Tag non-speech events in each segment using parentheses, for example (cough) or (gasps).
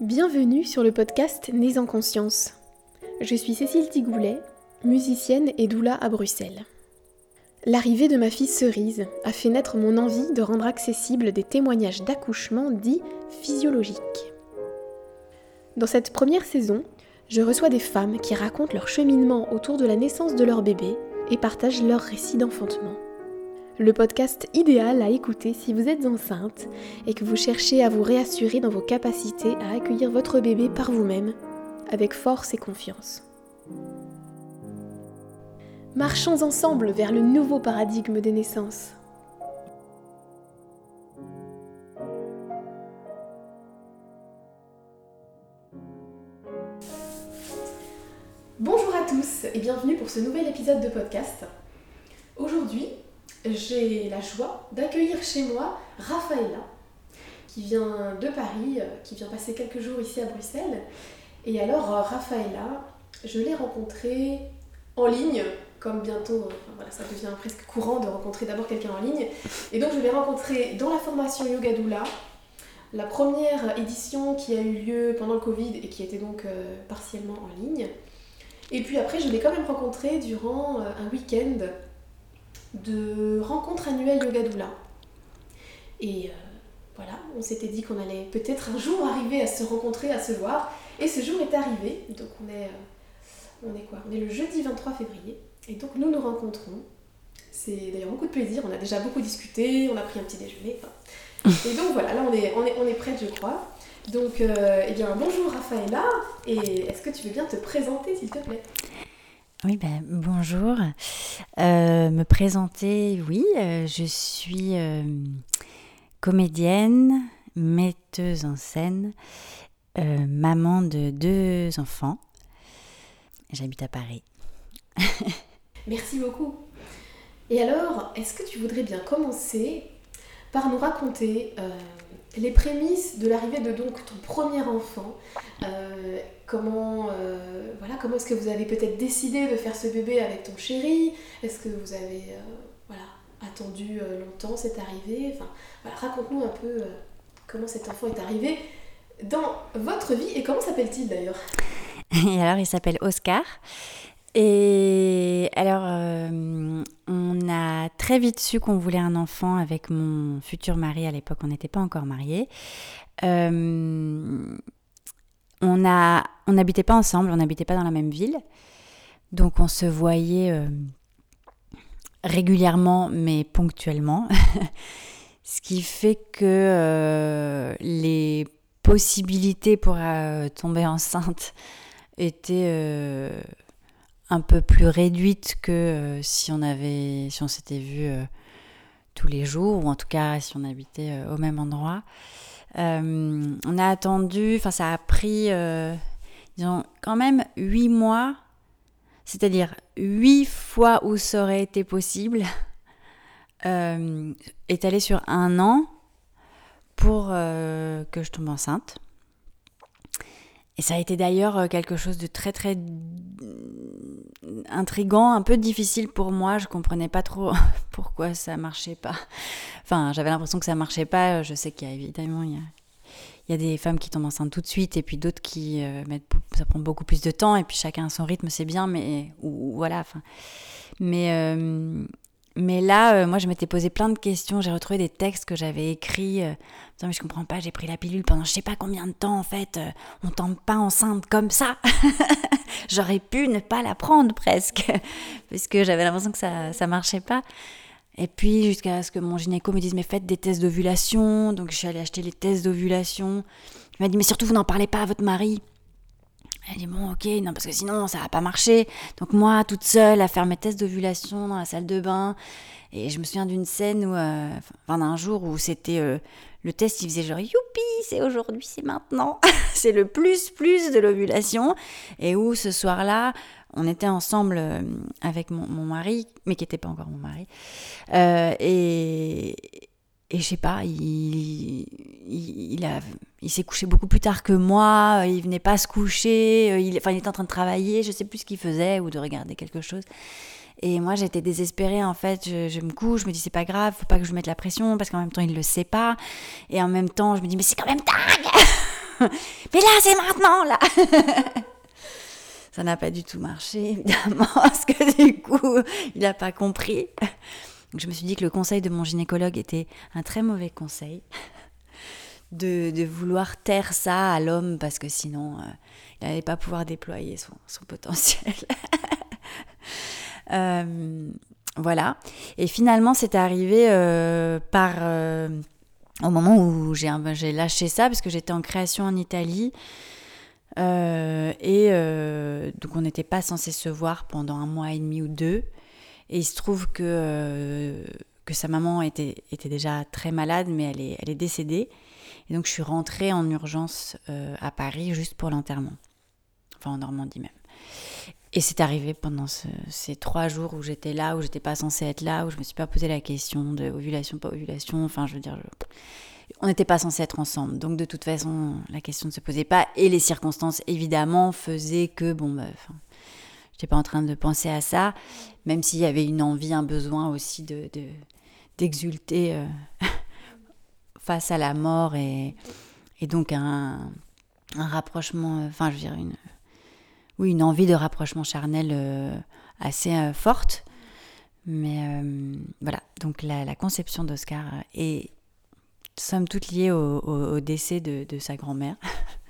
Bienvenue sur le podcast Nés en conscience. Je suis Cécile Tigoulet, musicienne et doula à Bruxelles. L'arrivée de ma fille Cerise a fait naître mon envie de rendre accessibles des témoignages d'accouchement dits physiologiques. Dans cette première saison, je reçois des femmes qui racontent leur cheminement autour de la naissance de leur bébé et partagent leur récit d'enfantement. Le podcast idéal à écouter si vous êtes enceinte et que vous cherchez à vous réassurer dans vos capacités à accueillir votre bébé par vous-même, avec force et confiance. Marchons ensemble vers le nouveau paradigme des naissances. Bonjour à tous et bienvenue pour ce nouvel épisode de podcast. Aujourd'hui, j'ai la joie d'accueillir chez moi Rafaela, qui vient de Paris, euh, qui vient passer quelques jours ici à Bruxelles. Et alors, euh, Rafaela, je l'ai rencontrée en ligne, comme bientôt, euh, voilà, ça devient presque courant de rencontrer d'abord quelqu'un en ligne. Et donc, je l'ai rencontrée dans la formation Yoga Doula, la première édition qui a eu lieu pendant le Covid et qui était donc partiellement en ligne. Et puis après, je l'ai quand même rencontrée durant un week-end de rencontre annuelle Yoga Doula. Et euh, voilà, on s'était dit qu'on allait peut-être un jour arriver à se rencontrer, à se voir. Et ce jour est arrivé. Donc on est, euh, on est quoi? On est le jeudi 23 février. Et donc nous nous rencontrons. C'est d'ailleurs beaucoup de plaisir. On a déjà beaucoup discuté, on a pris un petit déjeuner. Et donc voilà, là on est, on est, on est prête, je crois. Donc, euh, eh bien, bonjour Raphaëla, et est-ce que tu veux bien te présenter, s'il te plaît? Oui, ben, bonjour. Euh, me présenter, oui, euh, je suis euh, comédienne, metteuse en scène, maman de deux enfants. J'habite à Paris. (laughs) Merci beaucoup. Et alors, est-ce que tu voudrais bien commencer par nous raconter les prémices de l'arrivée de donc ton premier enfant Comment, euh, voilà, comment est-ce que vous avez peut-être décidé de faire ce bébé avec ton chéri? Est-ce que vous avez euh, voilà, attendu euh, longtemps? Cette arrivée enfin, voilà, Raconte-nous un peu comment cet enfant est arrivé dans votre vie et comment s'appelle-t-il d'ailleurs? (laughs) Et alors, il s'appelle Oscar. Et alors, on a très vite su qu'on voulait un enfant avec mon futur mari. À l'époque, on n'était pas encore mariés. On n'habitait pas ensemble, on n'habitait pas dans la même ville, donc on se voyait euh, régulièrement, mais ponctuellement, (laughs) ce qui fait que euh, les possibilités pour euh, tomber enceinte étaient un peu plus réduites que on si on s'était vu tous les jours, ou en tout cas si on habitait au même endroit. Euh, on a attendu, enfin ça a pris, euh, quand même huit mois, c'est-à-dire huit fois où ça aurait été possible, (laughs) euh, étalé sur un an pour euh, que je tombe enceinte. Et ça a été d'ailleurs quelque chose de très très intrigant, un peu difficile pour moi. Je comprenais pas trop (laughs) pourquoi ça marchait pas. Enfin, j'avais l'impression que ça marchait pas. Je sais qu'il y a évidemment il y a, il y a des femmes qui tombent enceintes tout de suite et puis d'autres qui euh, ça prend beaucoup plus de temps et puis chacun a son rythme, c'est bien, mais ou, voilà. Enfin, mais euh, mais là, euh, moi, je m'étais posé plein de questions. J'ai retrouvé des textes que j'avais écrits. Euh, mais je comprends pas, j'ai pris la pilule pendant je sais pas combien de temps, en fait. on tombe pas enceinte comme ça. (laughs) J'aurais pu ne pas la prendre presque. (laughs) Parce que j'avais l'impression que ça, ça marchait pas. Et puis, jusqu'à ce que mon gynéco me dise, mais faites des tests d'ovulation. Donc, je suis allée acheter les tests d'ovulation. Il m'a dit, mais surtout, vous n'en parlez pas à votre mari. Elle dit, bon, ok, non, parce que sinon, ça va pas marcher. Donc, moi, toute seule, à faire mes tests d'ovulation dans la salle de bain. Et je me souviens d'une scène où, euh, enfin, d'un jour où c'était euh, le test, il faisait genre, youpi, c'est aujourd'hui, c'est maintenant. (laughs) c'est le plus, plus de l'ovulation. Et où ce soir-là, on était ensemble euh, avec mon, mari, mais qui n'était pas encore mon mari. Euh, et, et je sais pas, il, il, a, il s'est couché beaucoup plus tard que moi, il venait pas se coucher, euh, il, enfin, il était en train de travailler, je sais plus ce qu'il faisait ou de regarder quelque chose. Et moi, j'étais désespérée, en fait. Je, me couche, je me dis, c'est pas grave, faut pas que je mette la pression, parce qu'en même temps, il le sait pas. Et en même temps, je me dis, mais c'est quand même dingue (laughs) Mais là, c'est maintenant, là (laughs) Ça n'a pas du tout marché, (laughs) évidemment, parce que du coup, il n'a pas compris. Je me suis dit que le conseil de mon gynécologue était un très mauvais conseil. (laughs) De, vouloir taire ça à l'homme, parce que sinon, euh, il n'allait pas pouvoir déployer son, potentiel. (laughs) euh, voilà. Et finalement, c'est arrivé euh, au moment où j'ai lâché ça parce que j'étais en création en Italie. Et donc on n'était pas censé se voir pendant un mois et demi ou deux. Et il se trouve que, euh, que sa maman était, était déjà très malade, mais elle est, elle est décédée. Et donc je suis rentrée en urgence euh, à Paris juste pour l'enterrement. Enfin en Normandie même. Et c'est arrivé pendant ce- ces trois jours où j'étais là, où j'étais pas censée être là, où je me suis pas posé la question de ovulation, pas ovulation. Enfin, je veux dire, on n'était pas censé être ensemble. Donc de toute façon, la question ne se posait pas. Et les circonstances, évidemment, faisaient que, bon, bah, enfin, j'étais pas en train de penser à ça, même s'il y avait une envie, un besoin aussi de de- d'exulter euh, (laughs) face à la mort et, et donc un, un rapprochement, euh, enfin, je veux dire, une, oui, une envie de rapprochement charnel euh, assez forte. Mais voilà, donc la, conception d'Oscar est somme toute liée au, au- décès de sa grand-mère. (laughs)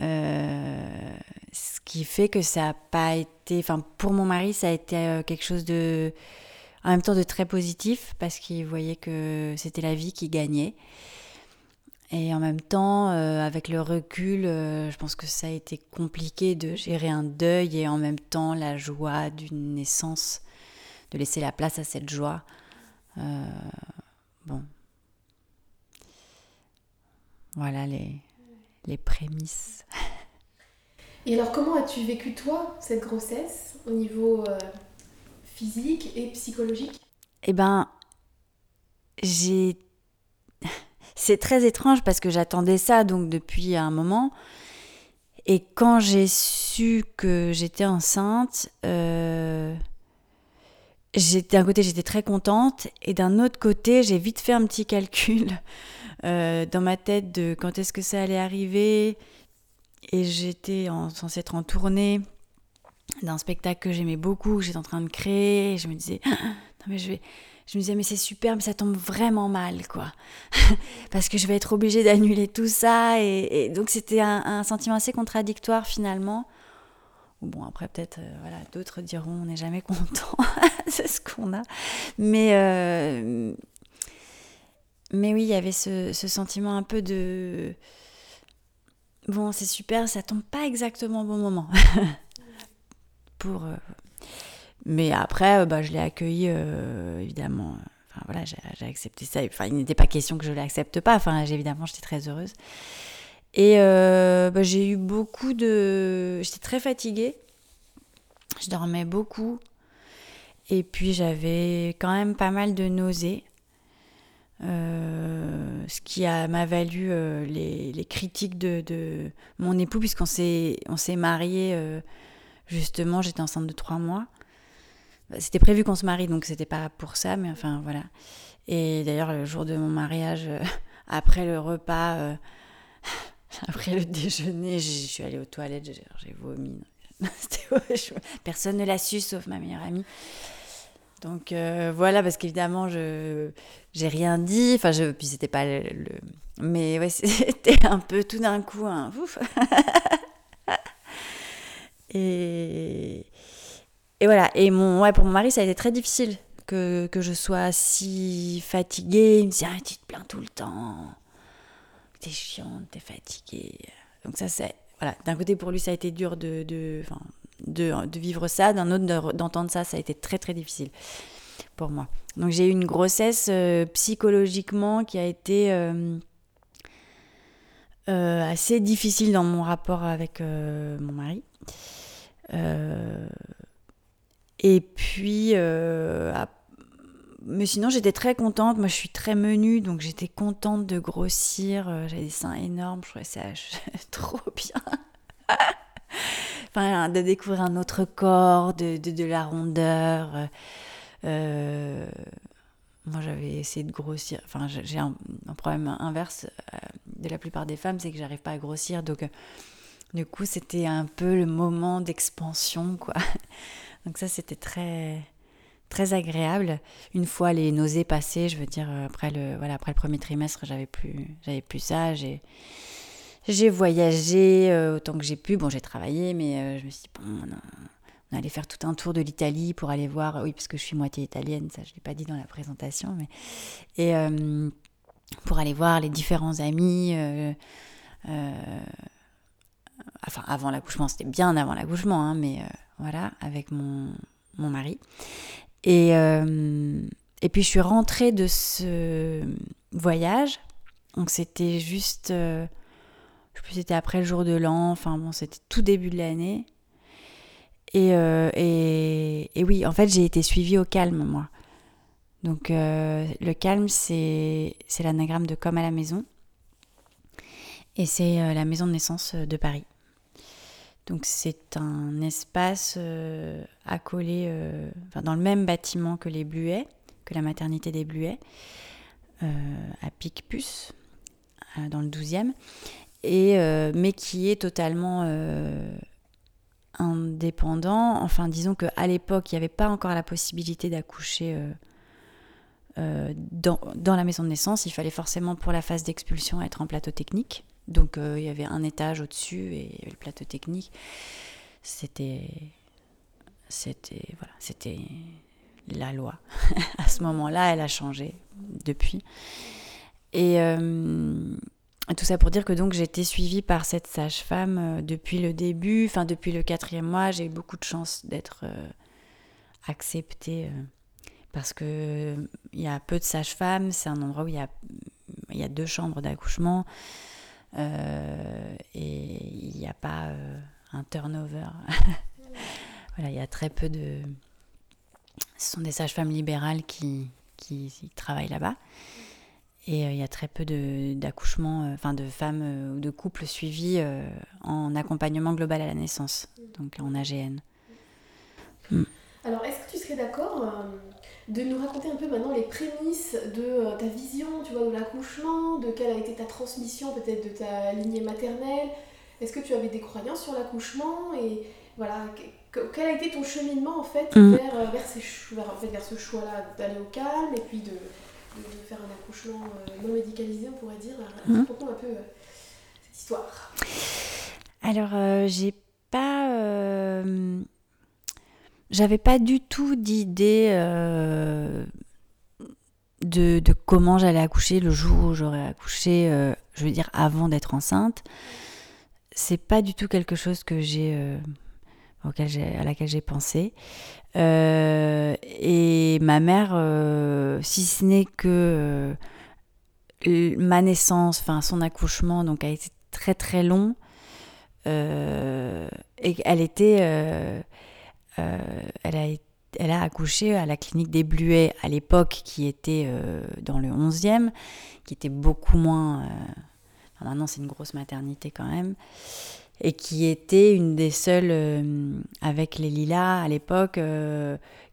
Euh, ce qui fait que ça n'a pas été, enfin pour mon mari, ça a été euh, quelque chose de, en même temps de très positif parce qu'il voyait que c'était la vie qui gagnait. Et en même temps, euh, avec le recul, je pense que ça a été compliqué de gérer un deuil et en même temps la joie d'une naissance, de laisser la place à cette joie. Bon. Voilà les, les prémices. Et alors, comment as-tu vécu, toi, cette grossesse au niveau euh, physique et psychologique? Eh ben, j'ai. C'est très étrange parce que j'attendais ça donc depuis un moment. Et quand j'ai su que j'étais enceinte, euh, d'un côté j'étais très contente et d'un autre côté j'ai vite fait un petit calcul euh, dans ma tête de quand est-ce que ça allait arriver. Et j'étais en- censée être en tournée d'un spectacle que j'aimais beaucoup, que j'étais en train de créer. Et je me disais, (gasps) non mais je vais, je me disais mais c'est super, mais ça tombe vraiment mal quoi, (laughs) parce que je vais être obligée d'annuler tout ça. Et, donc c'était un, sentiment assez contradictoire finalement. Bon après peut-être euh, voilà d'autres diront on n'est jamais (laughs) content, (laughs) c'est ce qu'on a. Mais euh, mais oui il y avait ce sentiment un peu de bon c'est super, ça tombe pas exactement au bon moment. (laughs) Pour euh, mais après, euh, bah, je l'ai accueilli, euh, évidemment. Enfin, voilà, j'ai accepté ça. Enfin, il n'était pas question que je l'accepte pas. Enfin, évidemment, j'étais très heureuse. Et bah, j'ai eu beaucoup de... J'étais très fatiguée. Je dormais beaucoup. Et puis, j'avais quand même pas mal de nausées. Euh, ce qui m'a valu euh, les, critiques de, mon époux, puisqu'on s'est on s'est mariés, euh, justement, j'étais enceinte de trois mois. C'était prévu qu'on se marie, donc c'était pas pour ça, mais enfin voilà. Et d'ailleurs, le jour de mon mariage, après le repas, (laughs) après le déjeuner, je suis allée aux toilettes, j'ai vomi. (laughs) Personne ne l'a su, sauf ma meilleure amie. Donc euh, voilà, parce qu'évidemment, je j'ai rien dit. Enfin, je, puis c'était pas le, mais ouais, (laughs) c'était un peu tout d'un coup un ouf. (laughs) Et et voilà. Et mon, ouais, pour mon mari, ça a été très difficile que, que je sois si fatiguée. Il me disait, ah, tu te plains tout le temps. T'es chiante, t'es fatiguée. Donc ça, c'est... Voilà. D'un côté, pour lui, ça a été dur de, de, de, vivre ça. D'un autre, de- d'entendre ça, ça a été très, très difficile pour moi. Donc j'ai eu une grossesse euh, psychologiquement qui a été euh, euh, assez difficile dans mon rapport avec mon mari. Et puis, mais sinon, j'étais très contente. Moi, je suis très menue, donc j'étais contente de grossir. J'avais des seins énormes, je trouvais ça (laughs) trop bien. De découvrir un autre corps, de, de, la rondeur. euh, moi, j'avais essayé de grossir. Enfin, j'ai un, problème inverse de la plupart des femmes, c'est que j'arrive pas à grossir. Donc, du coup, c'était un peu le moment d'expansion, quoi. (laughs) Donc ça, c'était très très agréable. Une fois les nausées passées, je veux dire après le voilà après le premier trimestre, j'avais plus j'avais plus ça. J'ai voyagé euh, autant que j'ai pu. Bon, j'ai travaillé, mais euh, je me suis dit bon, on, allait faire tout un tour de l'Italie pour aller voir. Oui, parce que je suis moitié italienne, ça je l'ai pas dit dans la présentation, mais et euh, pour aller voir les différents amis enfin avant l'accouchement, c'était bien avant l'accouchement, hein, mais voilà, avec mon, mon mari. Et, et puis je suis rentrée de ce voyage, donc c'était juste, je sais plus, c'était après le jour de l'an, enfin bon, c'était tout début de l'année. Et, et, et, oui, en fait, j'ai été suivie au calme, moi. Donc le calme, c'est l'anagramme de comme à la maison. Et c'est la maison de naissance de Paris. Donc c'est un espace euh, accolé euh, dans le même bâtiment que les Bluets, que la maternité des Bluets, euh, à Picpus, dans le 12e, et, mais qui est totalement indépendant. Enfin, disons qu'à l'époque, il n'y avait pas encore la possibilité d'accoucher dans, dans, la maison de naissance. Il fallait forcément, pour la phase d'expulsion, être en plateau technique. Donc euh, il y avait un étage au-dessus et le plateau technique. C'était c'était voilà, c'était la loi. (laughs) à ce moment-là, elle a changé depuis. Et euh, tout ça pour dire que donc j'ai été suivie par cette sage-femme euh, depuis le début, enfin depuis le quatrième mois. J'ai eu beaucoup de chance d'être acceptée parce que il y a peu de sages-femmes. C'est un endroit où il y a, y a deux chambres d'accouchement. Euh, et il n'y a pas euh, un turnover. (laughs) voilà, il y a très peu de. Ce sont des sages-femmes libérales qui, qui, travaillent là-bas. Et euh, il y a très peu d'accouchements, enfin de femmes ou de couples suivis en accompagnement global à la naissance, donc en AGN. Mm. Alors, est-ce que tu serais d'accord de nous raconter un peu maintenant les prémices de euh, ta vision, tu vois, de l'accouchement, de quelle a été ta transmission peut-être de ta lignée maternelle? Est-ce que tu avais des croyances sur l'accouchement? Et voilà, quel a été ton cheminement en fait mm. vers, euh, vers, ces, vers, en fait, vers ce choix-là d'aller au calme et puis de, de, faire un accouchement euh, non médicalisé, on pourrait dire. Mm. Raconte-nous un peu cette histoire. Alors, j'ai pas j'avais pas du tout d'idée euh, de, comment j'allais accoucher le jour où j'aurais accouché, euh, je veux dire avant d'être enceinte. C'est pas du tout quelque chose que j'ai euh, à laquelle j'ai pensé. et ma mère, si ce n'est que ma naissance, enfin son accouchement, donc a été très très long. et elle était euh, elle, a, elle a accouché à la clinique des Bluets à l'époque, qui était euh, dans le 11e, qui était beaucoup moins. Euh, maintenant, c'est une grosse maternité quand même et qui était une des seules avec les lilas à l'époque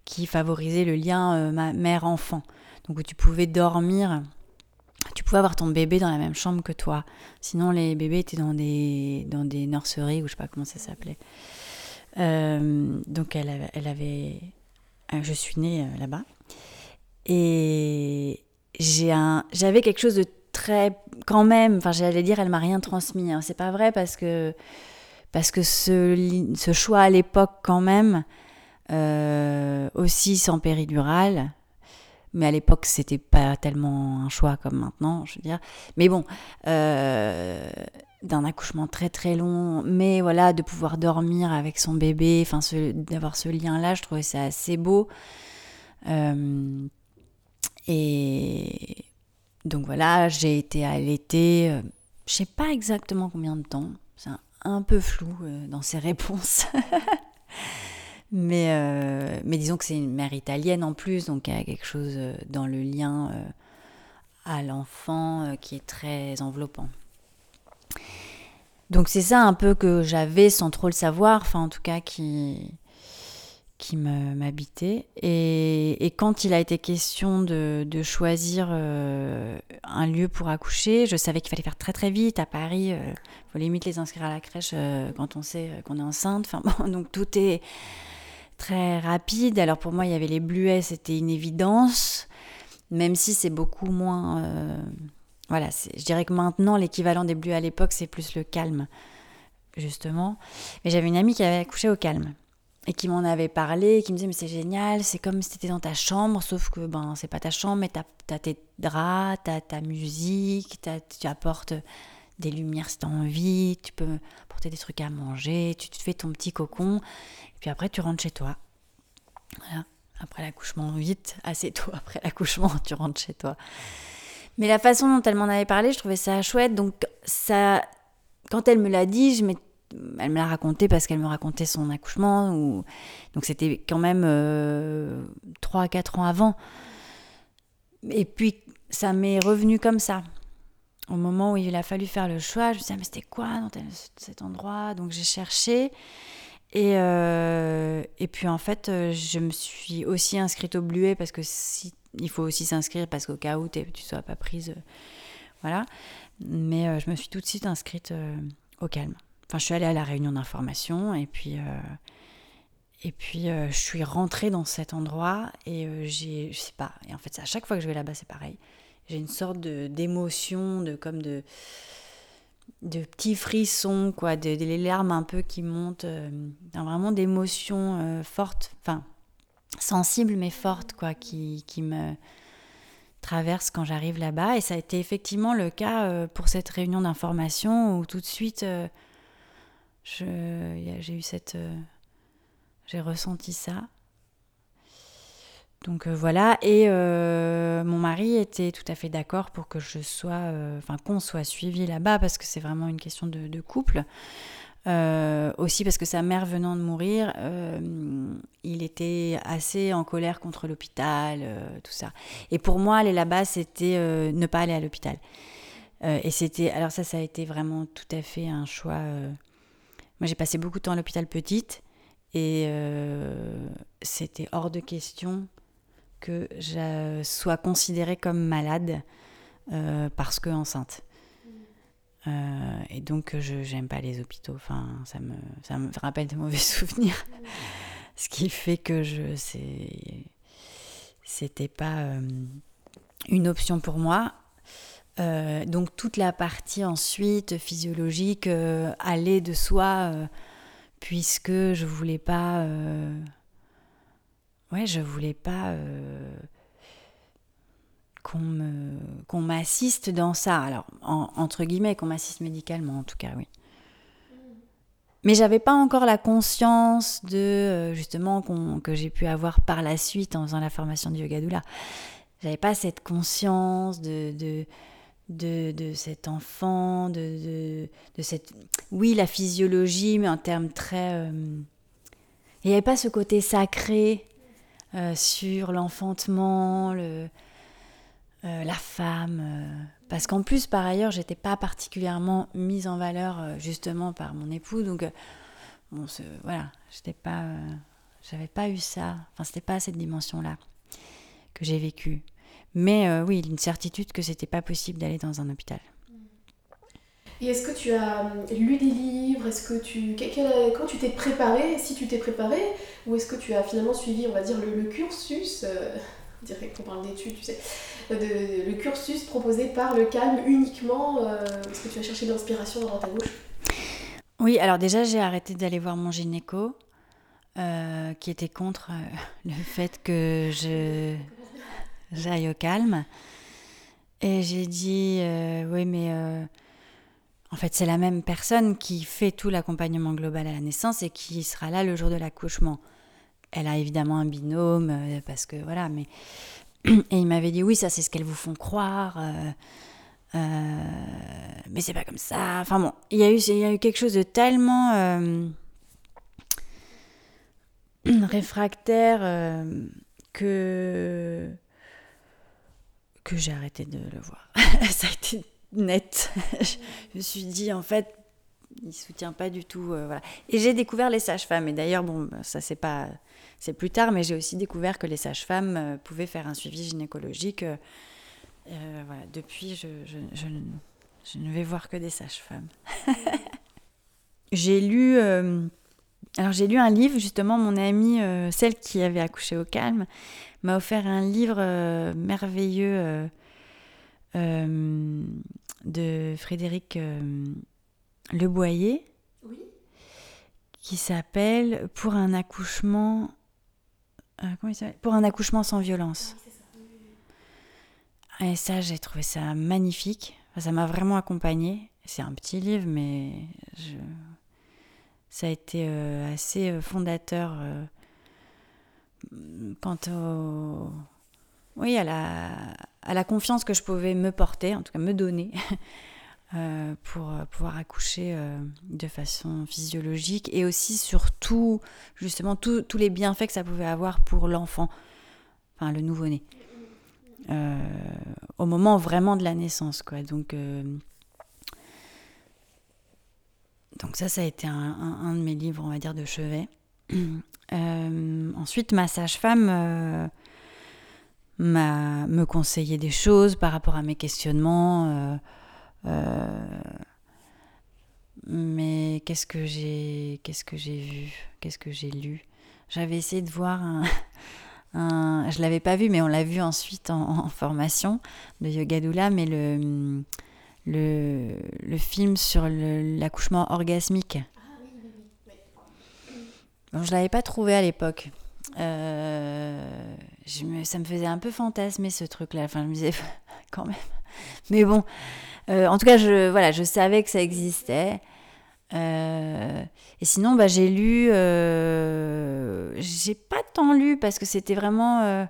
qui favorisait le lien mère-enfant. Donc où tu pouvais dormir, tu pouvais avoir ton bébé dans la même chambre que toi. Sinon les bébés étaient dans des, dans des nurseries ou je sais pas comment ça s'appelait. Euh, donc elle elle avait, euh, je suis née euh, là-bas et j'avais quelque chose de très, quand même, enfin j'allais dire, elle m'a rien transmis. Hein. C'est pas vrai parce que parce que ce, ce choix à l'époque quand même, aussi sans péridurale, mais à l'époque c'était pas tellement un choix comme maintenant, je veux dire. Mais bon, d'un accouchement très très long, mais voilà, de pouvoir dormir avec son bébé, enfin d'avoir ce lien-là, je trouvais ça assez beau. Euh, et donc voilà, j'ai été allaitée, euh, je sais pas exactement combien de temps, c'est un, peu flou euh, dans ses (laughs) réponses. mais, mais disons que c'est une mère italienne en plus, donc il y a quelque chose dans le lien à l'enfant qui est très enveloppant. Donc c'est ça un peu que j'avais sans trop le savoir, enfin en tout cas qui, qui m'habitait. Et, et, quand il a été question de, de choisir euh, un lieu pour accoucher, je savais qu'il fallait faire très très vite. À Paris, il euh, faut limite les inscrire à la crèche euh, quand on sait qu'on est enceinte. Enfin (laughs) bon, donc tout est très rapide. Alors pour moi, il y avait les bluets, c'était une évidence, même si c'est beaucoup moins. voilà, je dirais que maintenant, l'équivalent des bluets à l'époque, c'est plus le calme, justement. Mais j'avais une amie qui avait accouché au calme et qui m'en avait parlé, qui me disait mais c'est génial, c'est comme si tu étais dans ta chambre, sauf que ben c'est pas ta chambre, mais tu as, tes draps, tu as ta musique, tu apportes des lumières si tu as envie, tu peux apporter des trucs à manger, tu te fais ton petit cocon, et puis après tu rentres chez toi. Voilà. Après l'accouchement, vite, assez tôt (laughs) après l'accouchement, tu rentres chez toi. Mais la façon dont elle m'en avait parlé, je trouvais ça chouette. Donc ça, quand elle me l'a dit, je m'étais elle me l'a raconté parce qu'elle me racontait son accouchement. Ou... Donc c'était quand même euh, 3 à 4 ans avant. Et puis ça m'est revenu comme ça. Au moment où il a fallu faire le choix, je me dit, ah, mais c'était quoi dans cet endroit? Donc j'ai cherché. Et, euh, et puis en fait, euh, je me suis aussi inscrite au Bluet parce que si, il faut aussi s'inscrire parce qu'au cas où tu ne sois pas prise. Euh, voilà. Mais je me suis tout de suite inscrite au calme. Enfin, je suis allée à la réunion d'information et puis, euh, et puis euh, je suis rentrée dans cet endroit et euh, j'ai, je sais pas, et en fait, à chaque fois que je vais là-bas, c'est pareil. J'ai une sorte de, d'émotion, de, comme de, de petits frissons, quoi, des larmes un peu qui montent, vraiment d'émotions fortes, enfin, sensibles mais fortes, quoi, qui, qui me traversent quand j'arrive là-bas. Et ça a été effectivement le cas pour cette réunion d'information où tout de suite j'ai eu cette. Euh, j'ai ressenti ça. Donc euh, voilà, et euh, mon mari était tout à fait d'accord pour que je sois, enfin qu'on soit suivi là-bas parce que c'est vraiment une question de, couple. aussi parce que sa mère venant de mourir, il était assez en colère contre l'hôpital, tout ça. Et pour moi, aller là-bas, c'était ne pas aller à l'hôpital. et c'était, alors ça, ça a été vraiment tout à fait un choix moi, j'ai passé beaucoup de temps à l'hôpital petite et euh, c'était hors de question que je sois considérée comme malade euh, parce que enceinte. Euh, et donc, je n'aime pas les hôpitaux. Enfin, ça me, ça me rappelle de mauvais (laughs) souvenirs. Ce qui fait que je c'était pas une option pour moi. Euh, donc toute la partie ensuite physiologique euh, allait de soi euh, puisque je voulais pas ouais je voulais pas qu'on qu'on m'assiste dans ça. Alors entre guillemets qu'on m'assiste médicalement en tout cas oui. Mais j'avais pas encore la conscience de justement que j'ai pu avoir par la suite en faisant la formation de yoga doula. J'avais pas cette conscience de de, cet enfant, de, de, cette... Oui, la physiologie, mais en termes très... Euh, il n'y avait pas ce côté sacré euh, sur l'enfantement, le, euh, la femme. parce qu'en plus, par ailleurs, j'étais pas particulièrement mise en valeur justement par mon époux. Donc, bon, voilà, j'étais pas... j'avais pas eu ça. Enfin, c'était pas cette dimension-là que j'ai vécue. Mais euh, oui, une certitude que c'était pas possible d'aller dans un hôpital. Et est-ce que tu as euh, lu des livres? Est-ce que tu quand tu t'es préparé, si tu t'es préparé, ou est-ce que tu as finalement suivi, on va dire, le, cursus, euh, on dirait qu'on parle d'études, tu sais, le cursus proposé par le calme uniquement Est-ce que tu as cherché de l'inspiration dans ta gauche? Oui, alors déjà j'ai arrêté d'aller voir mon gynéco, qui était contre (laughs) le fait que je j'aille au calme. Et j'ai dit, euh, oui, mais euh, en fait, c'est la même personne qui fait tout l'accompagnement global à la naissance et qui sera là le jour de l'accouchement. Elle a évidemment un binôme, euh, parce que voilà, mais. (clears throat) Et il m'avait dit, oui, ça, c'est ce qu'elles vous font croire. mais c'est pas comme ça. Enfin bon, il y il y a eu quelque chose de tellement (clears throat) réfractaire que que j'ai arrêté de le voir. (laughs) ça a été net. (laughs) je me suis dit, en fait, il soutient pas du tout. euh, voilà. Et j'ai découvert les sages-femmes. Et d'ailleurs, bon, ça c'est pas, c'est plus tard, mais j'ai aussi découvert que les sages-femmes euh, pouvaient faire un suivi gynécologique. euh, voilà. Depuis, je, je, ne- vais voir que des sages-femmes. (laughs) j'ai lu. alors j'ai lu un livre, justement, mon amie, celle qui avait accouché au calme, m'a offert un livre euh, merveilleux euh, euh, de Frédéric Leboyer Oui. qui s'appelle Pour un accouchement. comment il s'appelle? Pour un accouchement sans violence. ça. Et ça, j'ai trouvé ça magnifique. Enfin, ça m'a vraiment accompagnée. C'est un petit livre, mais je... ça a été assez fondateur quant au... Oui, à la... à la confiance que je pouvais me porter, en tout cas me donner, (laughs) euh, pour euh, pouvoir accoucher euh, de façon physiologique et aussi surtout, justement, tous les bienfaits que ça pouvait avoir pour l'enfant, enfin le nouveau-né au moment vraiment de la naissance. Quoi. Donc, donc ça, ça a été un, un- un de mes livres, on va dire, de chevet. (clears throat) Euh, ensuite, ma sage-femme euh, m'a me conseillé des choses par rapport à mes questionnements. euh, mais qu'est-ce que j'ai que vu Qu'est-ce que j'ai lu? J'avais essayé de voir un, (laughs) un- je l'avais pas vu, mais on l'a vu ensuite en, formation de Yoga Doula, mais le, le, le film sur l'accouchement orgasmique. Ah oui, oui, oui. oui. Je l'avais pas trouvé à l'époque. Euh, ça me faisait un peu fantasmer ce truc-là. Enfin, je me disais (laughs) quand même. Mais bon, euh, en tout cas, je, voilà, je savais que ça existait. Euh, et sinon, bah, j'ai lu. j'ai pas tant lu parce que c'était vraiment.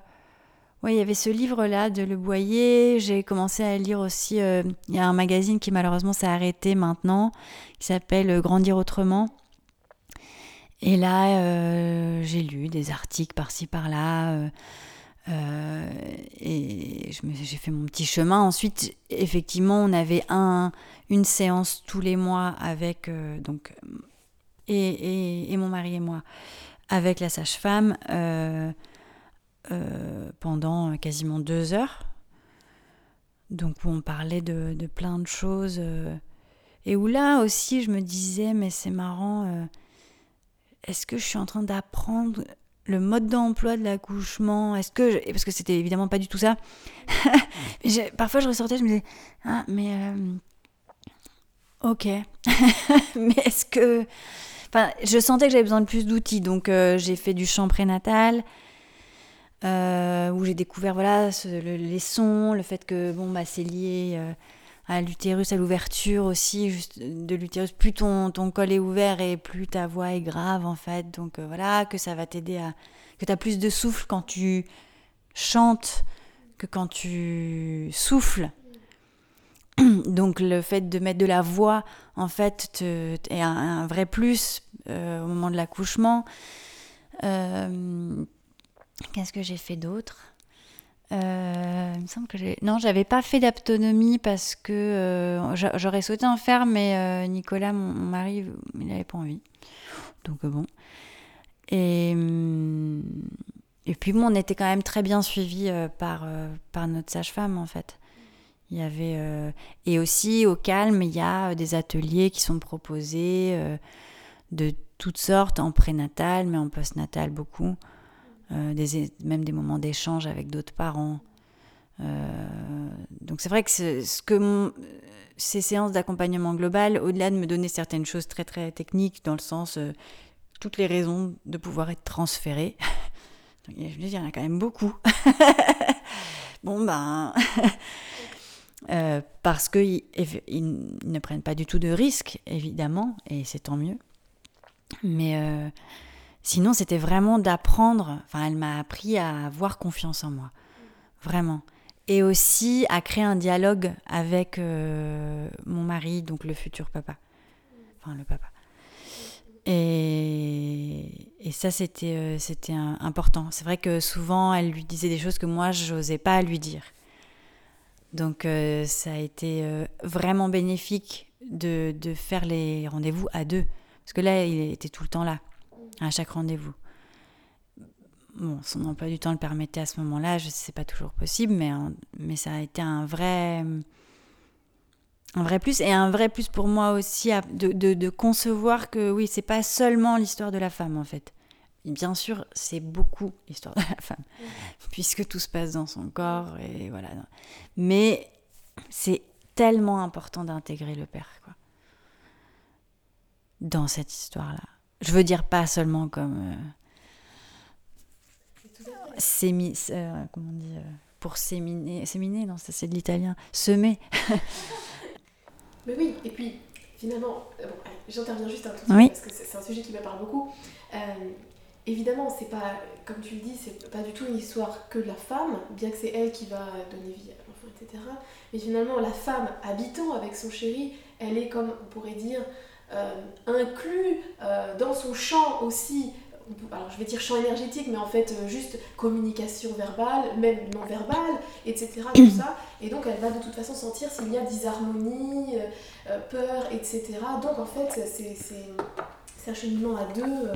ouais, il y avait ce livre-là de Le Boyer. J'ai commencé à lire aussi. Il y a un magazine qui malheureusement s'est arrêté maintenant, qui s'appelle Grandir autrement. Et là, euh, j'ai lu des articles par-ci par-là. euh, euh, et j'ai fait mon petit chemin. Ensuite, effectivement, on avait un, une séance tous les mois avec donc et, et- mon mari et moi avec la sage-femme pendant quasiment deux heures. Donc où on parlait de, de plein de choses et où là aussi je me disais mais c'est marrant. Est-ce que je suis en train d'apprendre le mode d'emploi de l'accouchement? Est-ce que je- parce que c'était évidemment pas du tout ça. (laughs) Parfois je ressortais, je me disais ah mais euh, ok, (laughs) mais est-ce que enfin je sentais que j'avais besoin de plus d'outils donc euh, j'ai fait du chant prénatal. euh, où j'ai découvert voilà les sons, le fait que bon bah c'est lié à l'utérus, à l'ouverture aussi, de l'utérus. Plus ton, ton col est ouvert et plus ta voix est grave en fait. Donc euh, voilà, que ça va t'aider à. que tu as plus de souffle quand tu chantes que quand tu souffles. (clears throat) Donc le fait de mettre de la voix, en fait, te- est un, un vrai plus euh, au moment de l'accouchement. Euh, Qu'est-ce que j'ai fait d'autre? Euh, Il me semble que. Non, j'avais pas fait d'autonomie parce que euh, j'a- j'aurais souhaité en faire, mais euh, Nicolas, mon, mari, il n'avait pas envie. Donc bon. Et, hum, et puis bon, on était quand même très bien suivis par, par notre sage-femme, en fait. Il y avait... Et aussi, au calme, il y a des ateliers qui sont proposés de toutes sortes, en prénatal, mais en postnatal beaucoup. Euh, des, même des moments d'échange avec d'autres parents. Euh, donc c'est vrai que ce, que ces séances d'accompagnement global, au-delà de me donner certaines choses très très techniques, dans le sens euh, toutes les raisons de pouvoir être transféré, (laughs) je veux dire, il y en a quand même beaucoup. (laughs) bon ben, (laughs) euh, parce qu'ils ils ne prennent pas du tout de risques, évidemment, et c'est tant mieux. Mais Sinon, c'était vraiment d'apprendre. Enfin, elle m'a appris à avoir confiance en moi. Vraiment. Et aussi à créer un dialogue avec euh, mon mari, donc le futur papa. Enfin, le papa. Et, ça, c'était euh, important. C'est vrai que souvent, elle lui disait des choses que moi, je n'osais pas lui dire. Donc, euh, ça a été vraiment bénéfique de, de faire les rendez-vous à deux. Parce que là, il était tout le temps là, à chaque rendez-vous. Bon, son emploi du temps le permettait à ce moment-là, je sais pas toujours possible, mais, mais ça a été un vrai, un vrai plus et un vrai plus pour moi aussi de, de, de concevoir que oui, c'est pas seulement l'histoire de la femme en fait. Bien sûr, c'est beaucoup l'histoire de la femme, puisque tout se passe dans son corps et voilà. Mais c'est tellement important d'intégrer le père, quoi, dans cette histoire-là. Je veux dire pas seulement comme euh, sémi, euh, comment on dit, euh, pour séminer, séminer, non, ça c'est de l'italien, semer. (laughs) Mais oui, et puis finalement, bon, j'interviens juste un tout petit peu parce que c'est un sujet qui me parle beaucoup évidemment, c'est pas, comme tu le dis, c'est pas du tout une histoire que de la femme, bien que c'est elle qui va donner vie à l'enfant, etc. Mais finalement, la femme habitant avec son chéri, elle est comme, on pourrait dire, euh, inclus euh, dans son champ aussi. Alors, je vais dire champ énergétique, mais en fait, euh, juste communication verbale, même non verbale, etc. Tout ça. Et donc, elle va de toute façon sentir s'il y a disharmonie, peur, etc. Donc, en fait, c'est un cheminement à deux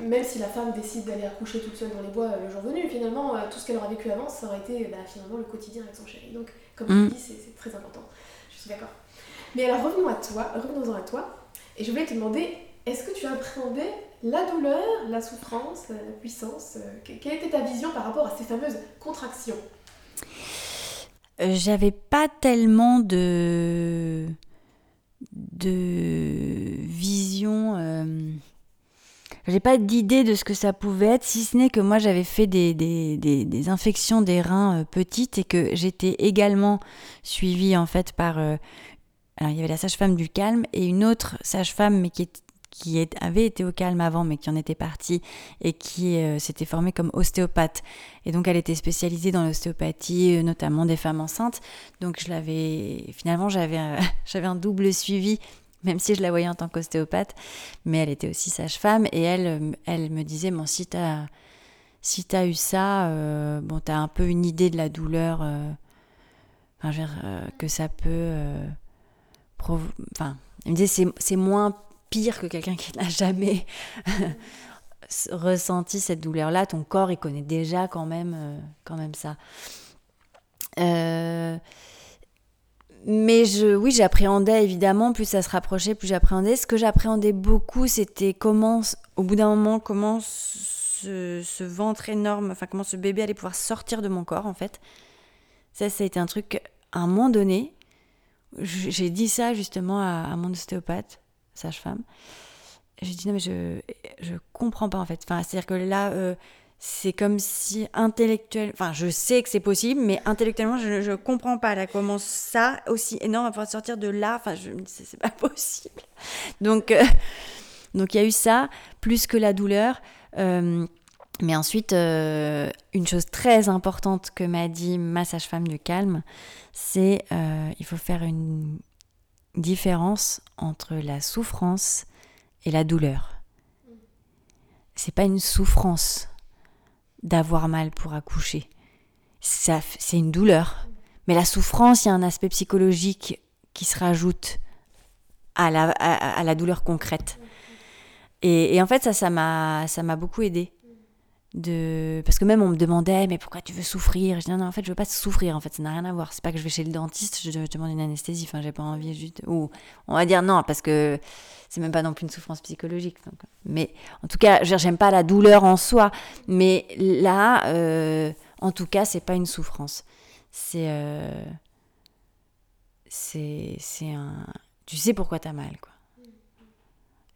même si la femme décide d'aller accoucher toute seule dans les bois euh, le jour venu, finalement, euh, tout ce qu'elle aura vécu avant, ça aurait été bah, finalement le quotidien avec son chéri. Donc, comme tu mm. dis, c'est très important. Je suis d'accord. Mais alors, revenons à toi, revenons-en à toi. Et je voulais te demander, est-ce que tu as appréhendé la douleur, la souffrance, la puissance euh, Quelle était ta vision par rapport à ces fameuses contractions? J'avais pas tellement de de vision j'ai pas d'idée de ce que ça pouvait être, si ce n'est que moi j'avais fait des, des, des, infections des reins euh, petites et que j'étais également suivie en fait par. Euh, alors il y avait la sage-femme du calme et une autre sage-femme, mais qui, qui avait été au calme avant, mais qui en était partie et qui euh, s'était formée comme ostéopathe. Et donc elle était spécialisée dans l'ostéopathie, notamment des femmes enceintes. Donc je l'avais. Finalement, j'avais (laughs) j'avais un double suivi même si je la voyais en tant qu'ostéopathe, mais elle était aussi sage-femme, et elle, euh, elle me disait, bon, si tu as, si as eu ça, euh, bon, tu as un peu une idée de la douleur euh, enfin, que ça peut... enfin, c'est moins pire que quelqu'un qui n'a jamais (laughs) ressenti cette douleur-là. Ton corps, il connaît déjà quand même, quand même ça. Euh, mais je, oui, j'appréhendais évidemment, plus ça se rapprochait, plus j'appréhendais. Ce que j'appréhendais beaucoup, c'était comment, au bout d'un moment, comment ce, ventre énorme, enfin comment ce bébé allait pouvoir sortir de mon corps en fait. Ça, ça a été un truc, à un moment donné, j'ai dit ça justement à, mon ostéopathe, sage-femme. J'ai dit non mais je, je comprends pas en fait. Enfin, c'est-à-dire que là, euh, c'est comme si intellectuellement, enfin je sais que c'est possible, mais intellectuellement je ne comprends pas là comment ça aussi énorme va pouvoir sortir de là, enfin je me dis c'est pas (laughs) possible. Donc euh, donc il y a eu ça plus que la douleur. Euh, mais ensuite, euh, une chose très importante que m'a dit ma sage-femme du calme, c'est il faut faire une différence entre la souffrance et la douleur. C'est pas une souffrance d'avoir mal pour accoucher. Ça, c'est une douleur. Mais la souffrance, il y a un aspect psychologique qui se rajoute à la, douleur concrète. Et, en fait, ça, ça m'a, beaucoup aidé. De... Parce que même on me demandait, mais pourquoi tu veux souffrir? Je dis non, en fait, je veux pas souffrir, en fait, ça n'a rien à voir. C'est pas que je vais chez le dentiste, je demande une anesthésie, enfin, j'ai pas envie. Ou on va dire non, parce que c'est même pas non plus une souffrance psychologique. Mais en tout cas, j'aime pas la douleur en soi, mais là, euh, en tout cas, c'est pas une souffrance. C'est. Euh, c'est un. Tu sais pourquoi tu as mal, quoi.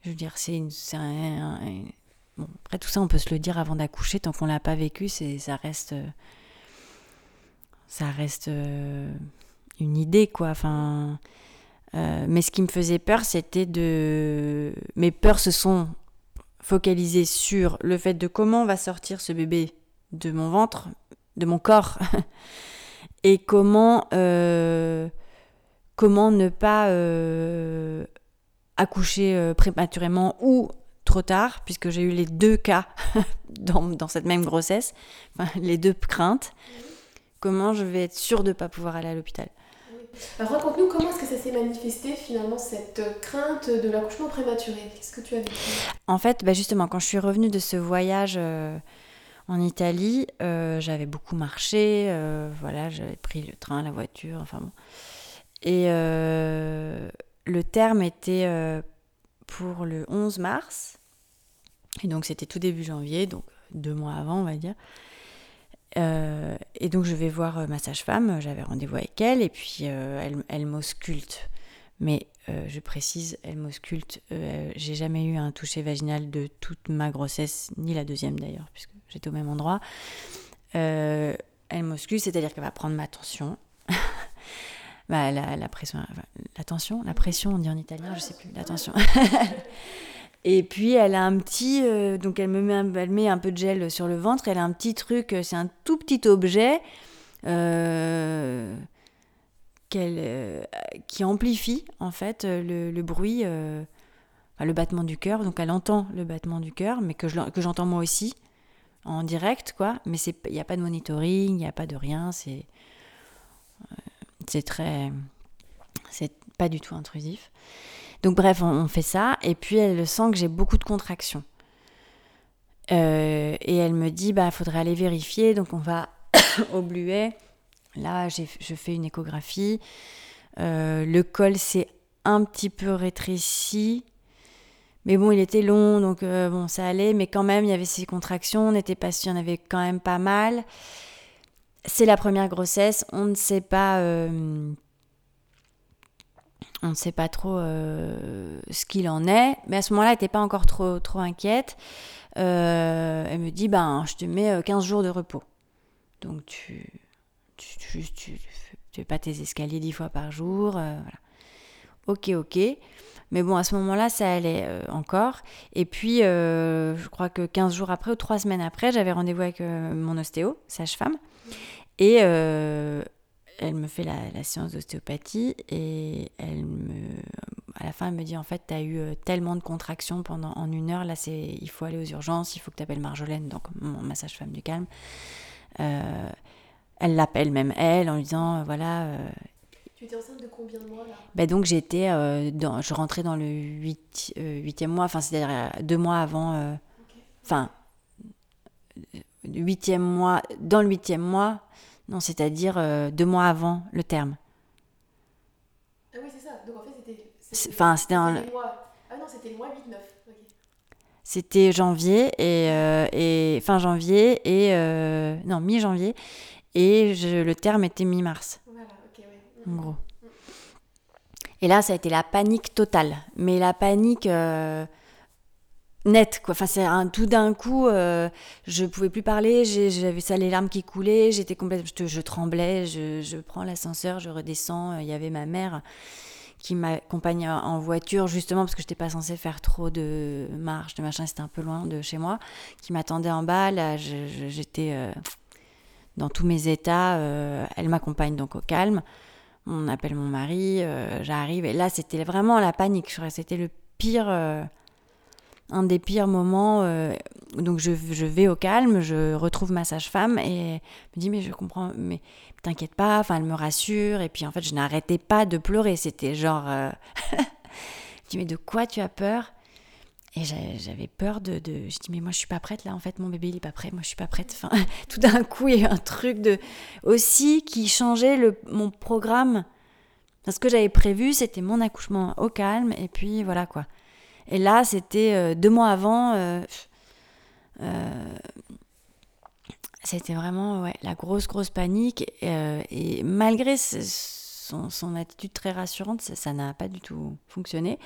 Je veux dire, c'est une. Bon, après tout ça, on peut se le dire avant d'accoucher, tant qu'on l'a pas vécu, c'est ça reste. Ça reste une idée, quoi. Enfin euh, mais ce qui me faisait peur, c'était de... Mes peurs se sont focalisées sur le fait de comment va sortir ce bébé de mon ventre, de mon corps, (laughs) et comment, euh, comment ne pas euh, accoucher prématurément ou trop tard, puisque j'ai eu les deux cas (laughs) dans, dans, cette même grossesse, les deux craintes. Comment je vais être sûre de ne pas pouvoir aller à l'hôpital? Raconte-nous comment est-ce que ça s'est manifesté finalement cette crainte de l'accouchement prématuré? Qu'est-ce que tu as vécu? En fait, bah justement, quand je suis revenue de ce voyage euh, en Italie, euh, j'avais beaucoup marché, euh, voilà, j'avais pris le train, la voiture, enfin bon. Et le terme était pour le 11 mars, et donc c'était tout début janvier, donc deux mois avant, on va dire. Euh, et donc je vais voir euh, ma sage-femme, j'avais rendez-vous avec elle, et puis euh, elle, elle m'ausculte. Mais je précise, elle m'ausculte. J'ai jamais eu un toucher vaginal de toute ma grossesse, ni la deuxième d'ailleurs, puisque j'étais au même endroit. elle m'ausculte, c'est-à-dire qu'elle va prendre ma tension. Bah, la, la, pression, la tension, la pression, on dit en italien, je sais plus, la. (laughs) Et puis elle a un petit, euh, donc elle me met un, elle met un peu de gel sur le ventre. Elle a un petit truc, euh, c'est un tout petit objet euh, qui amplifie en fait le, bruit, le battement du cœur. Donc elle entend le battement du cœur, mais que j'entends moi aussi en direct, quoi. Mais il n'y a pas de monitoring, il n'y a pas de rien. C'est c'est très, c'est pas du tout intrusif. Donc bref, on, fait ça. Et puis elle sent que j'ai beaucoup de contractions. Euh, et elle me dit, bah, faudrait aller vérifier. Donc on va (coughs) au Bluet. Là, je fais une échographie. Euh, le col s'est un petit peu rétréci. Mais bon, il était long, donc euh, bon, ça allait. Mais quand même, il y avait ces contractions. On n'était pas sûr, il y en avait quand même pas mal. C'est la première grossesse. On ne sait pas on ne sait pas trop euh, ce qu'il en est. Mais à ce moment-là, elle n'était pas encore trop, trop inquiète. Euh, elle me dit, ben, je te mets 15 euh, jours de repos. Donc tu tu, tu, fais pas tes escaliers 10 fois par jour. Ok, ok. Mais bon, à ce moment-là, ça allait encore. Et puis, je crois que 15 jours après ou 3 semaines après, j'avais rendez-vous avec mon ostéo, sage-femme. Et elle me fait la, séance d'ostéopathie et elle me, à la fin, elle me dit en fait, tu as eu euh, tellement de contractions pendant en une heure, là, c'est, il faut aller aux urgences, il faut que tu appelles Marjolaine, donc mon massage femme du calme. Euh, elle l'appelle même elle en lui disant euh, voilà. Tu étais enceinte de combien de mois là ben donc j'étais dans, je rentrais dans le 8, 8e mois, enfin c'est-à-dire deux mois avant, enfin, huitième mois, dans le huitième mois, non, c'est-à-dire euh, deux mois avant le terme. Ah oui, c'est ça. Donc en fait, c'était. Enfin, c'était un. Ah non, c'était le mois 8-9. C'était janvier et, euh, et, fin janvier et euh, non mi-janvier et je, le terme était mi-mars. En gros. Et là, ça a été la panique totale. Mais la panique, net quoi enfin c'est un tout d'un coup euh, je pouvais plus parler j'avais ça les larmes qui coulaient j'étais complètement je, tremblais je, prends l'ascenseur je redescends euh, il y avait ma mère qui m'accompagne en voiture justement parce que je n'étais pas censée faire trop de marche de machin c'était un peu loin de chez moi qui m'attendait en bas là j'étais euh, dans tous mes états euh, elle m'accompagne donc au calme on appelle mon mari j'arrive. Et là c'était vraiment la panique c'était le pire un des pires moments. Euh, donc je, vais au calme, je retrouve ma sage-femme et me dit mais je comprends, mais t'inquiète pas, enfin elle me rassure. Et puis en fait je n'arrêtais pas de pleurer, c'était genre, euh... (laughs) je dis mais de quoi tu as peur? Et j'avais peur de, de, je dis mais moi je suis pas prête là en fait mon bébé il est pas prêt, moi je suis pas prête. Enfin (laughs) tout d'un coup il y a eu un truc de aussi qui changeait le, mon programme. Parce que j'avais prévu, c'était mon accouchement au calme, et puis voilà quoi. Et là, c'était euh, deux mois avant. Euh, euh, c'était vraiment ouais, la grosse, grosse panique. et malgré son, attitude très rassurante, ça n'a pas du tout fonctionné.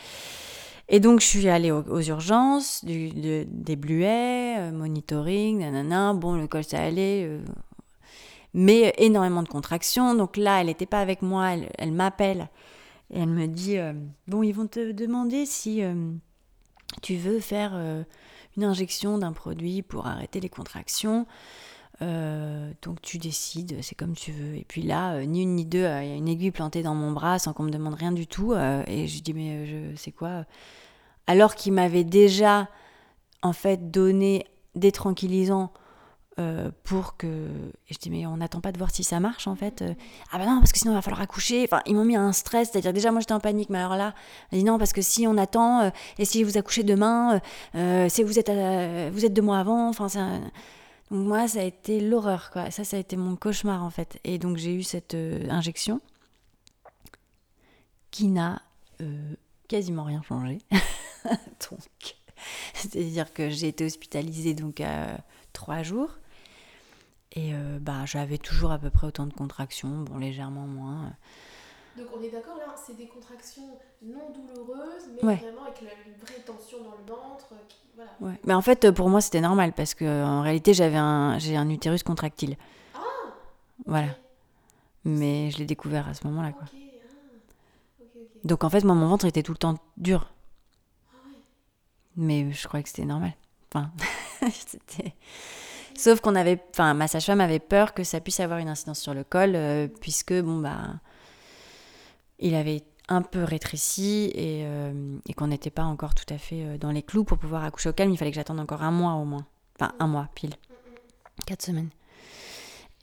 Et donc, je suis allée aux, urgences, du, des bluets, monitoring, nanana. Bon, le col, ça allait. mais énormément de contractions. Donc là, elle n'était pas avec moi, elle, elle m'appelle. Et elle me dit Bon, ils vont te demander si tu veux faire euh, une injection d'un produit pour arrêter les contractions. Euh, donc tu décides, c'est comme tu veux. Et puis là, euh, ni une ni deux, il y a une aiguille plantée dans mon bras sans qu'on me demande rien du tout. et je dis mais je sais quoi Alors qu'il m'avait déjà en fait donné des tranquillisants euh, pour que. Et je dis, mais on n'attend pas de voir si ça marche en fait. Euh, ah bah non, parce que sinon il va falloir accoucher. Enfin, ils m'ont mis un stress, c'est-à-dire déjà moi j'étais en panique, mais alors là, dit non, parce que si on attend, euh, et si vous accouchez demain, c'est vous êtes, vous êtes deux mois avant. Enfin, Donc moi, ça a été l'horreur, quoi. Ça, ça a été mon cauchemar en fait. Et donc j'ai eu cette injection qui n'a quasiment rien changé. (laughs) donc, c'est-à-dire que j'ai été hospitalisée donc trois jours. Et euh, bah, j'avais toujours à peu près autant de contractions, bon, légèrement moins. Donc on est d'accord là, c'est des contractions non douloureuses, mais vraiment avec une vraie tension dans le ventre. voilà. ouais. Mais en fait, pour moi, c'était normal parce que en réalité, j'avais un, j'ai un utérus contractile. Ah Voilà. Mais je l'ai découvert à ce moment-là. Quoi. Ah. Donc en fait, moi, mon ventre était tout le temps dur. Ah ouais. Mais je croyais que c'était normal. Enfin, (laughs) c'était. Sauf qu'on avait, enfin, ma sage-femme avait peur que ça puisse avoir une incidence sur le col, euh, puisque bon bah, il avait un peu rétréci et, euh, et qu'on n'était pas encore tout à fait euh, dans les clous pour pouvoir accoucher au calme. Il fallait que j'attende encore un mois au moins, enfin un mois pile, quatre semaines.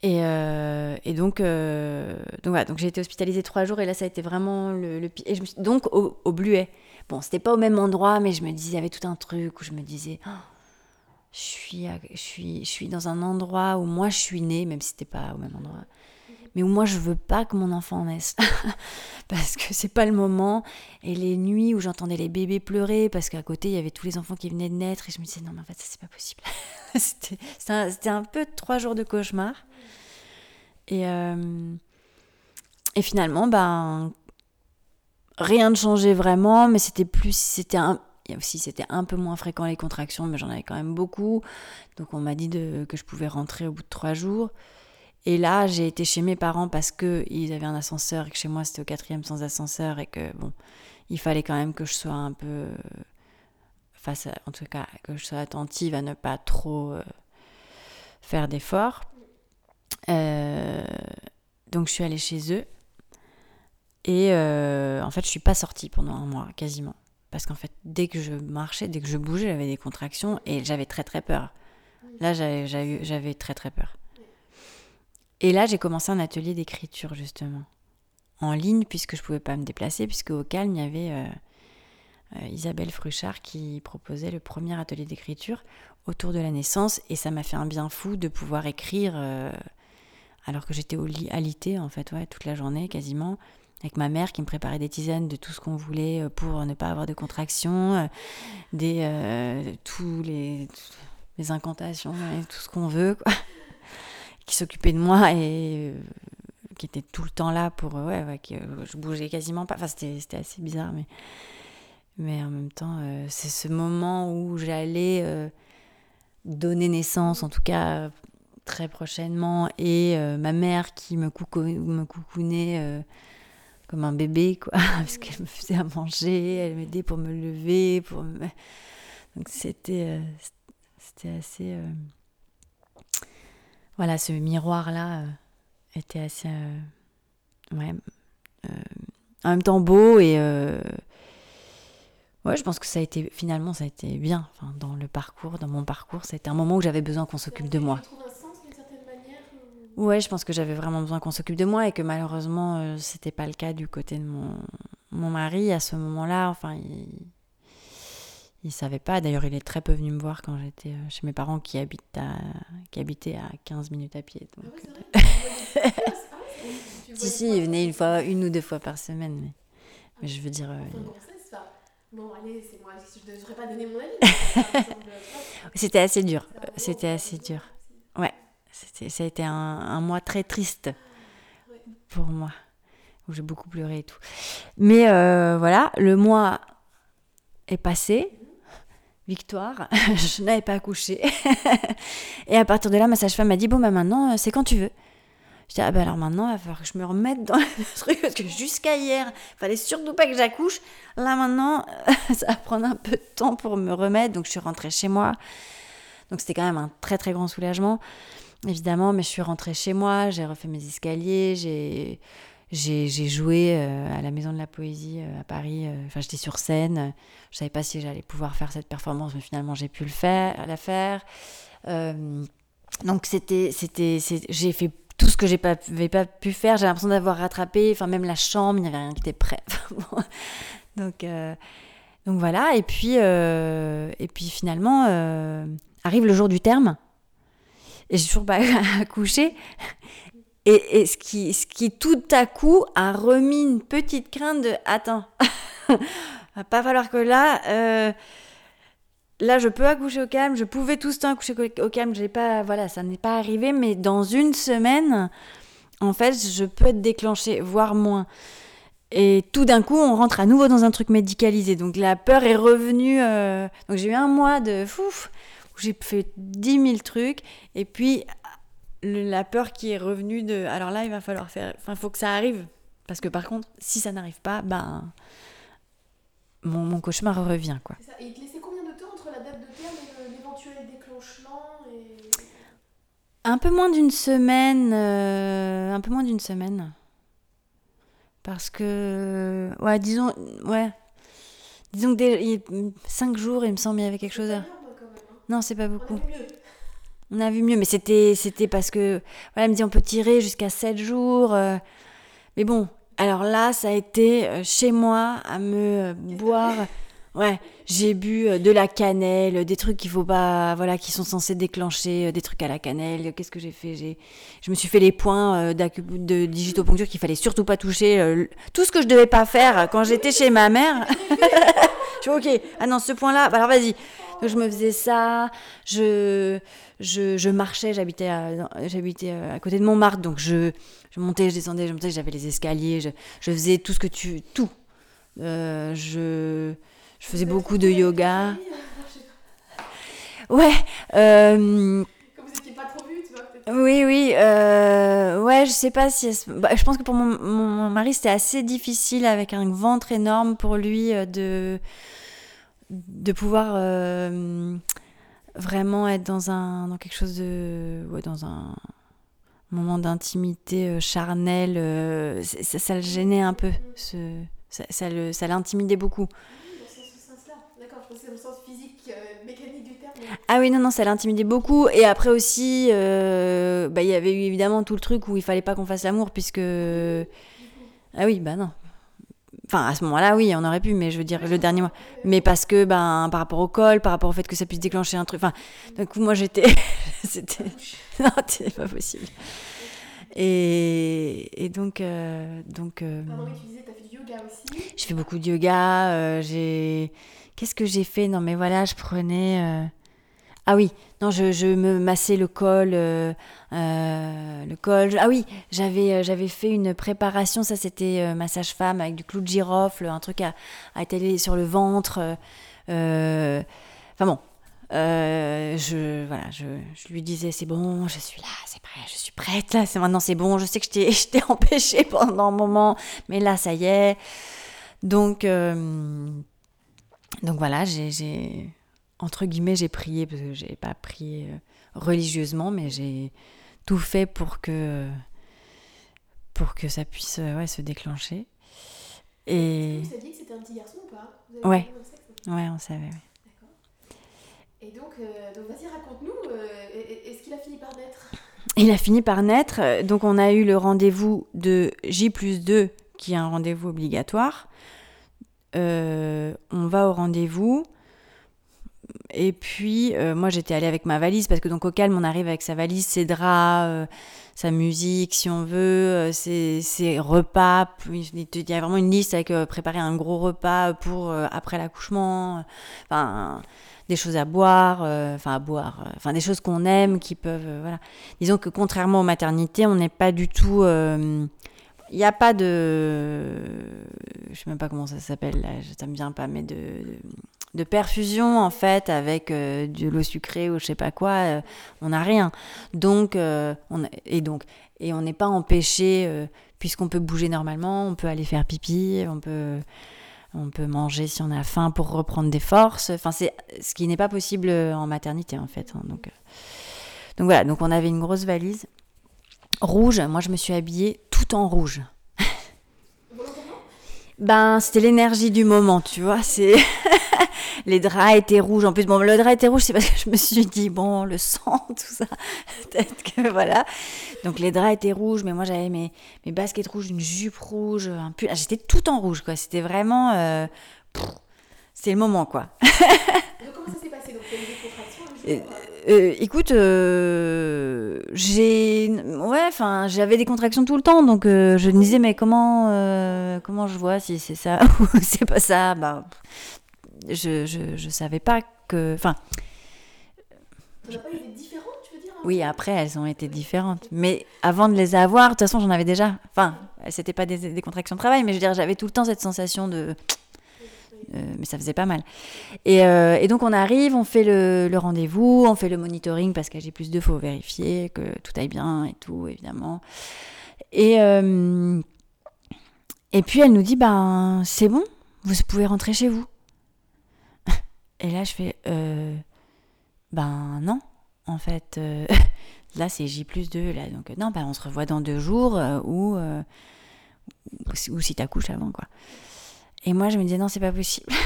Et, et donc, donc voilà, donc j'ai été hospitalisée trois jours et là ça a été vraiment le, le et je suis, donc au, au Bluet. Bon, c'était pas au même endroit, mais je me disais, il y avait tout un truc où je me disais. Oh, je suis, je, suis, je suis dans un endroit où moi je suis née, même si c'était pas au même endroit, mais où moi je veux pas que mon enfant naisse. (laughs) parce que c'est pas le moment. Et les nuits où j'entendais les bébés pleurer, parce qu'à côté il y avait tous les enfants qui venaient de naître, et je me disais non, mais en fait, ça c'est pas possible. (laughs) c'était un, un, peu trois jours de cauchemar. Et, euh, et finalement, ben, rien ne changeait vraiment, mais c'était plus, c'était un, aussi c'était un peu moins fréquent les contractions, mais j'en avais quand même beaucoup. Donc on m'a dit que je pouvais rentrer au bout de trois jours. Et là, j'ai été chez mes parents parce qu'ils avaient un ascenseur et que chez moi c'était au quatrième sans ascenseur et que bon, il fallait quand même que je sois un peu face, en tout cas, que je sois attentive à ne pas trop euh, faire d'efforts. Euh, donc je suis allée chez eux et euh, en fait je suis pas sortie pendant un mois quasiment. Parce qu'en fait, dès que je marchais, dès que je bougeais, j'avais des contractions et j'avais très très peur. Là, j'avais très très peur. Et là, j'ai commencé un atelier d'écriture justement, en ligne, puisque je pouvais pas me déplacer, puisque au calme, il y avait euh, euh, Isabelle Fruchard qui proposait le premier atelier d'écriture autour de la naissance, et ça m'a fait un bien fou de pouvoir écrire euh, alors que j'étais au lit, alité en fait, ouais, toute la journée quasiment avec ma mère qui me préparait des tisanes de tout ce qu'on voulait pour ne pas avoir de contractions, des tous les, incantations tout ce qu'on veut. Qui s'occupait de moi et qui était tout le temps là pour ouais, ouais que je bougeais quasiment pas. Enfin, c'était assez bizarre, mais mais en même temps, c'est ce moment où j'allais donner naissance, en tout cas très prochainement, et ma mère qui me, coucou, me coucounait comme un bébé, quoi, (laughs) parce qu'elle me faisait à manger, elle m'aidait pour me lever, pour donc c'était euh, c'était assez euh, voilà, ce miroir là euh, était assez ouais en même temps beau et ouais, je pense que ça a été finalement ça a été bien, dans le parcours, dans mon parcours, c'était un moment où j'avais besoin qu'on s'occupe de moi. Ouais, je pense que j'avais vraiment besoin qu'on s'occupe de moi et que malheureusement, euh, c'était pas le cas du côté de mon, mon mari à ce moment-là. Enfin, il savait pas. D'ailleurs, il est très peu venu me voir quand j'étais euh, chez mes parents qui, habitent à, qui habitaient à 15 minutes à pied. Donc, ah euh, (laughs) si, si, il venait une, fois, une ou deux fois par semaine. Mais, mais je veux dire. Bon, allez, c'est moi, je ne devrais pas donner mon avis. (laughs) C'était assez dur. C'était assez dur. Ouais ça a été un, mois très triste pour moi, où j'ai beaucoup pleuré et tout. Mais euh, voilà, le mois est passé. Victoire, (laughs) je n'avais pas accouché. (laughs) et à partir de là, ma sage-femme m'a dit Bon, bah maintenant, euh, c'est quand tu veux. Je dis Ah, bah alors maintenant, il va falloir que je me remette dans (laughs) le truc, parce que jusqu'à hier, il fallait surtout pas que j'accouche. Là maintenant, ça va prendre un peu de temps pour me remettre. Donc je suis rentrée chez moi. Donc c'était quand même un très très grand soulagement évidemment, mais je suis rentrée chez moi, j'ai refait mes escaliers, j'ai j'ai joué euh, à la Maison de la Poésie euh, à Paris. Euh, enfin, j'étais sur scène. Je savais pas si j'allais pouvoir faire cette performance, mais finalement, j'ai pu le faire, la faire. donc c'était, c'était, j'ai fait tout ce que j'ai pas, pas pu faire. J'ai l'impression d'avoir rattrapé, enfin même la chambre, il n'y avait rien qui était prêt. (laughs) donc, donc voilà. Et puis, et puis finalement arrive le jour du terme et j'ai toujours pas (laughs) accouché. Et, ce, qui, ce qui tout à coup a remis une petite crainte de attends, (laughs) va pas falloir que là là, je peux accoucher au calme. Je pouvais tout ce temps accoucher au calme. J'ai pas, voilà, ça n'est pas arrivé. Mais dans une semaine, en fait, je peux être déclenchée, voire moins. Et tout d'un coup, on rentre à nouveau dans un truc médicalisé. Donc la peur est revenue. Euh, donc j'ai eu un mois de fouf j'ai fait 10 000 trucs. Et puis la peur qui est revenue de. Alors là, il va falloir faire. Enfin, il faut que ça arrive. Parce que par contre, si ça n'arrive pas, ben. Mon, mon cauchemar revient, quoi. Ça. Et il te laissait combien de temps entre la date de terme et l'éventuel déclenchement et... Un peu moins d'une semaine. Euh, un peu moins d'une semaine. Parce que. Ouais, disons. Ouais. Disons que 5 jours, il me semble, il y avait quelque chose à. Hein. Non, c'est pas beaucoup. On a vu mieux. Mais c'était, parce que. Voilà, elle me dit on peut tirer jusqu'à 7 jours. Euh. Mais bon, alors là, ça a été euh, chez moi à me boire. Ouais, j'ai bu euh, de la cannelle, des trucs qu'il faut pas, voilà, qui sont censés déclencher, des trucs à la cannelle. Qu'est-ce que j'ai fait? J'ai, je me suis fait les points de digitoponcture qu'il fallait surtout pas toucher. Tout ce que je devais pas faire quand j'étais chez ma mère. (laughs) je suis ok. Ah non, ce point-là. Bah alors vas-y. Donc je me faisais ça. Je, je, je marchais. J'habitais à, j'habitais à côté de Montmartre, donc je je montais, je descendais, je montais, j'avais les escaliers, je, je, faisais tout ce que tu... Tout. Euh, je, je faisais beaucoup de yoga. Ouais. Euh, Comme vous n'étiez pas trop vu, tu vois, Oui, oui. Euh, ouais, je sais pas si... Bah, je pense que pour mon, mon mari, c'était assez difficile avec un ventre énorme pour lui euh, de, de pouvoir euh, vraiment être dans, un, dans quelque chose de... Ouais, dans un moment d'intimité euh, charnelle, euh, ça, ça, le gênait un peu, ce, ça, ça, le, ça l'intimidait beaucoup. Ah oui, non, non, ça l'intimidait beaucoup. Et après aussi, euh, bah, il y avait eu évidemment tout le truc où il fallait pas qu'on fasse l'amour, puisque. Ah oui, bah non. Enfin, à ce moment-là, oui, on aurait pu, mais je veux dire, le dernier mois. Mais parce que, ben, par rapport au col, par rapport au fait que ça puisse déclencher un truc. Enfin, d'un coup, moi, j'étais. (laughs) C'était. (laughs) Non, c'était pas possible. Et, et donc. Euh, donc euh... Pardon, tu disais, t'as fait du yoga aussi Je fais beaucoup de yoga. Euh, j'ai. Qu'est-ce que j'ai fait? Non, mais voilà, je prenais. Euh, ah oui, non, je, me massais le col, euh, euh, le col. Ah oui, j'avais euh, j'avais fait une préparation, ça c'était massage femme avec du clou de girofle, un truc à, à étaler sur le ventre. Enfin bon, je voilà, je, je, lui disais c'est bon, je suis là, c'est prêt, je suis prête là, c'est maintenant c'est bon, je sais que je t'ai (laughs) empêché pendant un moment, mais là ça y est. Donc donc voilà, j'ai entre guillemets, j'ai prié, parce que j'ai pas prié euh, religieusement, mais j'ai tout fait pour que, pour que ça puisse euh, ouais, se déclencher. Et... Vous saviez que c'était un petit garçon ou pas? Vous Ouais. Ouais, on savait, D'accord. Et donc, euh, donc vas-y, raconte-nous, est-ce qu'il a fini par naître? Il a fini par naître, donc on a eu le rendez-vous de J plus 2, qui est un rendez-vous obligatoire. on va au rendez-vous, et puis, euh, moi, j'étais allée avec ma valise parce que donc au calme, on arrive avec sa valise, ses draps, euh, sa musique, si on veut, euh, ses, repas. Il y a vraiment une liste avec préparer un gros repas pour après l'accouchement. Enfin, des choses à boire, enfin à boire, enfin des choses qu'on aime, qui peuvent, voilà. Disons que contrairement aux maternités, on n'est pas du tout il n'y a pas de. Je sais même pas comment ça s'appelle, là, ça me vient pas, mais de, de perfusion en fait avec euh, de l'eau sucrée ou je sais pas quoi euh, on n'a rien. Donc euh, on et donc et on n'est pas empêché puisqu'on peut bouger normalement on peut aller faire pipi on peut on peut manger si on a faim pour reprendre des forces. Enfin c'est ce qui n'est pas possible en maternité en fait hein, donc donc voilà. Donc on avait une grosse valise rouge. Moi je me suis habillée tout en rouge. (laughs) Ben c'était l'énergie du moment tu vois c'est (laughs) (laughs) les draps étaient rouges. En plus, bon, le drap était rouge, c'est parce que je me suis dit, bon, le sang, (laughs) tout ça, peut-être que voilà. Donc les draps étaient rouges, mais moi j'avais mes, mes baskets rouges, une jupe rouge, un pull. Ah, j'étais tout en rouge, quoi. C'était vraiment. Euh, c'est le moment, quoi. (laughs) Donc, comment ça s'est passé? Donc, tu as eu des contractions un jour Euh, écoute, euh, j'ai, ouais, enfin, j'avais des contractions tout le temps, donc euh, je me disais mais comment, euh, comment je vois si c'est ça ou c'est pas ça, bah, je, je, je savais pas que, enfin, T'en as pas eu des différentes, tu veux dire hein? Oui, après elles ont été différentes, mais avant de les avoir, de toute façon j'en avais déjà, enfin, c'était pas des, des contractions de travail, mais je veux dire j'avais tout le temps cette sensation de, euh, mais ça faisait pas mal. Et, euh, et donc on arrive, on fait le, le rendez-vous, on fait le monitoring parce qu'à J plus 2, faut vérifier que tout aille bien et tout, évidemment. Et, euh, et puis elle nous dit, ben c'est bon, vous pouvez rentrer chez vous. Et là je fais, euh, ben non, en fait, euh, (laughs) là c'est J plus 2, là, donc euh, non, ben on se revoit dans deux jours ou, ou, si- ou si t'accouches avant, quoi. Et moi, je me disais, non, c'est pas possible. (laughs)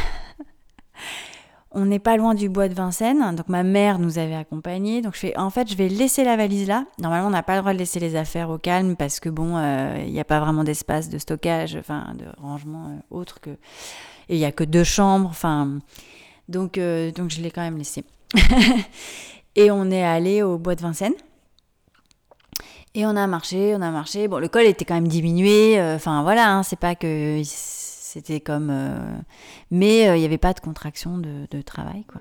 On n'est pas loin du bois de Vincennes, donc ma mère nous avait accompagnés. Donc je fais, en fait, je vais laisser la valise là. Normalement, on n'a pas le droit de laisser les affaires au calme parce que bon, il n'y a pas vraiment d'espace de stockage, enfin de rangement autre que. Et il y a que deux chambres, enfin. Donc, euh, donc je l'ai quand même laissé. (laughs) et on est allé au bois de Vincennes. Et on a marché, on a marché. Bon, le col était quand même diminué. euh, Enfin, voilà, hein, c'est pas que c'était comme. euh, mais il n'y avait pas de contraction de, travail, quoi.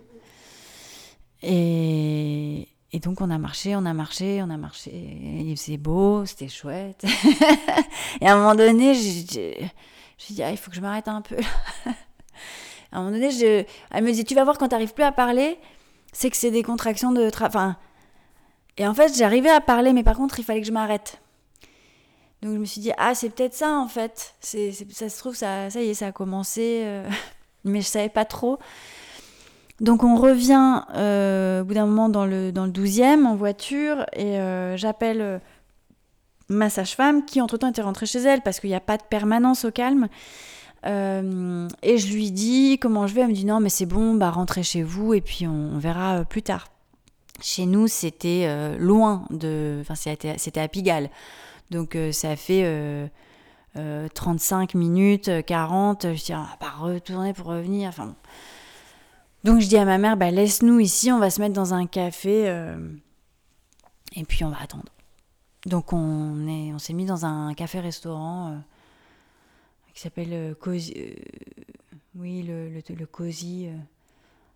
Et, et donc, on a marché, on a marché, on a marché. Il faisait beau, c'était chouette. (laughs) et à un moment donné, j'ai- j'ai dit, ah, il faut que je m'arrête un peu. À un moment donné, je, elle me dit, tu vas voir quand tu n'arrives plus à parler, c'est que c'est des contractions de. Enfin, et en fait, j'arrivais à parler, mais par contre, il fallait que je m'arrête. Donc je me suis dit, ah, c'est peut-être ça en fait. C'est, ça se trouve, ça, ça y est, ça a commencé, euh, (laughs) mais je savais pas trop. Donc on revient euh, au bout d'un moment dans le, dans le 12e en voiture et euh, j'appelle ma sage-femme qui entre-temps était rentrée chez elle parce qu'il n'y a pas de permanence au calme. Euh, et je lui dis comment je vais? Elle me dit non, mais c'est bon, bah rentrez chez vous et puis on, verra euh, plus tard. Chez nous, c'était euh, loin de. Enfin, c'était à Pigalle. Donc euh, ça fait euh, euh, 35 minutes, euh, 40. Je dis, ah, on va pas retourner pour revenir. Enfin. Donc je dis à ma mère, bah, laisse-nous ici, on va se mettre dans un café et puis on va attendre. Donc on est, on s'est mis dans un café-restaurant qui s'appelle euh, Cozy. euh, oui, le, le, le Cozy. euh,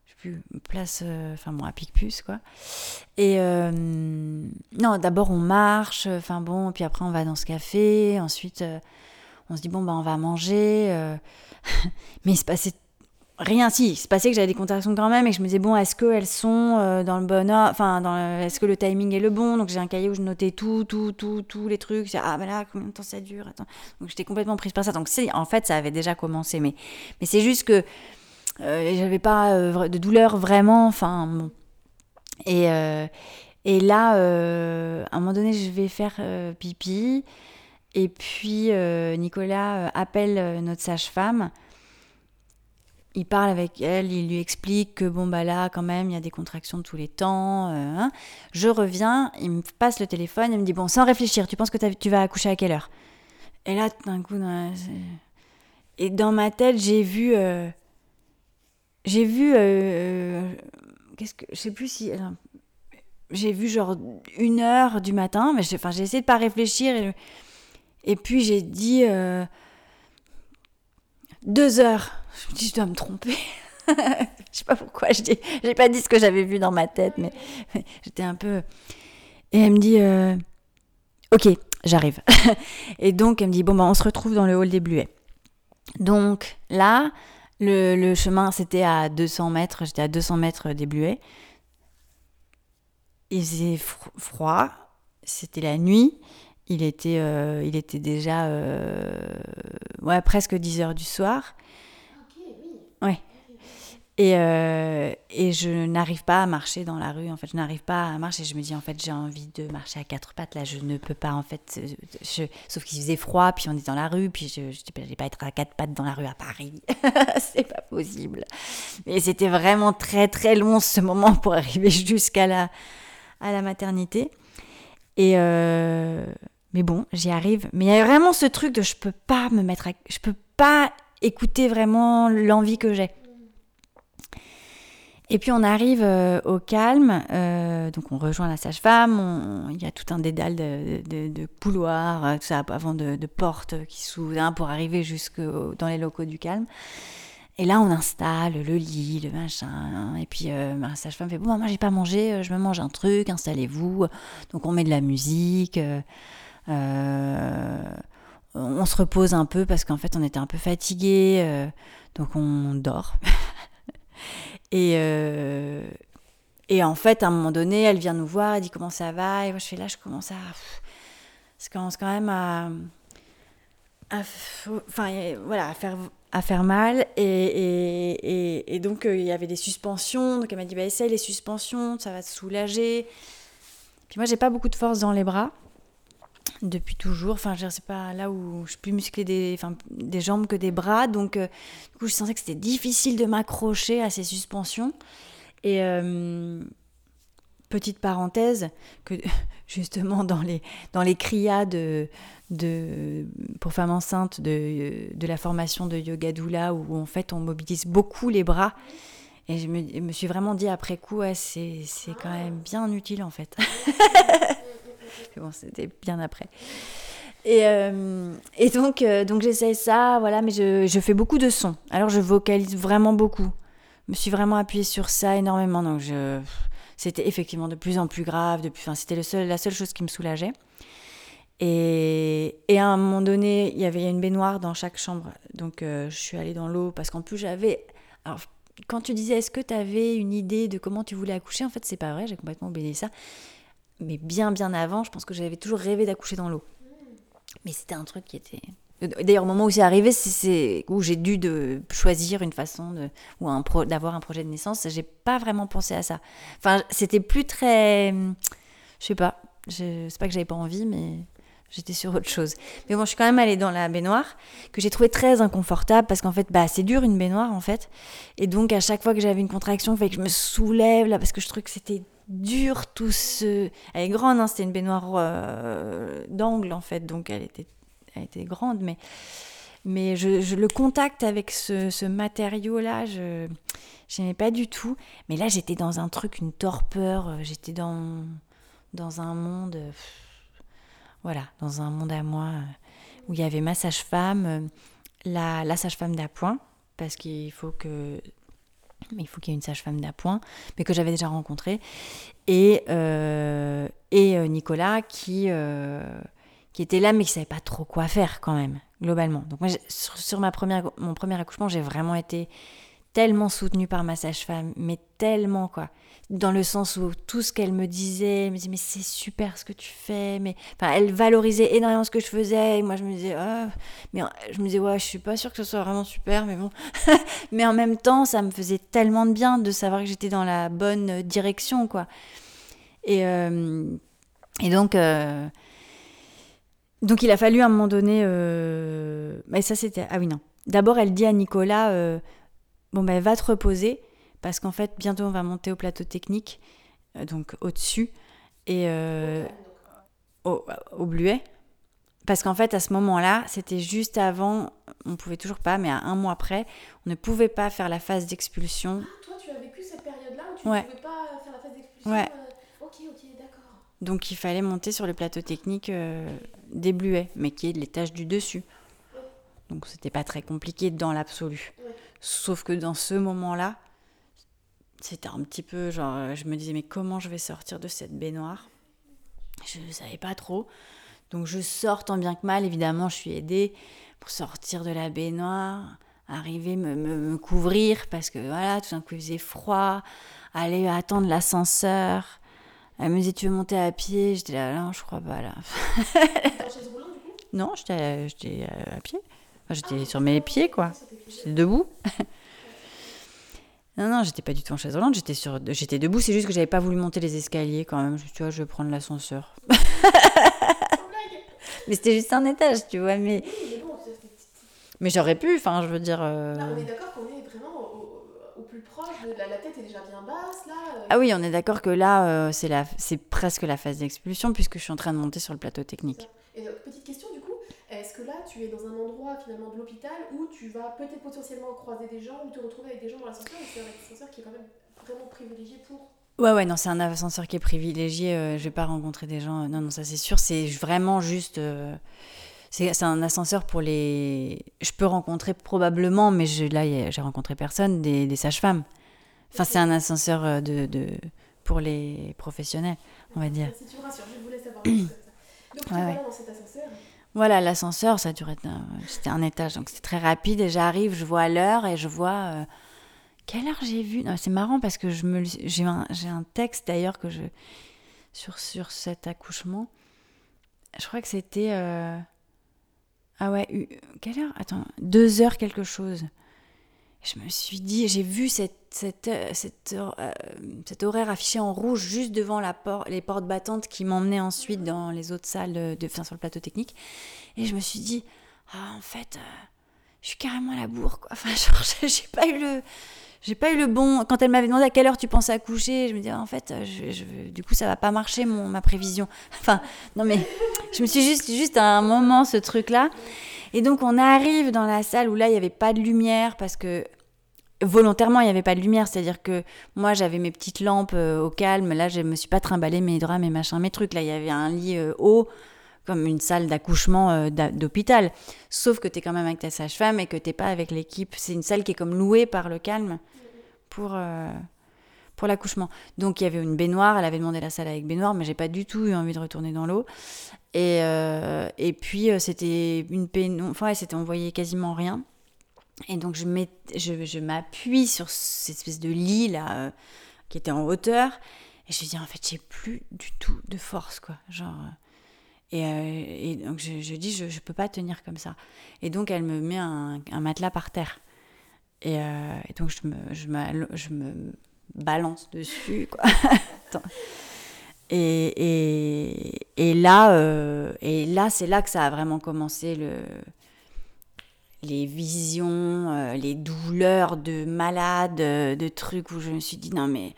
je sais plus, place. Enfin bon, à Picpus, quoi. Et non, d'abord on marche, enfin bon, puis après on va dans ce café, ensuite on se dit bon bah on va manger, (laughs) mais il se passait rien. Si, il se passait que j'avais des contractions quand même et que je me disais bon est-ce qu'elles sont euh, dans le bon ordre, enfin dans le- est-ce que le timing est le bon? Donc j'ai un cahier où je notais tout, tout, tout, tous les trucs. Je ah ben là combien de temps ça dure? Attends. Donc j'étais complètement prise par ça. Donc en fait ça avait déjà commencé, mais mais c'est juste que euh, j'avais pas euh, de douleur vraiment, enfin bon. Et, euh, et là, à un moment donné, je vais faire pipi. Et puis, Nicolas appelle notre sage-femme. Il parle avec elle, il lui explique que bon, bah là, quand même, il y a des contractions de tous les temps. euh, hein. Je reviens, il me passe le téléphone, il me dit Bon, sans réfléchir, tu penses que tu vas accoucher à quelle heure? Et là, d'un coup, dans et dans ma tête, j'ai vu. euh, j'ai vu. euh, Qu'est-ce que. Je sais plus si. j'ai vu genre une heure du matin, mais j'ai essayé de pas réfléchir. Et, et puis j'ai dit euh, deux heures. Je me dis, je dois me tromper. (laughs) je sais pas pourquoi je. J'ai pas dit ce que j'avais vu dans ma tête, mais, (laughs) j'étais un peu. Et elle me dit, euh, ok, j'arrive. (laughs) et donc elle me dit, bon bah on se retrouve dans le hall des Bluets. Donc là, le, chemin c'était à 200 mètres. J'étais à 200 mètres des Bluets il faisait fr- froid, c'était la nuit, il était, euh, il était déjà euh, ouais, presque 10 heures du soir. Ouais. Et, euh, et je n'arrive pas à marcher dans la rue. En fait, je n'arrive pas à marcher. Je me dis, en fait, j'ai envie de marcher à quatre pattes. Là, je ne peux pas, en fait. Je... Sauf qu'il faisait froid, puis on est dans la rue, puis je ne vais pas être à quatre pattes dans la rue à Paris. (laughs) c'est pas possible. Mais c'était vraiment très, très long ce moment pour arriver jusqu'à la, à la maternité. Et. Euh, mais bon, j'y arrive. Mais il y a vraiment ce truc de je peux pas me mettre à... Je peux pas écouter vraiment l'envie que j'ai. Et puis on arrive euh, au calme, euh, donc on rejoint la sage-femme, il y a tout un dédale de, couloirs, euh, tout ça, avant de, portes qui s'ouvrent hein, pour arriver jusque dans les locaux du calme. Et là on installe le lit, le machin, hein. et puis ma sage-femme fait bon moi j'ai pas mangé, je me mange un truc, installez-vous. Donc on met de la musique. On se repose un peu parce qu'en fait on était un peu fatigué, donc on dort. (laughs) Et, euh, et en fait, à un moment donné, elle vient nous voir, elle dit comment ça va? Et moi, je fais là, je commence à. Ça commence quand même à. enfin, voilà, à faire, à faire mal. Et, et, et, donc, euh, il y avait des suspensions. Donc, elle m'a dit bah, essaye les suspensions, ça va te soulager. Puis moi, j'ai pas beaucoup de force dans les bras depuis toujours. Enfin, je sais pas là où je suis plus musclée des, jambes que des bras. Donc, euh, du coup, je sentais que c'était difficile de m'accrocher à ces suspensions. Et euh, petite parenthèse, que (laughs) justement dans les, dans les de, pour femmes enceintes de, la formation de Yoga Doula, où en fait on mobilise beaucoup les bras. Et je me, me suis vraiment dit après coup, c'est quand même bien utile en fait. (laughs) bon, c'était bien après. Et, euh, et donc, euh, donc j'essaye ça, voilà, mais je, je, fais beaucoup de sons. Alors je vocalise vraiment beaucoup. Je me suis vraiment appuyée sur ça énormément. Donc je, c'était effectivement de plus en plus grave. Depuis, enfin, c'était le seul, la seule chose qui me soulageait. Et, et, à un moment donné, il y avait une baignoire dans chaque chambre. Donc euh, je suis allée dans l'eau parce qu'en plus j'avais. Alors, quand tu disais est-ce que tu avais une idée de comment tu voulais accoucher, en fait, c'est pas vrai, j'ai complètement oublié ça mais bien bien avant, je pense que j'avais toujours rêvé d'accoucher dans l'eau. Mais c'était un truc qui était. D'ailleurs, au moment où c'est arrivé, c'est où j'ai dû de choisir une façon de ou un pro, d'avoir un projet de naissance. J'ai pas vraiment pensé à ça. Enfin, c'était plus très. Je sais pas. Je... C'est pas que j'avais pas envie, mais j'étais sur autre chose. Mais bon, je suis quand même allée dans la baignoire, que j'ai trouvé très inconfortable parce qu'en fait, bah, c'est dur une baignoire en fait. Et donc, à chaque fois que j'avais une contraction, il fallait que je me soulève là parce que je trouvais que c'était dur tout ce. Elle est grande, hein, c'était une baignoire euh, d'angle en fait, donc elle était, elle était grande, mais, mais je, le contact avec ce, ce matériau-là, je n'aimais pas du tout. Mais là, j'étais dans un truc, une torpeur, euh, j'étais dans, dans un monde. voilà, dans un monde à moi où il y avait ma sage-femme, la, la sage-femme d'appoint, parce qu'il faut que mais il faut qu'il y ait une sage-femme d'appoint, mais que j'avais déjà rencontrée, et, euh, et euh, Nicolas qui, euh, qui était là, mais qui savait pas trop quoi faire quand même, globalement. Donc moi, sur, mon premier accouchement, j'ai vraiment été tellement soutenue par ma sage-femme, mais tellement quoi. Dans le sens où tout ce qu'elle me disait, elle me disait mais c'est super ce que tu fais, mais enfin elle valorisait énormément ce que je faisais et moi je me disais oh, mais je me disais ouais je suis pas sûre que ce soit vraiment super mais bon. (laughs) Mais en même temps ça me faisait tellement de bien de savoir que j'étais dans la bonne direction quoi. Et euh, et donc euh, donc il a fallu à un moment donné euh, mais ça c'était ah oui non. D'abord elle dit à Nicolas bon ben va te reposer parce qu'en fait, bientôt, on va monter au plateau technique, euh, donc au-dessus, et euh, au, au, Bluet. Parce qu'en fait, à ce moment-là, c'était juste avant, on pouvait toujours pas, mais à un mois après, on ne pouvait pas faire la phase d'expulsion. Ah, toi, tu as vécu cette période-là où tu ne pouvais pas faire la phase d'expulsion Ouais. Euh, ok, ok, d'accord. Donc, il fallait monter sur le plateau technique des Bluets, mais qui est l'étage du dessus. Donc, c'était pas très compliqué dans l'absolu. Sauf que dans ce moment-là, c'était un petit peu genre, euh, je me disais, mais comment je vais sortir de cette baignoire? Je ne savais pas trop. Donc je sors tant bien que mal, évidemment, je suis aidée pour sortir de la baignoire, arriver, me, me, couvrir, parce que voilà, tout d'un coup il faisait froid, aller attendre l'ascenseur. Elle me disait, tu veux monter à pied? J'étais là, non, je crois pas là. non, j'étais à pied. J'étais sur mes pieds, quoi. J'étais debout. (laughs) Non, non, j'étais pas du tout en chaise roulante, j'étais sur, j'étais debout. C'est juste que j'avais pas voulu monter les escaliers quand même. Je, tu vois, je vais prendre l'ascenseur. (laughs) mais c'était juste un étage, tu vois. Mais, mais j'aurais pu. Enfin, je veux dire. euh, on est d'accord qu'on est vraiment au, plus proche de la, la tête est déjà bien basse là. euh, Ah oui, on est d'accord que là, euh, c'est la, c'est presque la phase d'expulsion puisque je suis en train de monter sur le plateau technique. Et donc, petite question est-ce que là tu es dans un endroit finalement de l'hôpital où tu vas peut-être potentiellement croiser des gens ou te retrouver avec des gens dans l'ascenseur et c'est un ascenseur qui est quand même vraiment privilégié pour. Ouais, ouais, non, c'est un ascenseur qui est privilégié. euh, je vais pas rencontrer des gens. euh, non, non, ça c'est sûr. C'est vraiment juste. euh, c'est un ascenseur pour les. Je peux rencontrer probablement, mais je, là, j'ai rencontré personne, des, des sages-femmes. Enfin, c'est un ascenseur euh, de, de, pour les professionnels, on va dire. Si tu me rassures, je voulais savoir. Donc tu Ouais, ouais. dans cet ascenseur. Voilà, l'ascenseur, ça durait. C'était un étage, donc c'était très rapide. Et j'arrive, je vois l'heure et je vois. euh, quelle heure j'ai vu? C'est marrant parce que j'ai un, j'ai texte d'ailleurs que je sur sur cet accouchement. Je crois que c'était. euh, Ah ouais, quelle heure? Attends, deux heures quelque chose. Je me suis dit, j'ai vu cette, cette, euh, cette, euh, cet horaire affiché en rouge juste devant la les portes battantes qui m'emmenaient ensuite dans les autres salles, de, enfin, sur le plateau technique. Et je me suis dit, ah, en fait, euh, je suis carrément à la bourre, quoi. Enfin, (laughs) genre, j'ai pas eu le. J'ai pas eu le bon. Quand elle m'avait demandé à quelle heure tu pensais accoucher, je me disais, en fait, euh, du coup, ça va pas marcher, mon, ma prévision. (laughs) Enfin, non, mais je me suis juste, juste à un moment, ce truc-là. Et donc, on arrive dans la salle où là, il n'y avait pas de lumière parce que volontairement, il n'y avait pas de lumière. C'est-à-dire que moi, j'avais mes petites lampes euh, au calme. Là, je me suis pas trimballé mes draps, mes machins, mes trucs. Là, il y avait un lit euh, haut, comme une salle d'accouchement euh, d'hôpital. Sauf que tu es quand même avec ta sage-femme et que tu pas avec l'équipe. C'est une salle qui est comme louée par le calme pour, euh, pour l'accouchement. Donc, il y avait une baignoire. Elle avait demandé la salle avec baignoire, mais j'ai pas du tout eu envie de retourner dans l'eau. Et, euh, et puis, c'était une pénombre. Enfin, ouais, c'était, on voyait quasiment rien. Et donc, je, mets, je, je m'appuie sur cette espèce de lit là, qui était en hauteur. Et je dis, en fait, j'ai plus du tout de force, quoi. Genre. Euh, Et, donc, je, dis, je, je peux pas tenir comme ça. Et donc, elle me met un, un matelas par terre. Et, euh, donc, je me, je, m'allo- je me balance dessus, quoi. (laughs) Et, et, là, euh, et là c'est là que ça a vraiment commencé le, les visions, les douleurs de malade, de trucs où je me suis dit non mais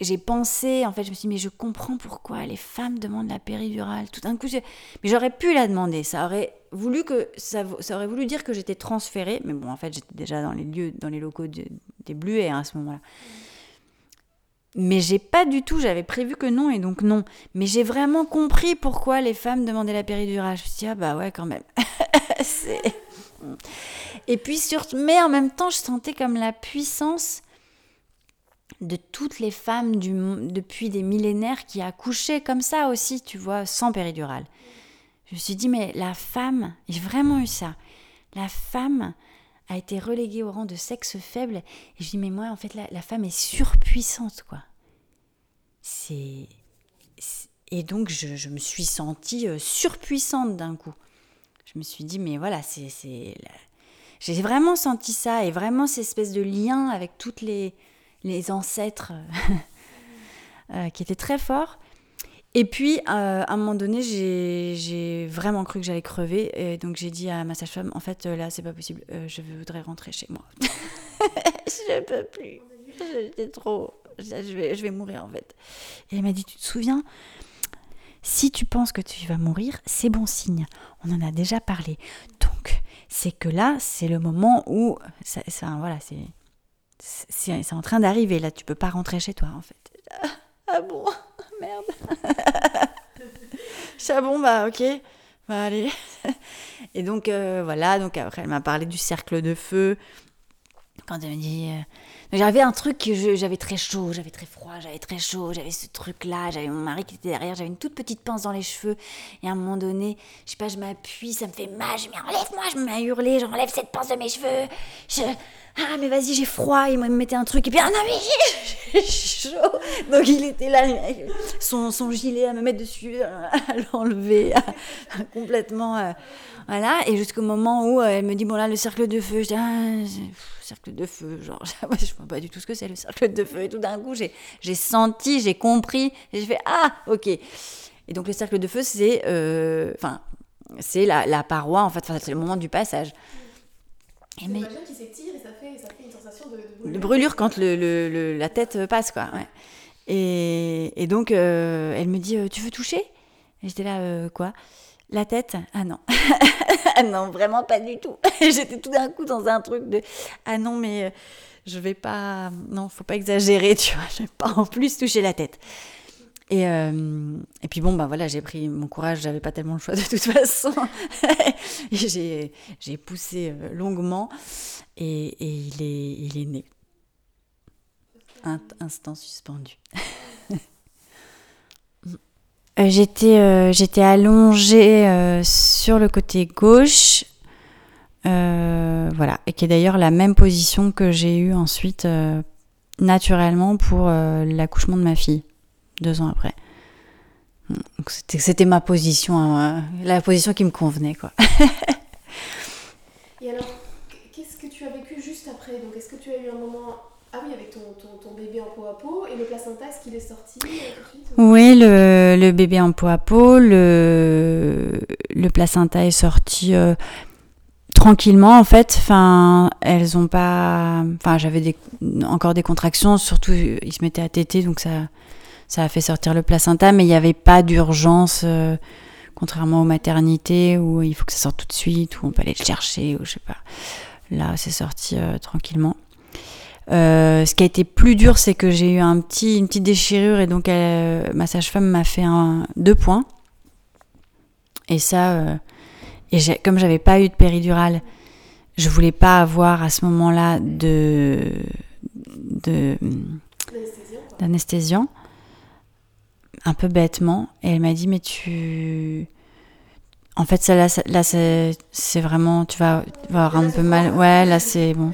j'ai pensé en fait je me suis dit mais je comprends pourquoi les femmes demandent la péridurale. Tout d'un coup, mais j'aurais pu la demander. Ça aurait voulu que ça, aurait voulu dire que j'étais transférée, mais bon en fait j'étais déjà dans les lieux, dans les locaux de- des Bluets à ce moment-là. Mais j'ai pas du tout, j'avais prévu que non et donc non. Mais j'ai vraiment compris pourquoi les femmes demandaient la péridurale. Je me suis dit, ah bah ouais, quand même. (laughs) Et puis surtout, mais en même temps, je sentais comme la puissance de toutes les femmes du, depuis des millénaires qui accouchaient comme ça aussi, tu vois, sans péridurale. Je me suis dit, mais la femme, j'ai vraiment eu ça. La femme a été reléguée au rang de sexe faible. Et je dis, mais moi, en fait, la, la femme est surpuissante, quoi. C'est. Et donc, je, je me suis sentie euh, surpuissante d'un coup. Je me suis dit, mais voilà, c'est. J'ai vraiment senti ça, et vraiment cette espèce de lien avec toutes les, les ancêtres euh, (laughs) euh, qui était très fort. Et puis, euh, à un moment donné, j'ai vraiment cru que j'allais crever. Et donc, j'ai dit à ma sage-femme, en fait, là, c'est pas possible. Je voudrais rentrer chez moi. (laughs) je peux plus. J'étais trop... Je vais, je vais mourir, en fait. Et elle m'a dit, tu te souviens? Si tu penses que tu vas mourir, c'est bon signe. On en a déjà parlé. Donc, c'est que là, c'est le moment où... Ça, ça- voilà, c'est... C'est en train d'arriver, là. Tu peux pas rentrer chez toi, en fait. Ah, ah bon? Merde. Je dis, (laughs) ah bah ok, bah allez. (laughs) Et donc euh, voilà, donc après elle m'a parlé du cercle de feu. Quand elle me dit... euh, J'avais un truc j'avais très chaud, j'avais très froid, j'avais très chaud, j'avais ce truc-là, j'avais mon mari qui était derrière, j'avais une toute petite pince dans les cheveux. Et à un moment donné, je sais pas, je m'appuie, ça me fait mal, je me dis enlève-moi, je me mets à hurler, j'enlève cette pince de mes cheveux. Je... Ah mais vas-y, j'ai froid, il me mettait un truc, et puis ah non mais j'ai chaud. Donc il était là, son, son gilet à me mettre dessus, à l'enlever complètement. euh, voilà, et jusqu'au moment où euh, elle me dit Bon, là, le cercle de feu, je dis Ah, pff, cercle de feu, genre, (laughs) je vois pas du tout ce que c'est le cercle de feu. Et tout d'un coup, j'ai senti, j'ai compris, et j'ai fait Ah, ok. Et donc, le cercle de feu, c'est euh, enfin, c'est la, la paroi, en fait, Enfin, c'est le moment du passage. Et mais- qui s'étire et ça fait, ça fait une sensation de, brûlure. brûlure quand le, le- le- la tête passe, quoi. ouais. Et, et donc, euh, elle me dit euh, Tu veux toucher? Et j'étais là, euh, quoi? La tête? Ah non. (laughs) ah non, vraiment pas du tout. (laughs) J'étais tout d'un coup dans un truc de Ah non, mais euh, je vais pas. Non, faut pas exagérer, (laughs) tu vois. Je vais pas en plus toucher la tête. Et, euh, et puis bon, bah voilà, j'ai pris mon courage, j'avais pas tellement le choix de toute façon. J'ai poussé euh, longuement et, et il, est, il est né. Instant suspendu. Euh, J'étais euh, j'étais allongée euh, sur le côté gauche, voilà, et qui est d'ailleurs la même position que j'ai eue ensuite naturellement pour l'accouchement de ma fille, deux ans après. C'était ma position, hein, la position qui me convenait, quoi. Et alors, qu'est-ce que tu as vécu juste après? Donc, est-ce que tu as eu un moment. Ah oui, avec ton, ton, bébé en peau à peau et le placenta, est-ce qu'il est sorti euh, tout de suite Oui, le, le bébé en peau à peau, le, le placenta est sorti euh, tranquillement en fait. Enfin, elles ont pas. Enfin, j'avais encore des contractions, surtout il se mettait à téter, donc ça, ça a fait sortir le placenta, mais il n'y avait pas d'urgence, euh, contrairement aux maternités où il faut que ça sorte tout de suite, où on peut aller le chercher, ou je sais pas. Là, c'est sorti tranquillement. Euh, ce qui a été plus dur, c'est que j'ai eu une petite déchirure et donc elle- ma sage-femme m'a fait deux points. Et ça, euh, et comme j'avais pas eu de péridurale, je voulais pas avoir à ce moment-là de d'anesthésiant, un peu bêtement. Et elle m'a dit mais tu, en fait là, là c'est vraiment tu vas avoir un peu mal. Ouais là c'est bon.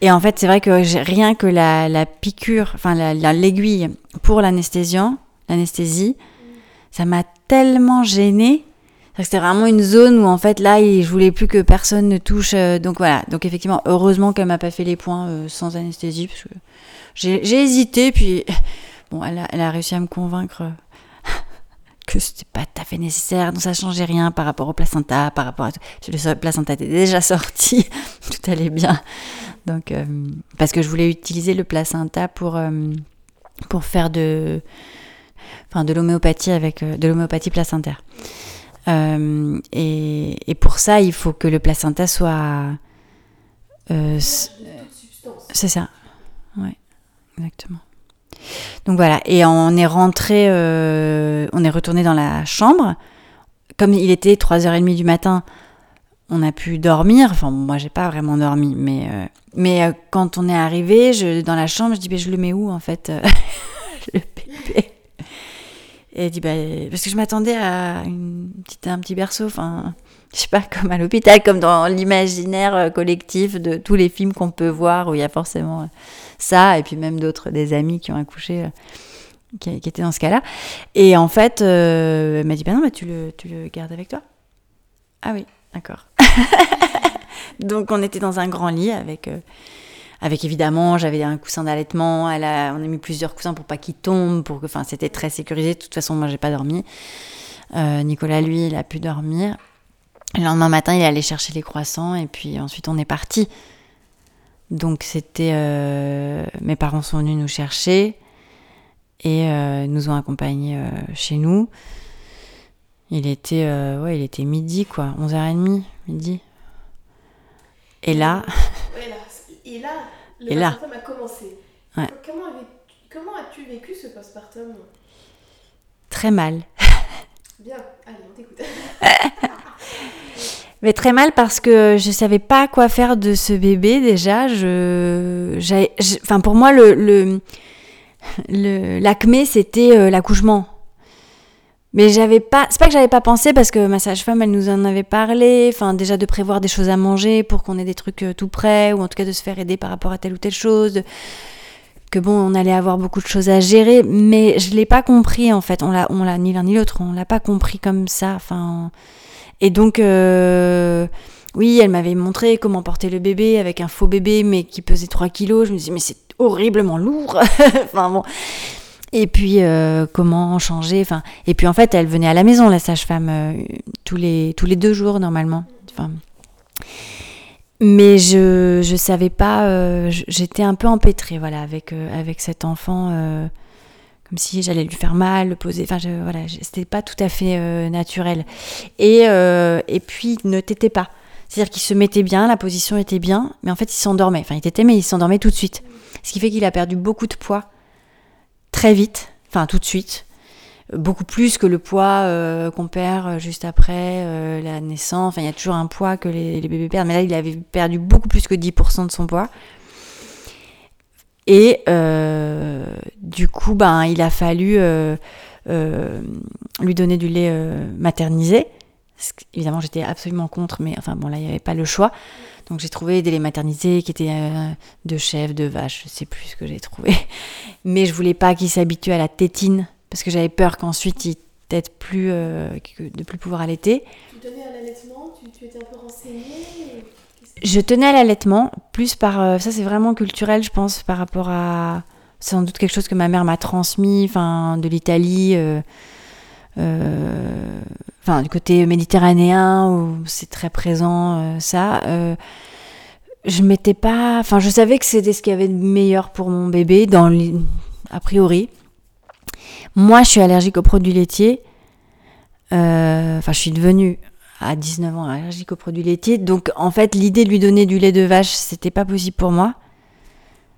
Et en fait, c'est vrai que rien que la, la piqûre, enfin la- la- l'aiguille pour l'anesthésiant, l'anesthésie, ça m'a tellement gênée. C'était vraiment une zone où en fait là, je voulais plus que personne ne touche. euh, donc voilà. Donc effectivement, heureusement qu'elle m'a pas fait les points euh, sans anesthésie parce que j'ai j'ai hésité. Puis (laughs) bon, elle a, elle a réussi à me convaincre euh, que c'était pas tout à fait nécessaire. Donc ça changeait rien par rapport au placenta, par rapport à tout. Le placenta était déjà (laughs) sorti, tout allait bien. Donc, euh, parce que je voulais utiliser le placenta pour, euh, pour faire de, enfin, de l'homéopathie avec euh, de l'homéopathie placentaire. Et, et pour ça, il faut que le placenta soit. c'est ça. Ouais, exactement. Donc voilà, et on est rentré, euh, on est retourné dans la chambre. Comme il était 3h30 du matin, on a pu dormir. Enfin, moi, j'ai pas vraiment dormi, mais, euh, mais euh, quand on est arrivé je, dans la chambre, je dis, ben, je le mets où en fait, (laughs) le bébé? Et elle dit, bah, parce que je m'attendais à une petite, un petit berceau, enfin, je sais pas, comme à l'hôpital, comme dans l'imaginaire collectif de tous les films qu'on peut voir où il y a forcément ça, et puis même d'autres, des amis qui ont accouché, euh, qui, étaient dans ce cas-là. Et en fait, euh, elle m'a dit, bah non, tu, le, tu le gardes avec toi. Ah oui, d'accord. (laughs) Donc on était dans un grand lit avec, euh, avec évidemment, j'avais un coussin d'allaitement, elle a, on a mis plusieurs coussins pour pas qu'il tombe, pour que, enfin c'était très sécurisé. De toute façon, moi j'ai pas dormi. Nicolas, lui, il a pu dormir. Le lendemain matin, il est allé chercher les croissants et puis ensuite on est parti. Donc c'était, euh, mes parents sont venus nous chercher et euh, nous ont accompagnés euh, chez nous. Il était, ouais, il était midi quoi, 11h30, midi. Et là, Ouais, là, (laughs) et là, le Et là. postpartum a commencé. Ouais. Comment, comment as-tu vécu ce postpartum? Très mal. Bien, allez, on t'écoute. (laughs) (laughs) Mais très mal parce que je savais pas quoi faire de ce bébé déjà. Je, je- enfin pour moi le, le, le- l'acmé c'était euh, l'accouchement. Mais j'avais pas, c'est pas que j'avais pas pensé parce que ma sage-femme elle nous en avait parlé. Enfin déjà de prévoir des choses à manger pour qu'on ait des trucs euh, tout prêts ou en tout cas de se faire aider par rapport à telle ou telle chose. que bon, on allait avoir beaucoup de choses à gérer, mais je l'ai pas compris en fait. On l'a, on l'a ni l'un ni l'autre, on l'a pas compris comme ça. Enfin, et donc, euh, oui, elle m'avait montré comment porter le bébé avec un faux bébé, mais qui pesait 3 kilos. Je me dis, mais c'est horriblement lourd. (laughs) enfin bon. Et puis euh, comment changer? Enfin, et puis en fait, elle venait à la maison, la sage-femme, euh, tous les tous les deux jours normalement. Enfin, mais je je savais pas. J'étais un peu empêtrée, voilà, avec avec cet enfant. Comme si j'allais lui faire mal, le poser. Enfin, je, voilà, c'était pas tout à fait euh, naturel. Et, euh, et puis, il ne t'était pas. C'est-à-dire qu'il se mettait bien, la position était bien, mais en fait, il s'endormait. Enfin, il t'était, mais il s'endormait tout de suite. Ce qui fait qu'il a perdu beaucoup de poids très vite, enfin, tout de suite. Beaucoup plus que le poids euh, qu'on perd juste après la naissance. Enfin, il y a toujours un poids que les, les bébés perdent, mais là, il avait perdu beaucoup plus que 10% de son poids. Et euh, du coup, ben, il a fallu euh, euh, lui donner du lait maternisé. Évidemment, j'étais absolument contre, mais enfin bon, là, il n'y avait pas le choix. Donc j'ai trouvé des laits maternisés qui étaient de chèvre, de vache, je sais plus ce que j'ai trouvé. (laughs) Mais je voulais pas qu'il s'habitue à la tétine, parce que j'avais peur qu'ensuite il tète plus, de plus pouvoir allaiter. À l'allaitement, tu, tu étais un renseignée Je tenais à l'allaitement, plus par. euh, ça, c'est vraiment culturel, je pense, par rapport à. C'est sans doute quelque chose que ma mère m'a transmis, enfin, de l'Italie, euh, euh, du côté méditerranéen, où c'est très présent, ça. je m'étais pas. Enfin, je savais que c'était ce qu'il y avait de meilleur pour mon bébé, a priori. Moi, je suis allergique aux produits laitiers. Enfin, je suis devenue à 19 ans allergique aux produits laitiers. Donc, en fait, l'idée de lui donner du lait de vache, c'était pas possible pour moi.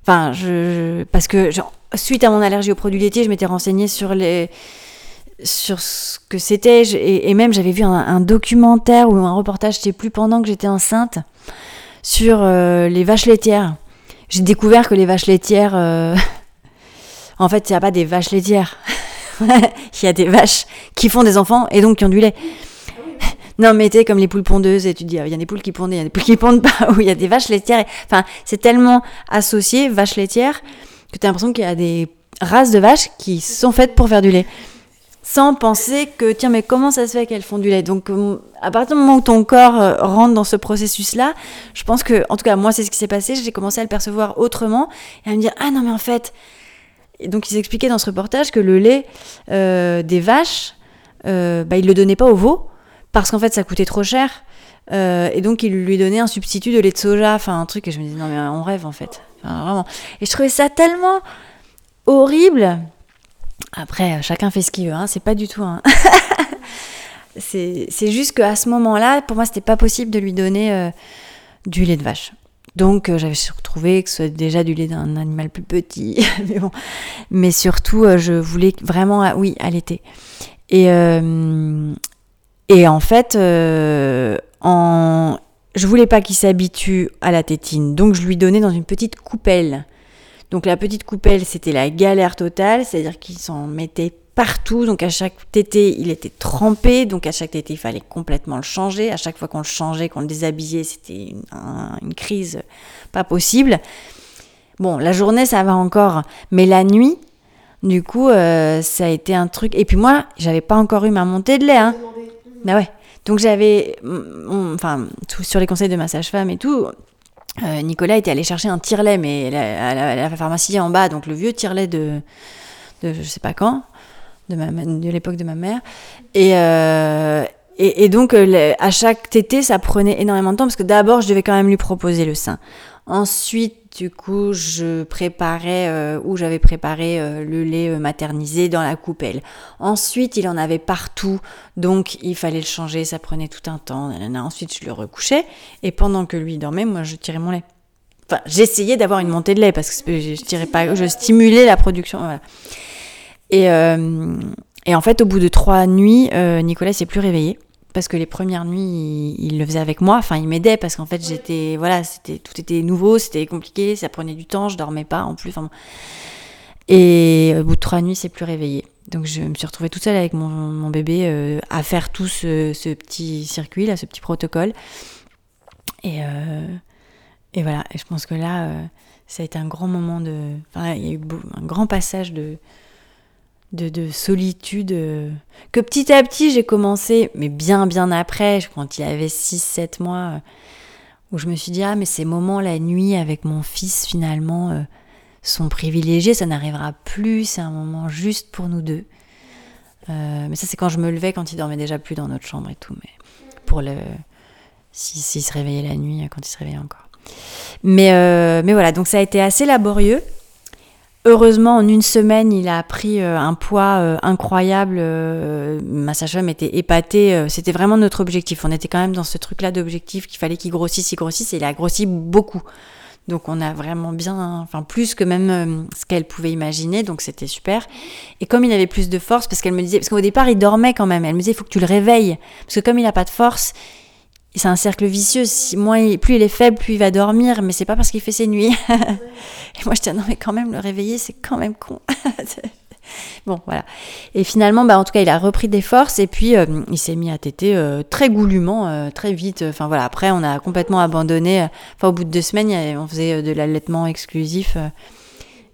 Enfin, je, parce que genre, suite à mon allergie aux produits laitiers, je m'étais renseignée sur les sur ce que c'était et, même j'avais vu un, un documentaire ou un reportage, je sais plus, pendant que j'étais enceinte, sur euh, les vaches laitières. J'ai découvert que les vaches laitières, euh, (laughs) en fait, il n'y a pas des vaches laitières. (laughs) Il y a des vaches qui font des enfants et donc qui ont du lait. Non, mais t'es comme les poules pondeuses et tu dis, ah, il y a des poules qui pondent, il y a des poules qui pondent pas, (laughs) ou il y a des vaches laitières. Enfin, c'est tellement associé, vaches laitières, que tu as l'impression qu'il y a des races de vaches qui sont faites pour faire du lait. Sans penser que, tiens, mais comment ça se fait qu'elles font du lait? Donc, euh, à partir du moment où ton corps euh, rentre dans ce processus-là, je pense que, en tout cas, moi, c'est ce qui s'est passé, j'ai commencé à le percevoir autrement et à me dire, ah non, mais en fait. Et donc, ils expliquaient dans ce reportage que le lait euh, des vaches, euh, bah, ils le donnaient pas aux veaux parce qu'en fait ça coûtait trop cher Euh, et donc il lui donnait un substitut de lait de soja enfin un truc et je me disais non mais on rêve en fait. Enfin, vraiment. Et je trouvais ça tellement horrible. Après euh, chacun fait ce qu'il veut hein, c'est pas du tout (laughs) un... c'est juste qu'à ce moment là pour moi c'était pas possible de lui donner euh, du lait de vache. Donc euh, j'avais retrouvé que ce soit déjà du lait d'un animal plus petit (laughs) mais bon. Mais surtout je voulais vraiment ah, oui allaiter. Et et en fait, euh, en... je voulais pas qu'il s'habitue à la tétine, donc je lui donnais dans une petite coupelle. Donc la petite coupelle, c'était la galère totale, c'est-à-dire qu'il s'en mettait partout, donc à chaque tété, il était trempé, donc à chaque tété, il fallait complètement le changer. À chaque fois qu'on le changeait, qu'on le déshabillait, c'était une, un- une crise pas possible. Bon, la journée, ça va encore, mais la nuit, du coup, euh, ça a été un truc. Et puis moi, j'avais pas encore eu ma montée de lait, hein. Bah ouais. Donc j'avais, enfin, sur les conseils de ma sage-femme et tout. euh, Nicolas était allé chercher un tire-lait, mais à la, pharmacie en bas, donc le vieux tire-lait de, de je sais pas quand, de, l'époque de ma mère. Et, euh, et, et donc euh, à chaque tété, ça prenait énormément de temps parce que d'abord, je devais quand même lui proposer le sein. Ensuite, du coup, je préparais, euh, ou j'avais préparé euh, le lait euh, maternisé dans la coupelle. Ensuite, il en avait partout, donc il fallait le changer, ça prenait tout un temps. Ensuite, je le recouchais, et pendant que lui dormait, moi, je tirais mon lait. Enfin, j'essayais d'avoir une montée de lait parce que je, tirais pas, je stimulais la production. Et, euh, et en fait, au bout de trois nuits, euh, Nicolas s'est plus réveillé parce que les premières nuits, il, il le faisait avec moi. Enfin, il m'aidait parce qu'en fait, j'étais, voilà, c'était tout était nouveau, c'était compliqué, ça prenait du temps, je dormais pas en plus. Enfin. Et au bout de trois nuits, il s'est plus réveillé. Donc je me suis retrouvée toute seule avec mon, mon bébé euh, à faire tout ce, ce petit circuit, là, ce petit protocole. Et, euh, et voilà, et je pense que là, euh, ça a été un grand moment de. Enfin, il y a eu un grand passage de, de, de solitude. euh, que petit à petit, j'ai commencé, mais bien, bien après, quand il avait 6-7 mois, euh, où je me suis dit, ah, mais ces moments, la nuit, avec mon fils, finalement, euh, sont privilégiés, ça n'arrivera plus, c'est un moment juste pour nous deux. Mais ça, c'est quand je me levais, quand il dormait déjà plus dans notre chambre et tout. Mais pour le. S'il si, s'il se réveillait la nuit, quand il se réveillait encore. Mais, mais voilà, donc ça a été assez laborieux. Heureusement, en une semaine, il a pris euh, un poids euh, incroyable. euh, ma sage-femme était épatée. C'était vraiment notre objectif. On était quand même dans ce truc-là d'objectif qu'il fallait qu'il grossisse, il grossisse. Et il a grossi beaucoup. Donc on a vraiment bien, enfin plus que même ce qu'elle pouvait imaginer, donc c'était super. Et comme il avait plus de force, parce qu'elle me disait, parce qu'au départ il dormait quand même, elle me disait il faut que tu le réveilles, parce que comme il n'a pas de force, c'est un cercle vicieux. Si, moins plus il est faible, plus il va dormir, mais c'est pas parce qu'il fait ses nuits. (laughs) et moi je disais non mais quand même le réveiller c'est quand même con. (laughs) Bon, voilà. Et finalement, bah, en tout cas, il a repris des forces et puis euh, il s'est mis à téter euh, très goulûment, euh, très vite. Enfin voilà, après, on a complètement abandonné. Enfin, au bout de deux semaines, on faisait de l'allaitement exclusif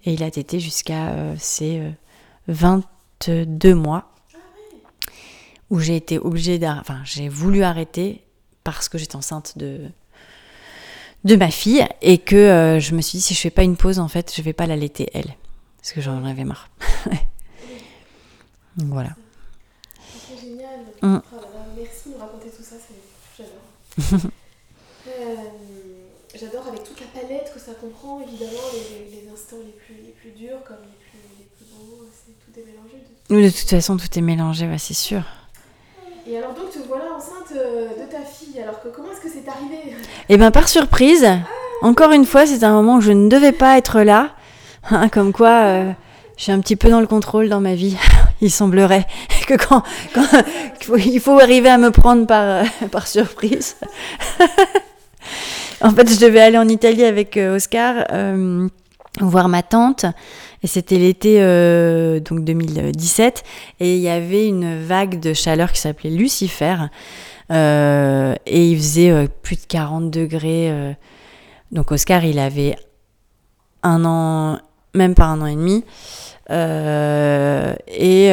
et il a tété jusqu'à ses euh, 22 mois où j'ai été obligée d'arrêter. Enfin, j'ai voulu arrêter parce que j'étais enceinte de de ma fille et que euh, je me suis dit si je fais pas une pause en fait je vais pas l'allaiter elle parce que j'en avais marre Donc (laughs) voilà C'est génial. Mm. Oh merci de nous raconter tout ça, j'adore. (laughs) Euh, j'adore avec toute la palette que ça comprend, évidemment, les, les instants les plus, les plus durs comme les plus, les plus beaux, c'est, tout est mélangé. de- de toute façon tout est mélangé ouais, c'est sûr Et alors donc te voilà enceinte euh, de ta fille, alors comment est-ce que c'est arrivé? Et ben par surprise encore une fois c'est un moment où je ne devais pas être là. Hein, comme quoi euh, je suis un petit peu dans le contrôle dans ma vie (laughs) il semblerait que quand, il faut arriver à me prendre par, euh, par surprise. (laughs) En fait, je devais aller en Italie avec euh, Oscar voir ma tante. Et c'était l'été euh, donc 2017. Et il y avait une vague de chaleur qui s'appelait Lucifer. Euh, et il faisait euh, plus de 40 degrés. donc Oscar, il avait un an, même pas un an et demi. Et,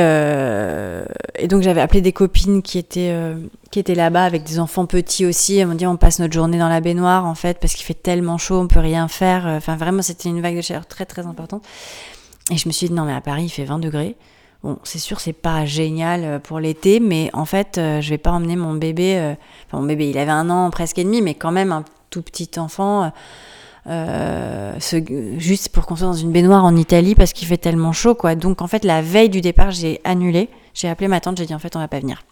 donc j'avais appelé des copines qui étaient, étaient là-bas avec des enfants petits aussi. Elles m'ont dit on passe notre journée dans la baignoire en fait parce qu'il fait tellement chaud, on peut rien faire. Enfin vraiment c'était une vague de chaleur très très importante. Et je me suis dit non mais à Paris il fait 20 degrés. Bon c'est sûr c'est pas génial euh, pour l'été mais en fait euh, je vais pas emmener mon bébé. euh, Enfin mon bébé il avait un an presque et demi mais quand même un tout petit enfant. juste pour qu'on soit dans une baignoire en Italie parce qu'il fait tellement chaud quoi. Donc en fait la veille du départ j'ai annulé, j'ai appelé ma tante, j'ai dit en fait on va pas venir.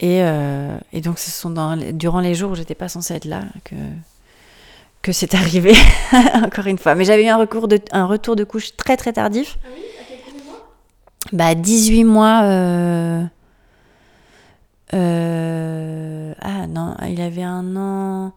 Et, et donc ce sont durant les jours où j'étais pas censée être là que que c'est arrivé (laughs) encore une fois. Mais j'avais eu un, recours de, un retour de couche très très tardif. Ah oui À quelques mois? Bah 18 mois. euh, euh, ah non, il avait un an.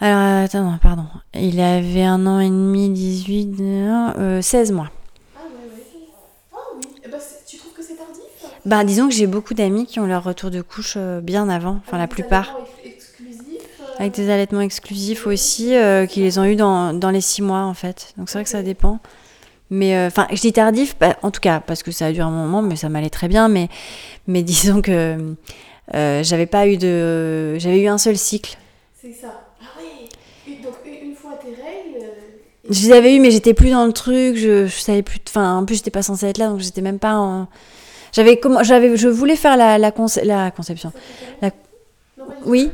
Alors attends, non, pardon. Il avait un an et demi, 18, non, euh, 16 mois. Ah ouais, ouais. Ah oui. Eh ben, tu trouves que c'est tardif? Bah disons que j'ai beaucoup d'amis qui ont leur retour de couche bien avant, enfin la Avec des plupart. allaitements ex- exclusifs, euh, Avec des allaitements exclusifs aussi, euh, qui les ont eu dans, dans les 6 mois en fait. Donc c'est vrai que ça dépend. Mais euh, enfin, je dis tardif, bah, en tout cas, parce que ça a duré un moment, mais ça m'allait très bien. Mais, mais (laughs) disons que euh, j'avais pas eu de. J'avais eu un seul cycle. C'est ça. Ah oui. Donc une fois tes règles. euh, Je les avais eu, mais j'étais plus dans le truc. Je, je savais plus. Enfin, en plus, j'étais pas censée être là, donc j'étais même pas en. J'avais comment j'avais je voulais faire la la, conce- la conception. La- Non, Oui.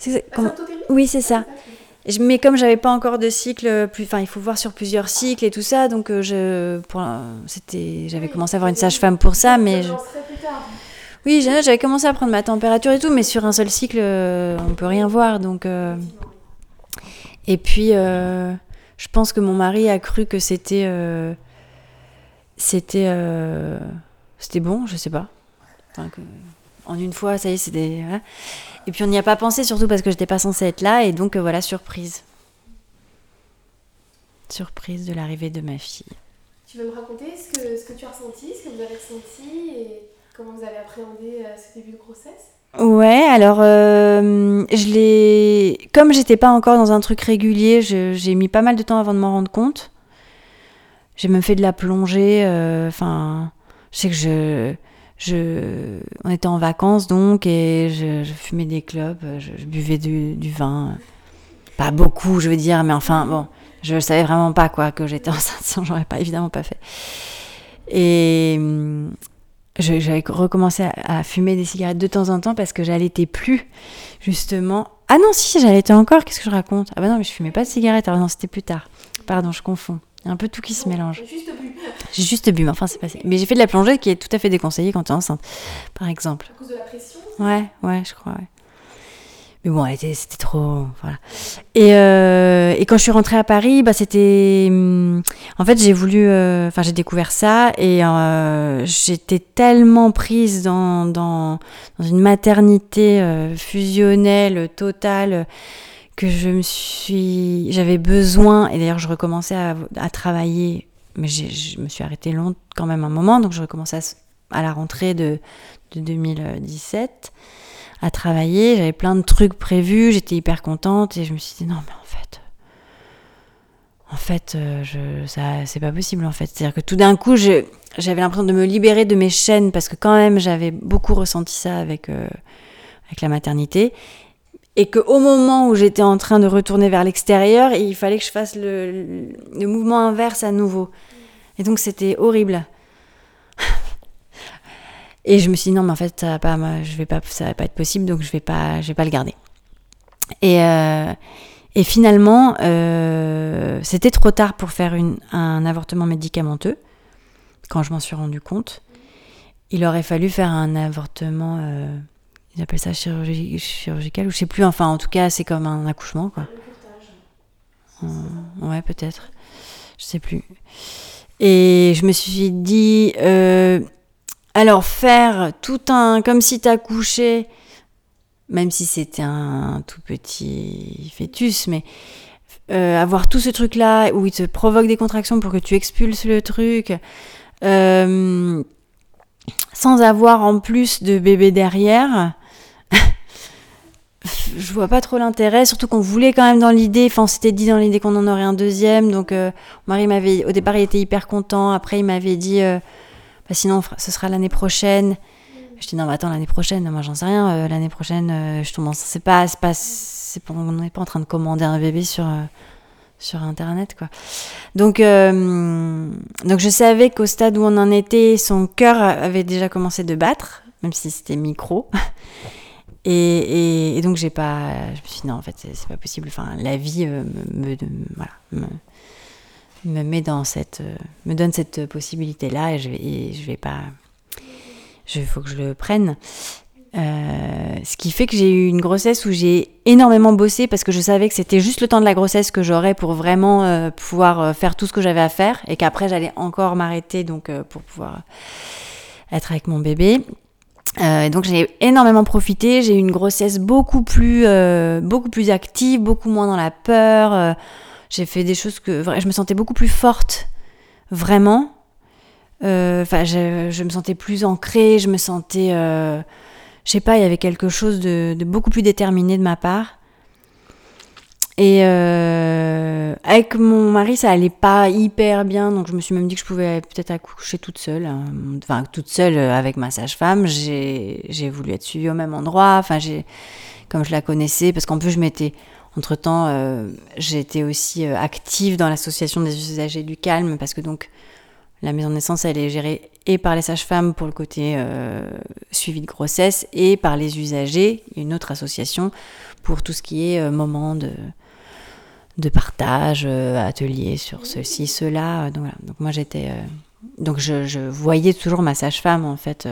C'est symptothermie Oui, c'est ça. Ah, Mais comme j'avais pas encore de cycle, plus, enfin, il faut voir sur plusieurs cycles et tout ça, donc euh, je, pour, c'était, j'avais Oui, commencé à avoir une sage-femme pour ça, mais Je oui, j'avais commencé à prendre ma température et tout, mais sur un seul cycle, euh, on peut rien voir, donc. euh, Et puis, euh, je pense que mon mari a cru que c'était, euh, c'était, c'était bon, je sais pas. Enfin, que- en une fois, ça y est, c'était. voilà. Et puis on n'y a pas pensé, surtout parce que j'étais pas censée être là, et donc euh, voilà, surprise. Surprise de l'arrivée de ma fille. Tu veux me raconter ce que, ce que tu as ressenti, ce que vous avez ressenti et comment vous avez appréhendé euh, ce début de grossesse? Ouais, alors euh, je l'ai. Comme j'étais pas encore dans un truc régulier, j'ai mis pas mal de temps avant de m'en rendre compte. J'ai même fait de la plongée. euh, Enfin, je sais que je, je. On était en vacances donc et je, fumais des clopes, je, buvais du, vin. Pas beaucoup, je veux dire, mais enfin bon, je savais vraiment pas quoi que j'étais (laughs) enceinte, sinon j'aurais pas évidemment pas fait. Et hum, j'avais recommencé à, fumer des cigarettes de temps en temps parce que j'allaitais plus, justement. Ah non, si, j'allaitais encore, qu'est-ce que je raconte? Ah bah non, mais je fumais pas de cigarettes, ah non, c'était plus tard. Pardon, je confonds. Il y a un peu tout qui se mélange. Juste bu. J'ai juste bu, mais enfin, c'est passé. Mais j'ai fait de la plongée qui est tout à fait déconseillée quand tu es enceinte, par exemple. À cause de la pression. Ouais, ouais, je crois, ouais. Mais bon, c'était trop. Voilà. Et, euh, et quand je suis rentrée à Paris, bah, c'était. hum, En fait, j'ai voulu. euh, Enfin, j'ai découvert ça et euh, j'étais tellement prise dans, dans, dans une maternité fusionnelle, totale, que je me suis. J'avais besoin. Et d'ailleurs, je recommençais à, travailler. Mais je me suis arrêtée long quand même un moment, donc je recommençais à, la rentrée de, de 2017 à travailler, j'avais plein de trucs prévus, j'étais hyper contente et je me suis dit non mais en fait en fait euh, je ça c'est pas possible en fait, c'est-à-dire que tout d'un coup j'avais l'impression de me libérer de mes chaînes parce que quand même j'avais beaucoup ressenti ça avec euh, avec la maternité et que au moment où j'étais en train de retourner vers l'extérieur, il fallait que je fasse le, mouvement inverse à nouveau. Et donc c'était horrible. Et je me suis dit non mais en fait ça va pas, je vais pas, ça va pas être possible donc je vais pas, je vais pas le garder. Et, euh, et finalement euh, c'était trop tard pour faire un avortement médicamenteux quand je m'en suis rendu compte. Il aurait fallu faire un avortement, euh, ils appellent ça chirurgi- chirurgical ou je sais plus. Enfin en tout cas c'est comme un accouchement quoi. Ouais, peut-être. Je sais plus. Et je me suis dit, euh, alors faire tout un. Comme si t'accouchais, même si c'était un tout petit fœtus, mais euh, avoir tout ce truc-là où il te provoque des contractions pour que tu expulses le truc, euh, sans avoir en plus de bébé derrière je vois pas trop l'intérêt, surtout qu'on voulait quand même dans l'idée, enfin on s'était dit dans l'idée qu'on en aurait un deuxième, donc euh, mon mari m'avait, au départ il était hyper content, après il m'avait dit, euh, bah, sinon ce sera l'année prochaine. Je dis non mais attends l'année prochaine, moi j'en sais rien, euh, l'année prochaine euh, je tombe enceinte, c'est pas, c'est pas, c'est pas, on n'est pas en train de commander un bébé sur sur internet quoi. Donc donc je savais qu'au stade où on en était, son cœur avait déjà commencé de battre, même si c'était micro. (laughs) Et, donc j'ai pas, je me suis dit non en fait c'est pas possible. Enfin la vie euh, me, voilà, me, me met dans cette, euh, me donne cette possibilité là et je et je vais pas, il faut que je le prenne. Euh, ce qui fait que j'ai eu une grossesse où j'ai énormément bossé parce que je savais que c'était juste le temps de la grossesse que j'aurais pour vraiment pouvoir faire tout ce que j'avais à faire et qu'après j'allais encore m'arrêter donc pour pouvoir être avec mon bébé. Euh, donc j'ai énormément profité. J'ai eu une grossesse beaucoup plus, euh, beaucoup plus active, beaucoup moins dans la peur. Euh, j'ai fait des choses que je me sentais beaucoup plus forte, vraiment. Euh, Enfin, je, je me sentais plus ancrée. Je me sentais, euh, je sais pas, il y avait quelque chose de, de beaucoup plus déterminé de ma part. Et euh, avec mon mari, ça allait pas hyper bien, donc je me suis même dit que je pouvais peut-être accoucher toute seule. hein. Enfin, toute seule euh, avec ma sage-femme. J'ai voulu être suivie au même endroit. Enfin, j'ai comme je la connaissais, parce qu'en plus je m'étais entre temps, j'étais aussi euh, active dans l'association des usagers du calme, parce que donc la maison de naissance, elle est gérée et par les sages-femmes pour le côté euh, suivi de grossesse, et par les usagers, une autre association pour tout ce qui est euh, moment de de partage, euh, atelier sur ceci, cela. Euh, Donc, voilà. donc moi j'étais, euh, donc je, voyais toujours ma sage-femme en fait.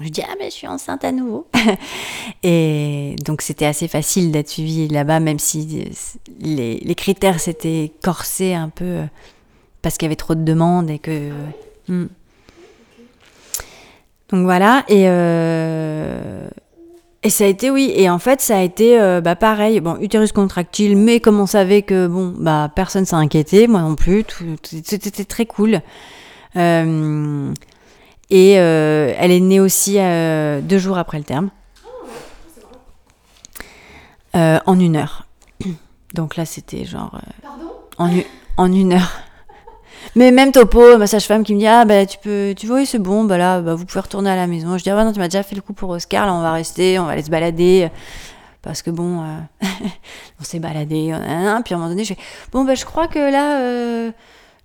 je dis ah mais je suis enceinte à nouveau. (laughs) Et donc c'était assez facile d'être suivie là-bas, même si les, critères s'étaient corsés un peu parce qu'il y avait trop de demandes et que. Hmm. Donc voilà et. Et ça a été, oui. Et en fait, ça a été euh, bah, pareil. Bon, utérus contractile, mais comme on savait que bon, bah, personne s'est inquiété, moi non plus. C'était très cool. Euh, Et euh, elle est née aussi deux jours après le terme. En une heure. Donc là, c'était genre. Pardon? en, en une heure. Mais même Topo, ma sage-femme qui me dit Ah, bah tu peux. Tu vois, oui, c'est bon, bah là, bah, vous pouvez retourner à la maison. Je dis Ah, bah non, tu m'as déjà fait le coup pour Oscar, là, on va rester, on va aller se balader. Parce que bon, euh, (laughs) on s'est baladé, puis à un moment donné, je fais Bon, bah je crois que là, euh,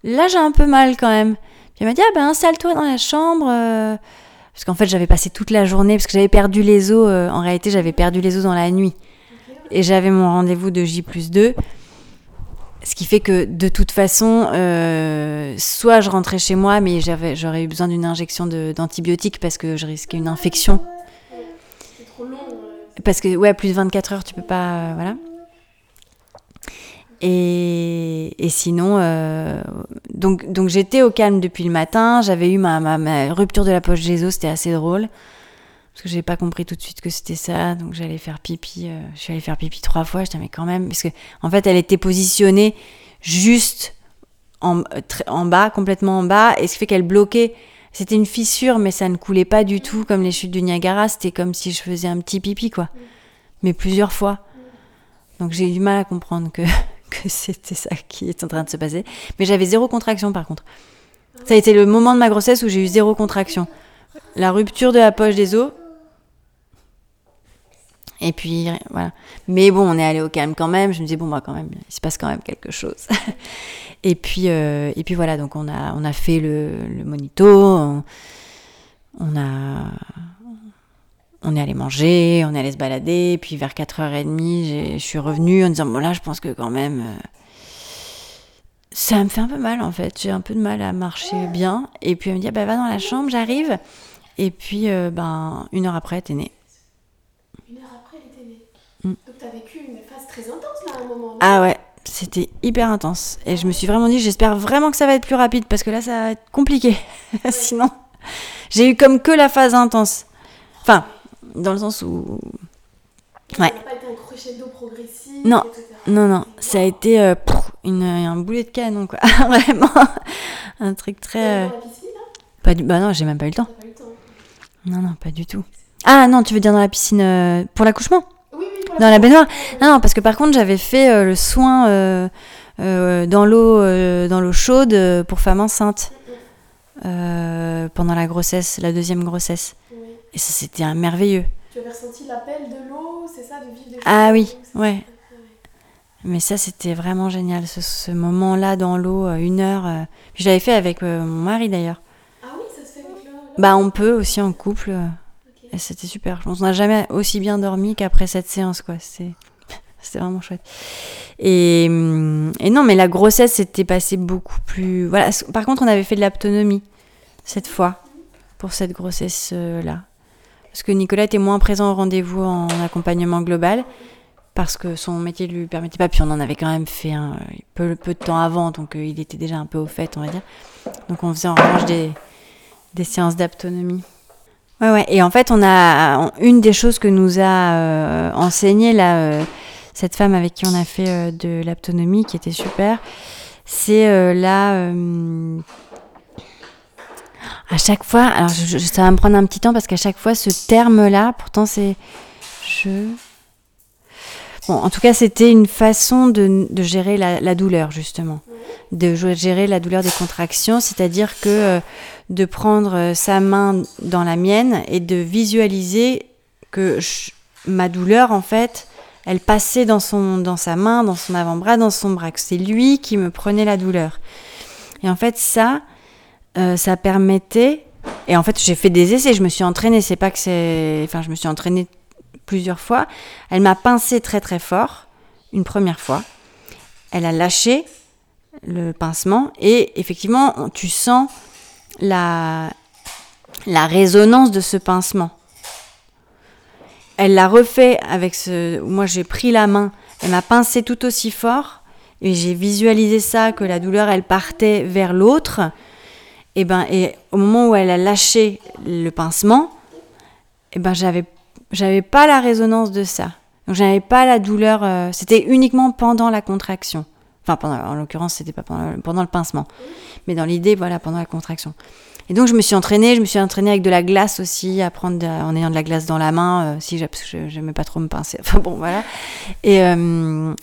là, j'ai un peu mal quand même. Puis elle m'a dit Ah, bah installe-toi dans la chambre. euh, Parce qu'en fait, j'avais passé toute la journée, parce que j'avais perdu les os. en réalité, j'avais perdu les os dans la nuit. Et j'avais mon rendez-vous de J plus 2. Ce qui fait que de toute façon, euh, soit je rentrais chez moi, mais j'aurais eu besoin d'une injection d'antibiotiques parce que je risquais une infection. Trop long. Parce que, ouais, plus de 24 heures, tu peux pas. euh, voilà. Et, sinon, euh, donc, donc j'étais au calme depuis le matin. J'avais eu ma, ma, rupture de la poche des c'était assez drôle. Parce que j'ai pas compris tout de suite que c'était ça. Donc j'allais faire pipi. euh, je suis allée faire pipi trois fois. Je mais quand même. Parce que, en fait, elle était positionnée juste en, euh, en bas, complètement en bas. Et ce qui fait qu'elle bloquait. C'était une fissure, mais ça ne coulait pas du tout comme les chutes du Niagara. C'était comme si je faisais un petit pipi, quoi. Mais plusieurs fois. Donc j'ai eu du mal à comprendre que, (laughs) que c'était ça qui est en train de se passer. Mais j'avais zéro contraction par contre. Ça a été le moment de ma grossesse où j'ai eu zéro contraction. La rupture de la poche des os. Et puis voilà. Mais bon, on est allé au calme quand même. Je me disais bon bah quand même, il se passe quand même quelque chose. (laughs) et puis euh, et puis voilà. Donc on a on a fait le, le monito. On, a on est allé manger, on est allé se balader, puis vers 4h30, j'ai- je suis revenue en disant, bon là, je pense que quand même, euh, ça me fait un peu mal en fait, j'ai un peu de mal à marcher bien. Et puis elle me dit, ah, bah va dans la chambre, j'arrive. Et puis, euh, ben, une heure après, t'es née. Une heure après, elle était née. Mm. Donc t'as vécu une phase très intense là à un moment. Ah ouais, c'était hyper intense. Et je me suis vraiment dit, j'espère vraiment que ça va être plus rapide, parce que là, ça va être compliqué. (laughs) Sinon, j'ai eu comme que la phase intense. Enfin, dans le sens où Ça ouais. n'a pas été un crescendo progressif. Non. etc. Non, non, ça a été euh, pff, une, un boulet de canon, quoi. (laughs) Vraiment, un truc très... euh, dans la piscine là? Pas du... Bah non, j'ai même pas eu le temps. Pas eu le temps. Non, non, pas du tout. Ah non, tu veux dire dans la piscine euh, pour l'accouchement? Dans la baignoire. Non, non, parce que par contre, j'avais fait euh, le soin euh, euh, dans l'eau dans l'eau chaude pour femmes enceintes pendant la grossesse, la deuxième grossesse. Oui. Et ça, c'était merveilleux. Tu avais ressenti l'appel de l'eau, c'est ça, de vivre des choses? Ah oui, ouais. Ah Mais ça, c'était vraiment génial, ce, ce moment-là dans l'eau, une heure. je l'avais fait avec mon mari d'ailleurs. Ah oui, ça se fait avec l'eau. Bah, on peut aussi en couple. C'était super. Je pense qu'on n'a jamais aussi bien dormi qu'après cette séance, quoi. C'est- (laughs) C'était vraiment chouette. Et, hum, et non, mais la grossesse s'était passée beaucoup plus. Par contre, on avait fait de l'autonomie cette fois pour cette grossesse-là. Parce que Nicolas était moins présent au rendez-vous en accompagnement global parce que son métier ne lui permettait pas. Puis on en avait quand même fait un peu, de temps avant, donc euh, il était déjà un peu au fait, on va dire. Donc on faisait en revanche des, des séances d'autonomie. Ouais, ouais. Et en fait, on a une des choses que nous a euh, enseigné là, euh, cette femme avec qui on a fait euh, de l'autonomie, qui était super, c'est euh, là. euh, à chaque fois, alors je- je- ça va me prendre un petit temps parce qu'à chaque fois, ce terme-là, pourtant c'est je. En tout cas, c'était une façon de, gérer la, douleur, justement. De gérer la douleur des contractions, c'est-à-dire que euh, de prendre euh, sa main dans la mienne et de visualiser que ma douleur, en fait, elle passait dans, son, dans sa main, dans son avant-bras, dans son bras, c'est lui qui me prenait la douleur. Et en fait, ça, euh, ça permettait. Et en fait, j'ai fait des essais, je me suis entraînée. C'est pas que c'est. Enfin, je me suis entraînée plusieurs fois. Elle m'a pincé très très fort, une première fois. Elle a lâché le pincement et effectivement, tu sens la, la résonance de ce pincement. Elle l'a refait avec ce. Moi, j'ai pris la main, elle m'a pincé tout aussi fort et j'ai visualisé ça que la douleur, elle partait vers l'autre. Et ben, et au moment où elle a lâché le pincement, et ben, j'avais, j'avais pas la résonance de ça. Donc, j'avais pas la douleur. euh, c'était uniquement pendant la contraction. Enfin, pendant, en l'occurrence, c'était pas pendant, le pincement. Mais dans l'idée, voilà, pendant la contraction. Et donc, je me suis entraînée. Je me suis entraînée avec de la glace aussi, à prendre en ayant de la glace dans la main, euh, si j'aimais pas trop me pincer. (laughs) Enfin, bon, voilà. Et, euh,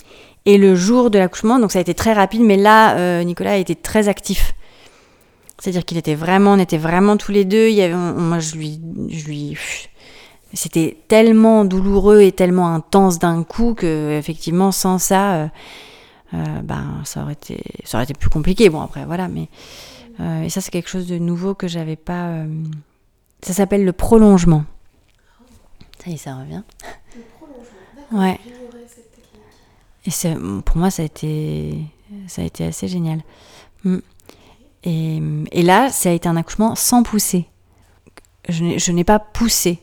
et le jour de l'accouchement, donc ça a été très rapide, mais là, Nicolas a été très actif. C'est-à-dire qu'il était vraiment, on était vraiment tous les deux. Il y avait, moi, je lui, je lui, c'était tellement douloureux et tellement intense d'un coup que, effectivement, sans ça, euh, ben, ça aurait été, ça aurait été plus compliqué. Bon, après, voilà, mais euh, et ça, c'est quelque chose de nouveau que j'avais pas. Euh, ça s'appelle le prolongement. Ça y est, ça revient. Le prolongement. Ouais. Et pour moi, ça a été, ça a été assez génial. Mm. Et, et, là, ça a été un accouchement sans pousser. Je n'ai pas poussé.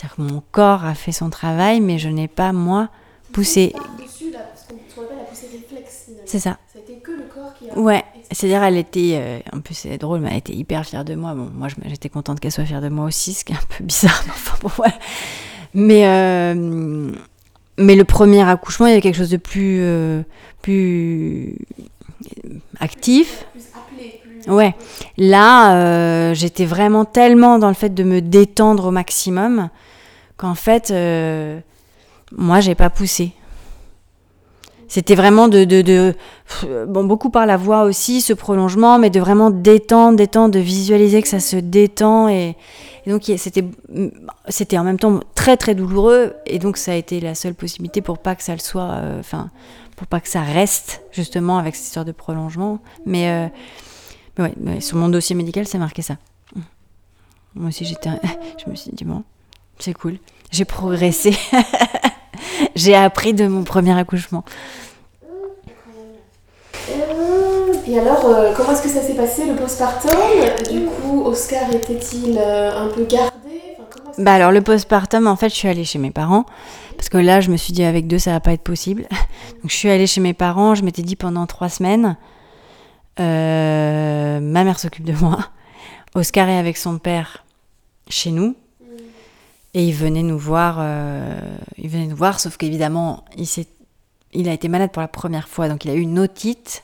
C'est-à-dire que mon corps a fait son travail, mais je n'ai pas, moi, poussé. C'est ça. Ça a été que le corps qui a. Ouais, c'est-à-dire elle était, euh, en plus c'est drôle, mais elle était hyper fière de moi. Bon, moi j'étais contente qu'elle soit fière de moi aussi, ce qui est un peu bizarre. Mais enfin bon, voilà. Mais, euh, mais le premier accouchement, il y avait quelque chose de plus, euh, plus actif. Plus appelé, plus... Ouais. Là, euh, j'étais vraiment tellement dans le fait de me détendre au maximum qu'en fait, euh, moi, j'ai pas poussé. C'était vraiment de, de, de, Bon, beaucoup par la voix aussi, ce prolongement, mais de vraiment détendre, détendre, de visualiser que ça se détend. Et, donc, c'était, c'était en même temps très, très douloureux. Et donc, ça a été la seule possibilité pour pas que ça le soit. Enfin, pour pas que ça reste, justement, avec cette histoire de prolongement. Mais, euh, mais ouais, sur mon dossier médical, c'est marqué ça. Moi aussi, j'étais. (laughs) Je me suis dit, bon, c'est cool. J'ai progressé. (laughs) J'ai appris de mon premier accouchement. Et alors, euh, comment est-ce que ça s'est passé le postpartum? Du coup, Oscar était-il euh, un peu gardé? Enfin, Bah alors le postpartum, en fait, je suis allée chez mes parents parce que là, je me suis dit avec deux, ça va pas être possible. (laughs) Donc je suis allée chez mes parents. Je m'étais dit pendant trois semaines, euh, ma mère s'occupe de moi. Oscar est avec son père chez nous. Et il venait nous voir, euh, il venait nous voir, sauf qu'évidemment, il, il a été malade pour la première fois, donc il a eu une otite.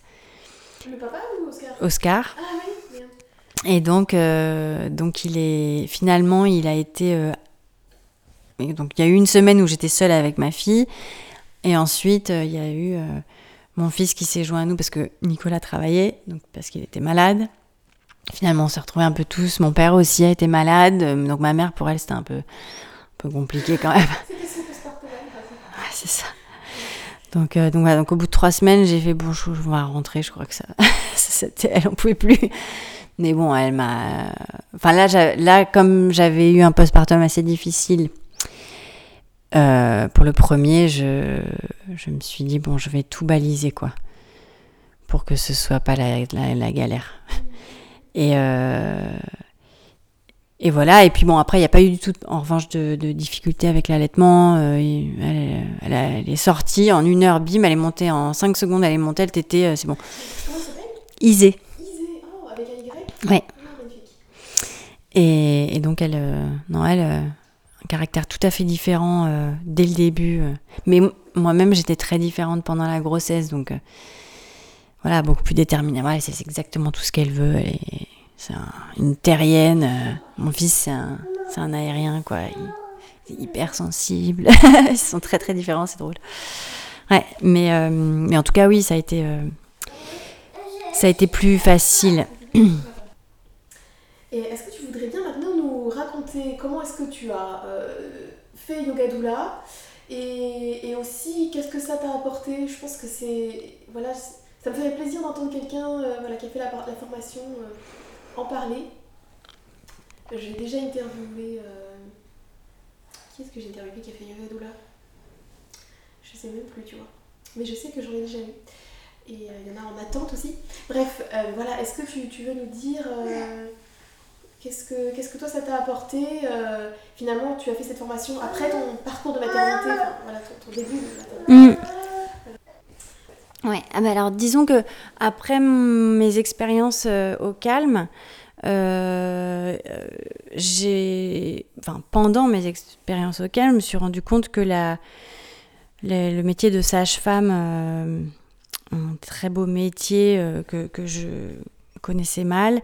Le papa ou Oscar? Oscar. Ah oui, bien. Et donc, euh, donc il est finalement, il a été. Euh, donc il y a eu une semaine où j'étais seule avec ma fille, et ensuite il y a eu mon fils qui s'est joint à nous parce que Nicolas travaillait, donc parce qu'il était malade. Finalement, on s'est retrouvés un peu tous. Mon père aussi a été malade, donc ma mère, pour elle, c'était un peu, un peu compliqué quand même. c'est ça. Donc, euh, donc, voilà, donc, au bout de trois semaines, j'ai fait bon, je, je vais rentrer. Je crois que ça, (laughs) c'était, elle en pouvait plus. Mais bon, elle m'a. Enfin là, là, comme j'avais eu un postpartum assez difficile. Euh, pour le premier, je, je me suis dit bon, je vais tout baliser quoi, pour que ce soit pas la, la, la galère. Et, euh, et voilà. Et puis bon, après, il n'y a pas eu du tout, en revanche, de, de difficulté avec l'allaitement. Euh, elle, elle, elle, est sortie en une heure, bim, elle est montée en cinq secondes, elle est montée, elle t'était, euh, c'est bon. Comment ça s'appelle? Isée. Isée, oh, avec un Y? Ouais. Ah. Et, et donc, elle, euh, non, elle, euh, un caractère tout à fait différent euh, dès le début. Mais moi-même, j'étais très différente pendant la grossesse, donc voilà, beaucoup plus déterminée. Ouais, c'est c'est exactement tout ce qu'elle veut. Elle est- c'est un- une terrienne. euh, mon fils, c'est un, c'est un aérien, quoi. Il, est hyper sensible. (laughs) Ils sont très, très différents, c'est drôle. Ouais, mais, euh, mais en tout cas, oui, ça a été, euh, ça a été plus facile. Et est-ce que tu voudrais bien maintenant nous raconter comment est-ce que tu as fait Yoga Doula et, et aussi qu'est-ce que ça t'a apporté? Je pense que c'est. Voilà, ça me ferait plaisir d'entendre quelqu'un voilà, qui a fait la, formation en parler. J'ai déjà interviewé. euh, Qui est-ce que j'ai interviewé qui a fait Yoga Doula Je sais même plus, tu vois. Mais je sais que j'en ai déjà eu. Et euh, il y en a en attente aussi. Bref, euh, voilà, est-ce que tu, tu veux nous dire. euh, Qu'est-ce que, qu'est-ce que toi ça t'a apporté euh, Finalement, tu as fait cette formation après ton parcours de maternité, enfin, voilà, ton, ton début de maternité. Mm. Ah bah alors disons que après mes expériences euh, au calme, euh, euh, j'ai, enfin pendant mes expériences au calme, je me suis rendu compte que la, le, métier de sage-femme un très beau métier que, je connaissais mal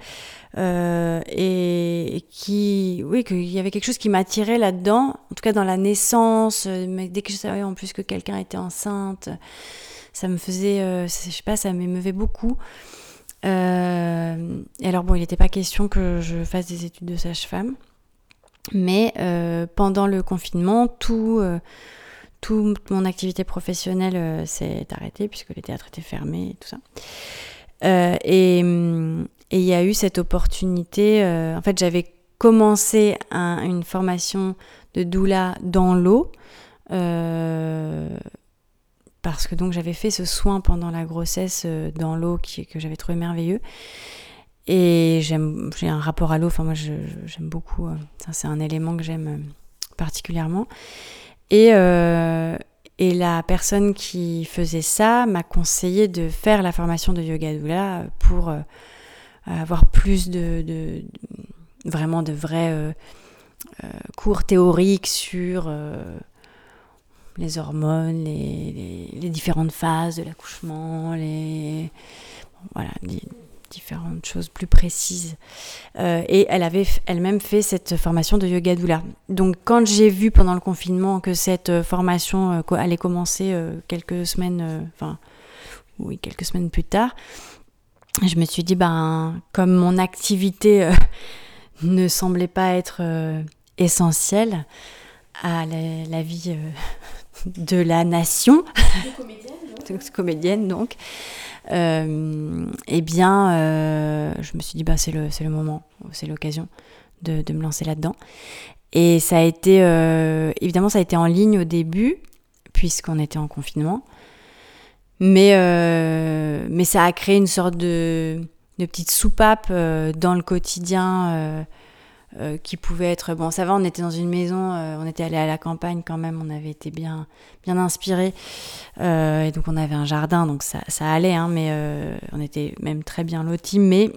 et, qui, oui, qu'il y avait quelque chose qui m'attirait là-dedans, en tout cas dans la naissance, dès que je savais en plus que quelqu'un était enceinte, ça me faisait, je sais pas, ça m'émeuvait beaucoup. Euh, alors bon, il n'était pas question que je fasse des études de sage-femme, mais euh, pendant le confinement, tout, euh, toute mon activité professionnelle s'est arrêtée puisque les théâtres étaient fermés et tout ça. et il y a eu cette opportunité. en fait, j'avais commencé une formation de doula dans l'eau parce que donc j'avais fait ce soin pendant la grossesse euh, dans l'eau que j'avais trouvé merveilleux. Et j'ai un rapport à l'eau, enfin moi j'aime beaucoup, euh, c'est un élément que j'aime euh, particulièrement. Et, et la personne qui faisait ça m'a conseillé de faire la formation de yoga doula pour avoir plus de, de, vraiment de vrais cours théoriques sur les hormones, les, différentes phases de l'accouchement, les voilà, différentes choses plus précises. Euh, et elle avait elle-même fait cette formation de yoga doula. Donc quand j'ai vu pendant le confinement que cette euh, formation euh, allait commencer quelques semaines, oui quelques semaines plus tard, je me suis dit ben comme mon activité (laughs) ne semblait pas être essentielle à la vie de la nation, comédienne, (laughs) comédienne donc, euh, eh bien, euh, je me suis dit, bah, c'est le, le moment, c'est l'occasion de, de, me lancer là-dedans. Et ça a été, euh, évidemment, ça a été en ligne au début, puisqu'on était en confinement. Mais, mais ça a créé une sorte de, de petite soupape dans le quotidien euh, qui pouvait être bon ça va on était dans une maison euh, on était allé à la campagne quand même on avait été bien bien inspiré euh, et donc on avait un jardin donc ça, allait hein, mais on était même très bien lotis mais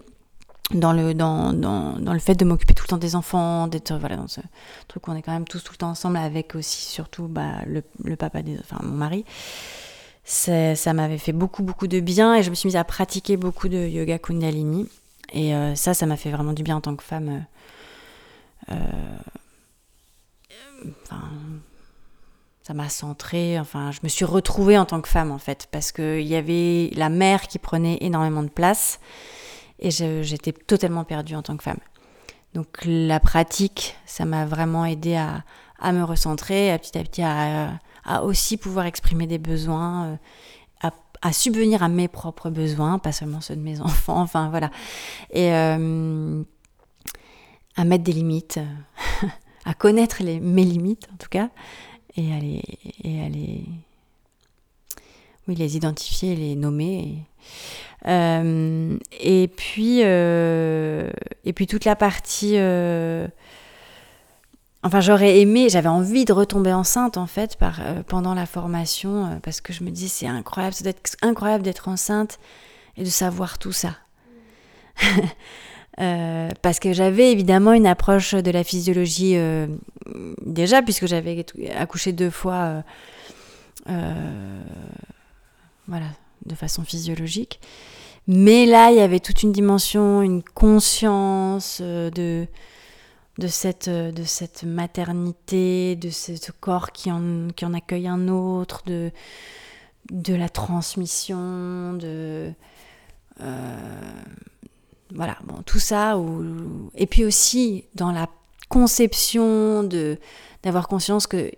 dans le dans, dans, dans le fait de m'occuper tout le temps des enfants d'être voilà dans ce truc où on est quand même tous tout le temps ensemble avec aussi surtout bah, le, papa des enfin mon mari ça m'avait fait beaucoup beaucoup de bien et je me suis mise à pratiquer beaucoup de yoga kundalini. Et ça ça m'a fait vraiment du bien en tant que femme enfin, ça m'a centrée, enfin, je me suis retrouvée en tant que femme en fait, parce qu'il y avait la mère qui prenait énormément de place et j'étais totalement perdue en tant que femme. Donc la pratique, ça m'a vraiment aidé à, me recentrer, à petit à petit à, aussi pouvoir exprimer des besoins, euh, à, à, subvenir à mes propres besoins, pas seulement ceux de mes (laughs) enfants, enfin voilà. Et, euh, à mettre des limites, (laughs) à connaître mes limites en tout cas, et à les, et oui, les identifier, les nommer. Et, euh, et puis, euh, et puis toute la partie. Euh, enfin, j'aurais aimé, j'avais envie de retomber enceinte en fait par, pendant la formation parce que je me dis c'est incroyable, c'est incroyable d'être enceinte et de savoir tout ça. (laughs) Euh, parce que j'avais évidemment une approche de la physiologie euh, déjà, puisque j'avais accouché deux fois, euh, voilà, de façon physiologique. Mais là, il y avait toute une dimension, une conscience de, cette, maternité, de ce, corps qui en, accueille un autre, de la transmission, de voilà, bon, tout ça. Et puis aussi dans la conception de d'avoir conscience que euh,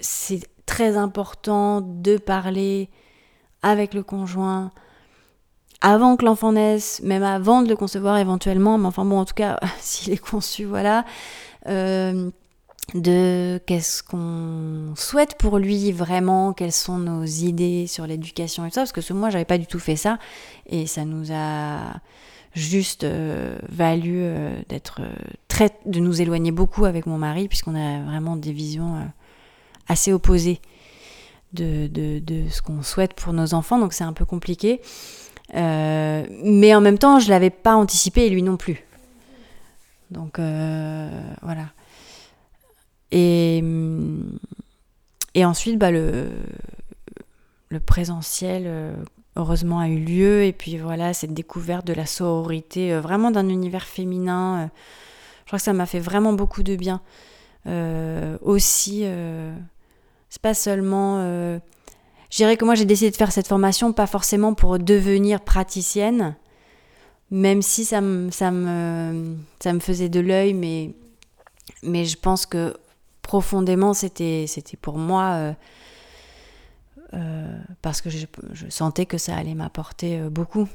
c'est très important de parler avec le conjoint avant que l'enfant naisse, même avant de le concevoir éventuellement, mais enfin bon, en tout cas, (laughs) s'il est conçu, voilà, euh, de qu'est-ce qu'on souhaite pour lui vraiment, quelles sont nos idées sur l'éducation et tout ça, parce que moi, j'avais pas du tout fait ça, et ça nous a juste euh, valu euh, d'être euh, très de nous éloigner beaucoup avec mon mari puisqu'on a vraiment des visions assez opposées de, de, de ce qu'on souhaite pour nos enfants donc c'est un peu compliqué. Mais en même temps je l'avais pas anticipé et lui non plus. Donc voilà. Et ensuite bah le présentiel heureusement a eu lieu. Et puis voilà, cette découverte de la sororité, vraiment d'un univers féminin, je crois que ça m'a fait vraiment beaucoup de bien. aussi, c'est pas seulement. je dirais que moi j'ai décidé de faire cette formation pas forcément pour devenir praticienne, même si ça me, ça ça me faisait de l'œil, mais, mais je pense que profondément, c'était, c'était pour moi, euh, euh, parce que je, sentais que ça allait m'apporter euh, beaucoup.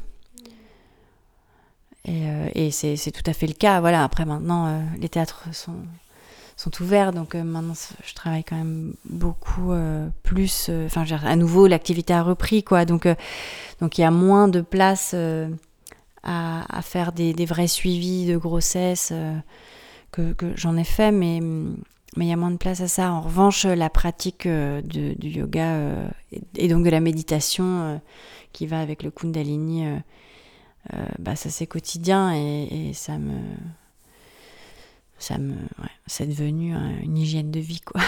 Et, et c'est, tout à fait le cas. Voilà, après, maintenant, les théâtres sont, sont ouverts, donc maintenant, je travaille quand même beaucoup plus. Enfin, à nouveau, l'activité a repris, quoi. Donc, donc il y a moins de place à, faire des, vrais suivis de grossesse que, que j'en ai fait, mais mais il y a moins de place à ça. En revanche, la pratique euh, du yoga euh, et donc de la méditation euh, qui va avec le Kundalini, bah, ça c'est quotidien et, ça me. Ça me c'est devenu une hygiène de vie, quoi.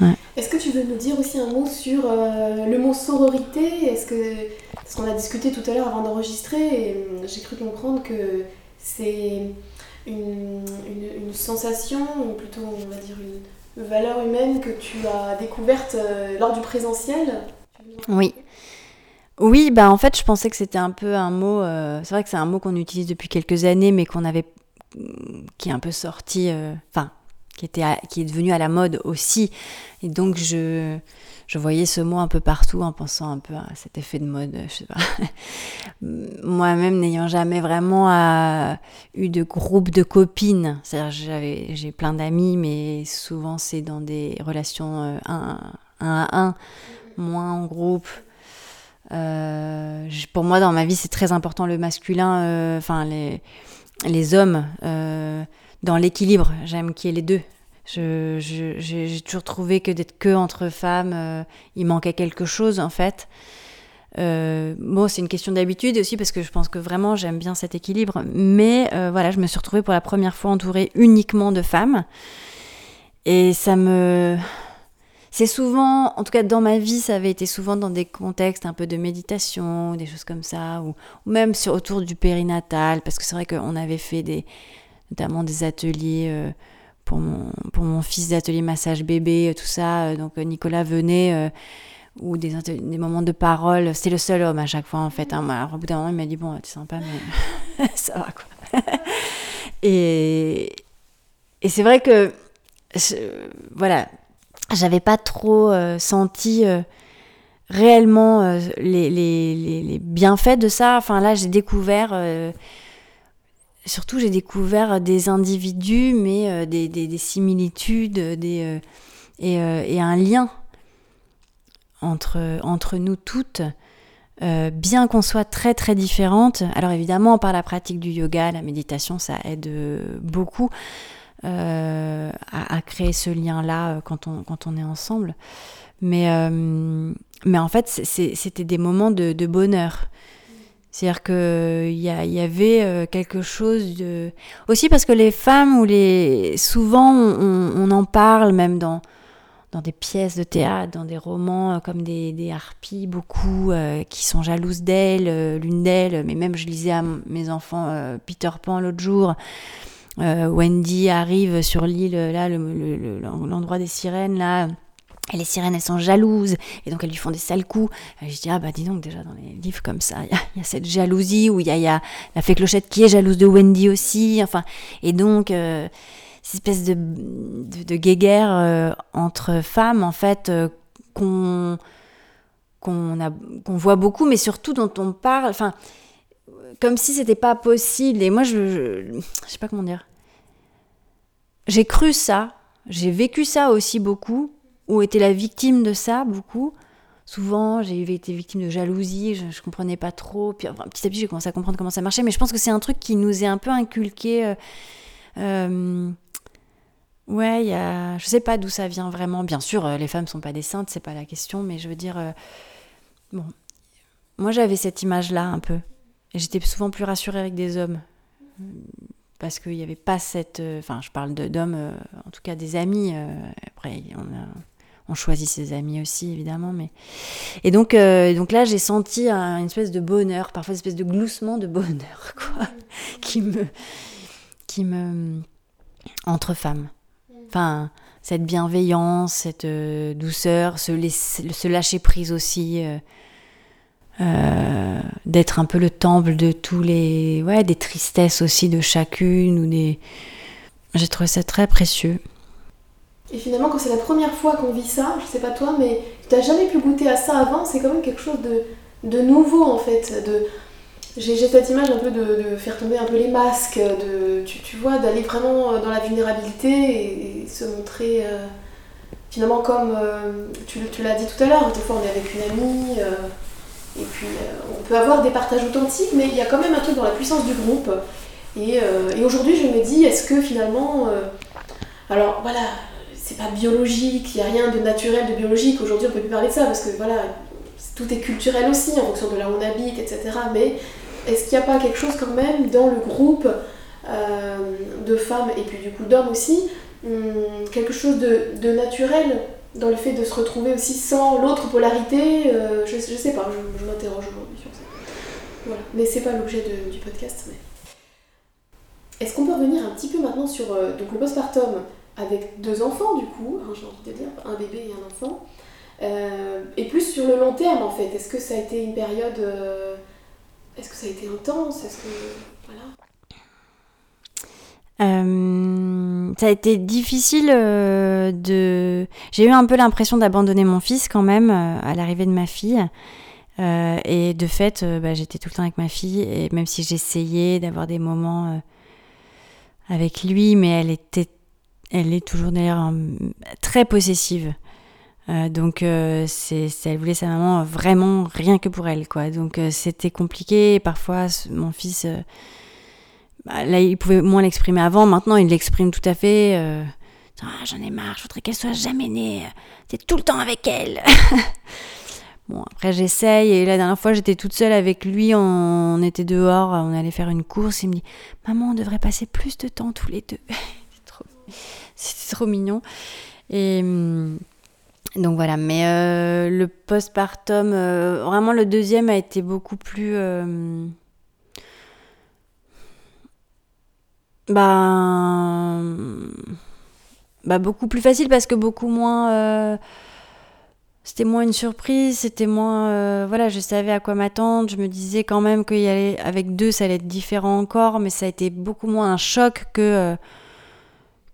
(laughs) Est-ce que tu veux nous dire aussi un mot sur le mot sororité? Est-ce que parce qu'on a discuté tout à l'heure avant d'enregistrer, hum, j'ai cru comprendre que c'est une, une, sensation, ou plutôt on va dire une valeur humaine que tu as découverte euh, lors du présentiel? Oui. Oui, bah en fait, je pensais que c'était un peu un mot. Euh, c'est vrai que c'est un mot qu'on utilise depuis quelques années, mais qu'on avait, qui est un peu sorti, euh, enfin, qui était, qui est devenu à la mode aussi. Et donc je, je voyais ce mot un peu partout en pensant un peu à cet effet de mode, pas. (laughs) Moi-même n'ayant jamais vraiment euh, eu de groupe de copines, c'est-à-dire j'avais, j'ai plein d'amis, mais souvent c'est dans des relations euh, un, à un, moins en groupe. Euh, pour moi, dans ma vie, c'est très important le masculin, enfin les, les hommes, dans l'équilibre. J'aime qu'il y ait les deux. J'ai toujours trouvé que d'être que entre femmes, euh, il manquait quelque chose en fait. Euh, bon, c'est une question d'habitude aussi parce que je pense que vraiment j'aime bien cet équilibre. Mais euh, voilà, je me suis retrouvée pour la première fois entourée uniquement de femmes. Et ça me. C'est souvent, en tout cas dans ma vie, ça avait été souvent dans des contextes un peu de méditation, des choses comme ça, ou, même sur, autour du périnatal, parce que c'est vrai qu'on avait fait des, notamment des ateliers pour mon, fils d'atelier massage bébé, euh, tout ça. Euh, donc euh, Nicolas venait, ou des, moments de parole. C'était le seul homme à chaque fois, en fait. Hein. Alors, au bout d'un moment, il m'a dit Bon, tu sympa, mais (laughs) ça va, quoi. (laughs) et et c'est vrai que, voilà, j'avais pas trop senti réellement les, les, les, bienfaits de ça. Enfin, là, j'ai découvert surtout, j'ai découvert des individus, mais euh, des, similitudes des, euh, euh, et, un lien entre, nous toutes. bien qu'on soit très très différentes, alors évidemment par la pratique du yoga, la méditation, ça aide beaucoup à, créer ce lien-là quand on, quand on est ensemble. Mais, mais en fait, c'était des moments de bonheur. C'est-à-dire qu'il y, y avait euh, quelque chose de... Aussi parce que les femmes, ou les... souvent on, en parle même dans, dans des pièces de théâtre, dans des romans euh, comme des, harpies, beaucoup euh, qui sont jalouses d'elles, l'une d'elles, mais même je lisais à mes enfants Peter Pan l'autre jour. Wendy arrive sur l'île, là, l'endroit des sirènes, là, les sirènes, elles sont jalouses, et donc elles lui font des sales coups. Et je dis, ah bah dis donc, déjà dans les livres comme ça, (laughs) il y, a cette jalousie, où il y a, y a, la fée Clochette qui est jalouse de Wendy aussi, enfin, et donc, euh, cette espèce de, guéguerre euh, entre femmes, en fait, euh, qu'on voit beaucoup, mais surtout dont on parle, enfin, comme si c'était pas possible. Et moi, je, je, je sais pas comment dire. J'ai cru ça, j'ai vécu ça aussi beaucoup, ou été la victime de ça beaucoup. Souvent, j'ai été victime de jalousie, je, ne comprenais pas trop. Puis petit à petit, j'ai commencé à comprendre comment ça marchait. Mais je pense que c'est un truc qui nous est un peu inculqué. Euh, euh, ouais, y a, je sais pas d'où ça vient vraiment. Bien sûr, euh, les femmes sont pas des saintes, c'est pas la question. Mais je veux dire, bon, moi j'avais cette image-là un peu. Et j'étais souvent plus rassurée avec des hommes parce qu'il n'y avait pas cette. Enfin, je parle d'hommes, en tout cas des amis. après, on a, on choisit ses amis aussi, évidemment. Mais... Et donc, euh, donc là, j'ai senti une espèce de bonheur, parfois une espèce de gloussement de bonheur, (laughs) quoi, qui me. qui me. entre femmes. Enfin, cette bienveillance, cette euh, douceur, ce, se lâcher prise aussi. Euh, d'être un peu le temple de tous les ouais des tristesses aussi de chacune ou des j'ai trouvé ça très précieux et finalement, quand c'est la première fois qu'on vit ça, je sais pas toi, mais tu n'as jamais pu goûter à ça avant, c'est quand même quelque chose de, de nouveau en fait. J'ai, cette image un peu de, faire tomber un peu les masques, de, tu, vois, d'aller vraiment dans la vulnérabilité et, se montrer euh, finalement comme euh, tu, tu, l'as dit tout à l'heure, des fois on est avec une amie, euh, et puis on peut avoir des partages authentiques, mais il y a quand même un truc dans la puissance du groupe. Et aujourd'hui je me dis, est-ce que finalement... alors voilà, c'est pas biologique, il n'y a rien de naturel, de biologique. Aujourd'hui, on peut plus parler de ça parce que voilà, tout est culturel aussi en fonction de là où on habite, etc. Mais est-ce qu'il n'y a pas quelque chose quand même dans le groupe euh, de femmes et puis du coup d'hommes aussi, hum, quelque chose de, naturel dans le fait de se retrouver aussi sans l'autre polarité euh, je, je, sais pas, je, m'interroge aujourd'hui sur ça. Voilà. Mais c'est pas l'objet du podcast. Est-ce qu'on peut revenir un petit peu maintenant sur euh, donc le postpartum? Avec deux enfants du coup, hein, j'ai envie de dire, un bébé et un enfant. Euh, et plus sur le long terme en fait, est-ce que ça a été une période, euh, est-ce que ça a été intense, est-ce que voilà. Euh, ça a été difficile de. J'ai eu un peu l'impression d'abandonner mon fils quand même à l'arrivée de ma fille. et de fait, bah, j'étais tout le temps avec ma fille, et même si j'essayais d'avoir des moments avec lui, mais elle était elle est toujours d'ailleurs très possessive. Euh, donc euh, c'est, elle voulait sa maman vraiment rien que pour elle quoi. Donc euh, c'était compliqué. parfois mon fils, bah, là il pouvait moins l'exprimer avant. Maintenant il l'exprime tout à fait. Ah, j'en ai marre. Je voudrais qu'elle soit jamais née. T'es tout le temps avec elle. (laughs) bon après j'essaye. Et la dernière fois j'étais toute seule avec lui. On, était dehors. On allait faire une course. Il me dit maman on devrait passer plus de temps tous les deux. (laughs) C'était trop mignon. Et hum, donc voilà, mais euh, le postpartum, euh, vraiment le deuxième a été beaucoup plus. Bah, bah, beaucoup plus facile parce que beaucoup moins. c'était moins une surprise, c'était moins. voilà, je savais à quoi m'attendre. Je me disais quand même qu'avec deux, ça allait être différent encore, mais ça a été beaucoup moins un choc que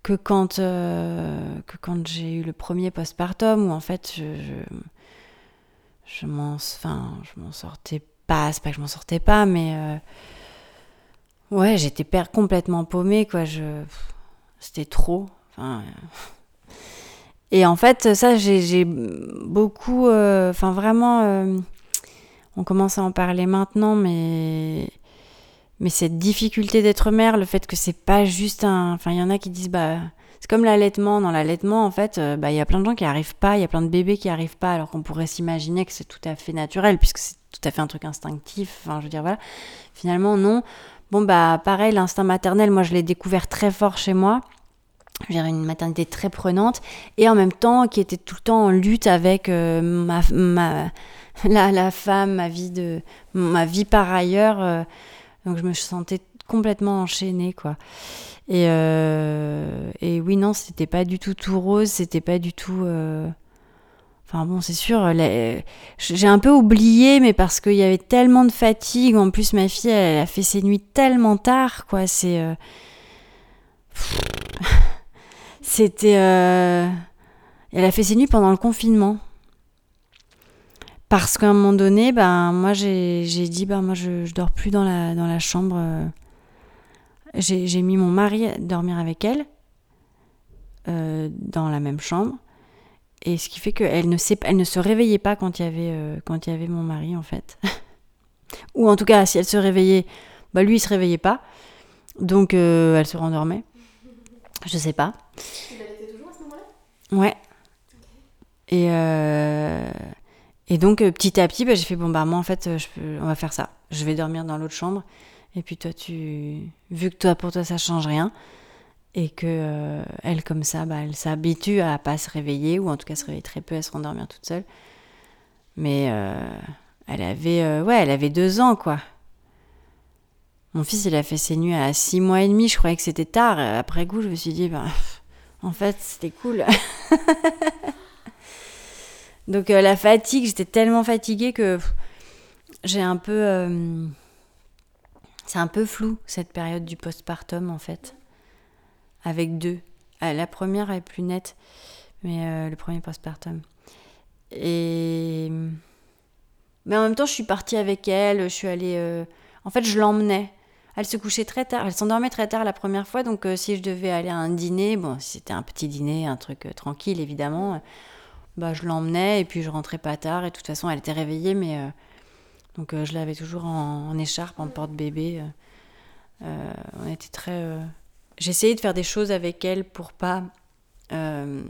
que quand, euh, quand j'ai eu le premier postpartum, où en fait, je, je, je m'en sortais pas, c'est pas que je m'en sortais pas, mais euh, ouais, j'étais complètement paumée, quoi. C'était trop. Enfin, euh. et en fait, ça, j'ai beaucoup, enfin, vraiment, on commence à en parler maintenant, mais mais cette difficulté d'être mère, le fait que c'est pas juste un. Enfin, il y en a qui disent, bah, c'est comme l'allaitement. Dans l'allaitement, en fait, euh, bah, il y a plein de gens qui arrivent pas, il y a plein de bébés qui arrivent pas, alors qu'on pourrait s'imaginer que c'est tout à fait naturel, puisque c'est tout à fait un truc instinctif. Enfin, je veux dire, voilà. Finalement, non. Bon, bah, pareil, l'instinct maternel, moi, je l'ai découvert très fort chez moi. Je veux dire, une maternité très prenante, et en même temps, qui était tout le temps en lutte avec euh, ma, ma (laughs) la, la, femme, ma vie, de, ma vie par ailleurs. Euh, donc je me sentais complètement enchaînée, quoi. Et, euh, et oui, non, c'était pas du tout tout rose, c'était pas du tout. Euh, enfin bon, c'est sûr, j'ai un peu oublié, mais parce qu'il y avait tellement de fatigue. En plus, ma fille, elle, a fait ses nuits tellement tard, quoi. C'est. Euh, (laughs) c'était. Elle a fait ses nuits pendant le confinement. Parce qu'à un moment donné, ben, moi j'ai dit, ben, moi je, je dors plus dans la, dans la chambre. Euh. J'ai mis mon mari à dormir avec elle, euh, dans la même chambre. Et ce qui fait qu'elle ne, elle ne se réveillait pas quand il y avait, euh, quand il y avait mon mari, en fait. (laughs) Ou en tout cas, si elle se réveillait, bah, lui il se réveillait pas. Donc elle se rendormait. Je sais pas. Il était toujours à ce moment-là? Ouais. Et. Et donc, euh, petit à petit, bah, j'ai fait bon, bah, moi, en fait, euh, on va faire ça. Je vais dormir dans l'autre chambre. Et puis, toi, tu. Vu que toi, pour toi, ça change rien. et que euh, elle comme ça bah, elle s'habitue à pas se réveiller ou en tout cas se réveiller très peu à se rendormir toute seule mais elle avait ouais elle avait deux ans quoi mon fils il a fait ses nuits à six mois et demi je croyais que c'était tard après coup je me suis dit bah, en fait c'était cool (laughs) donc la fatigue j'étais tellement fatiguée que j'ai un peu c'est un peu flou cette période du postpartum en fait avec deux. Ah, la première est plus nette, mais euh, le premier postpartum. Et. Mais en même temps, je suis partie avec elle, je suis allée. Euh, en fait, je l'emmenais. Elle se couchait très tard, elle s'endormait très tard la première fois, donc euh, si je devais aller à un dîner, bon, si c'était un petit dîner, un truc tranquille évidemment, bah je l'emmenais et puis je rentrais pas tard et de toute façon elle était réveillée, mais donc je l'avais toujours en, écharpe, en porte-bébé. on était très j'essayais de faire des choses avec elle pour pas euh,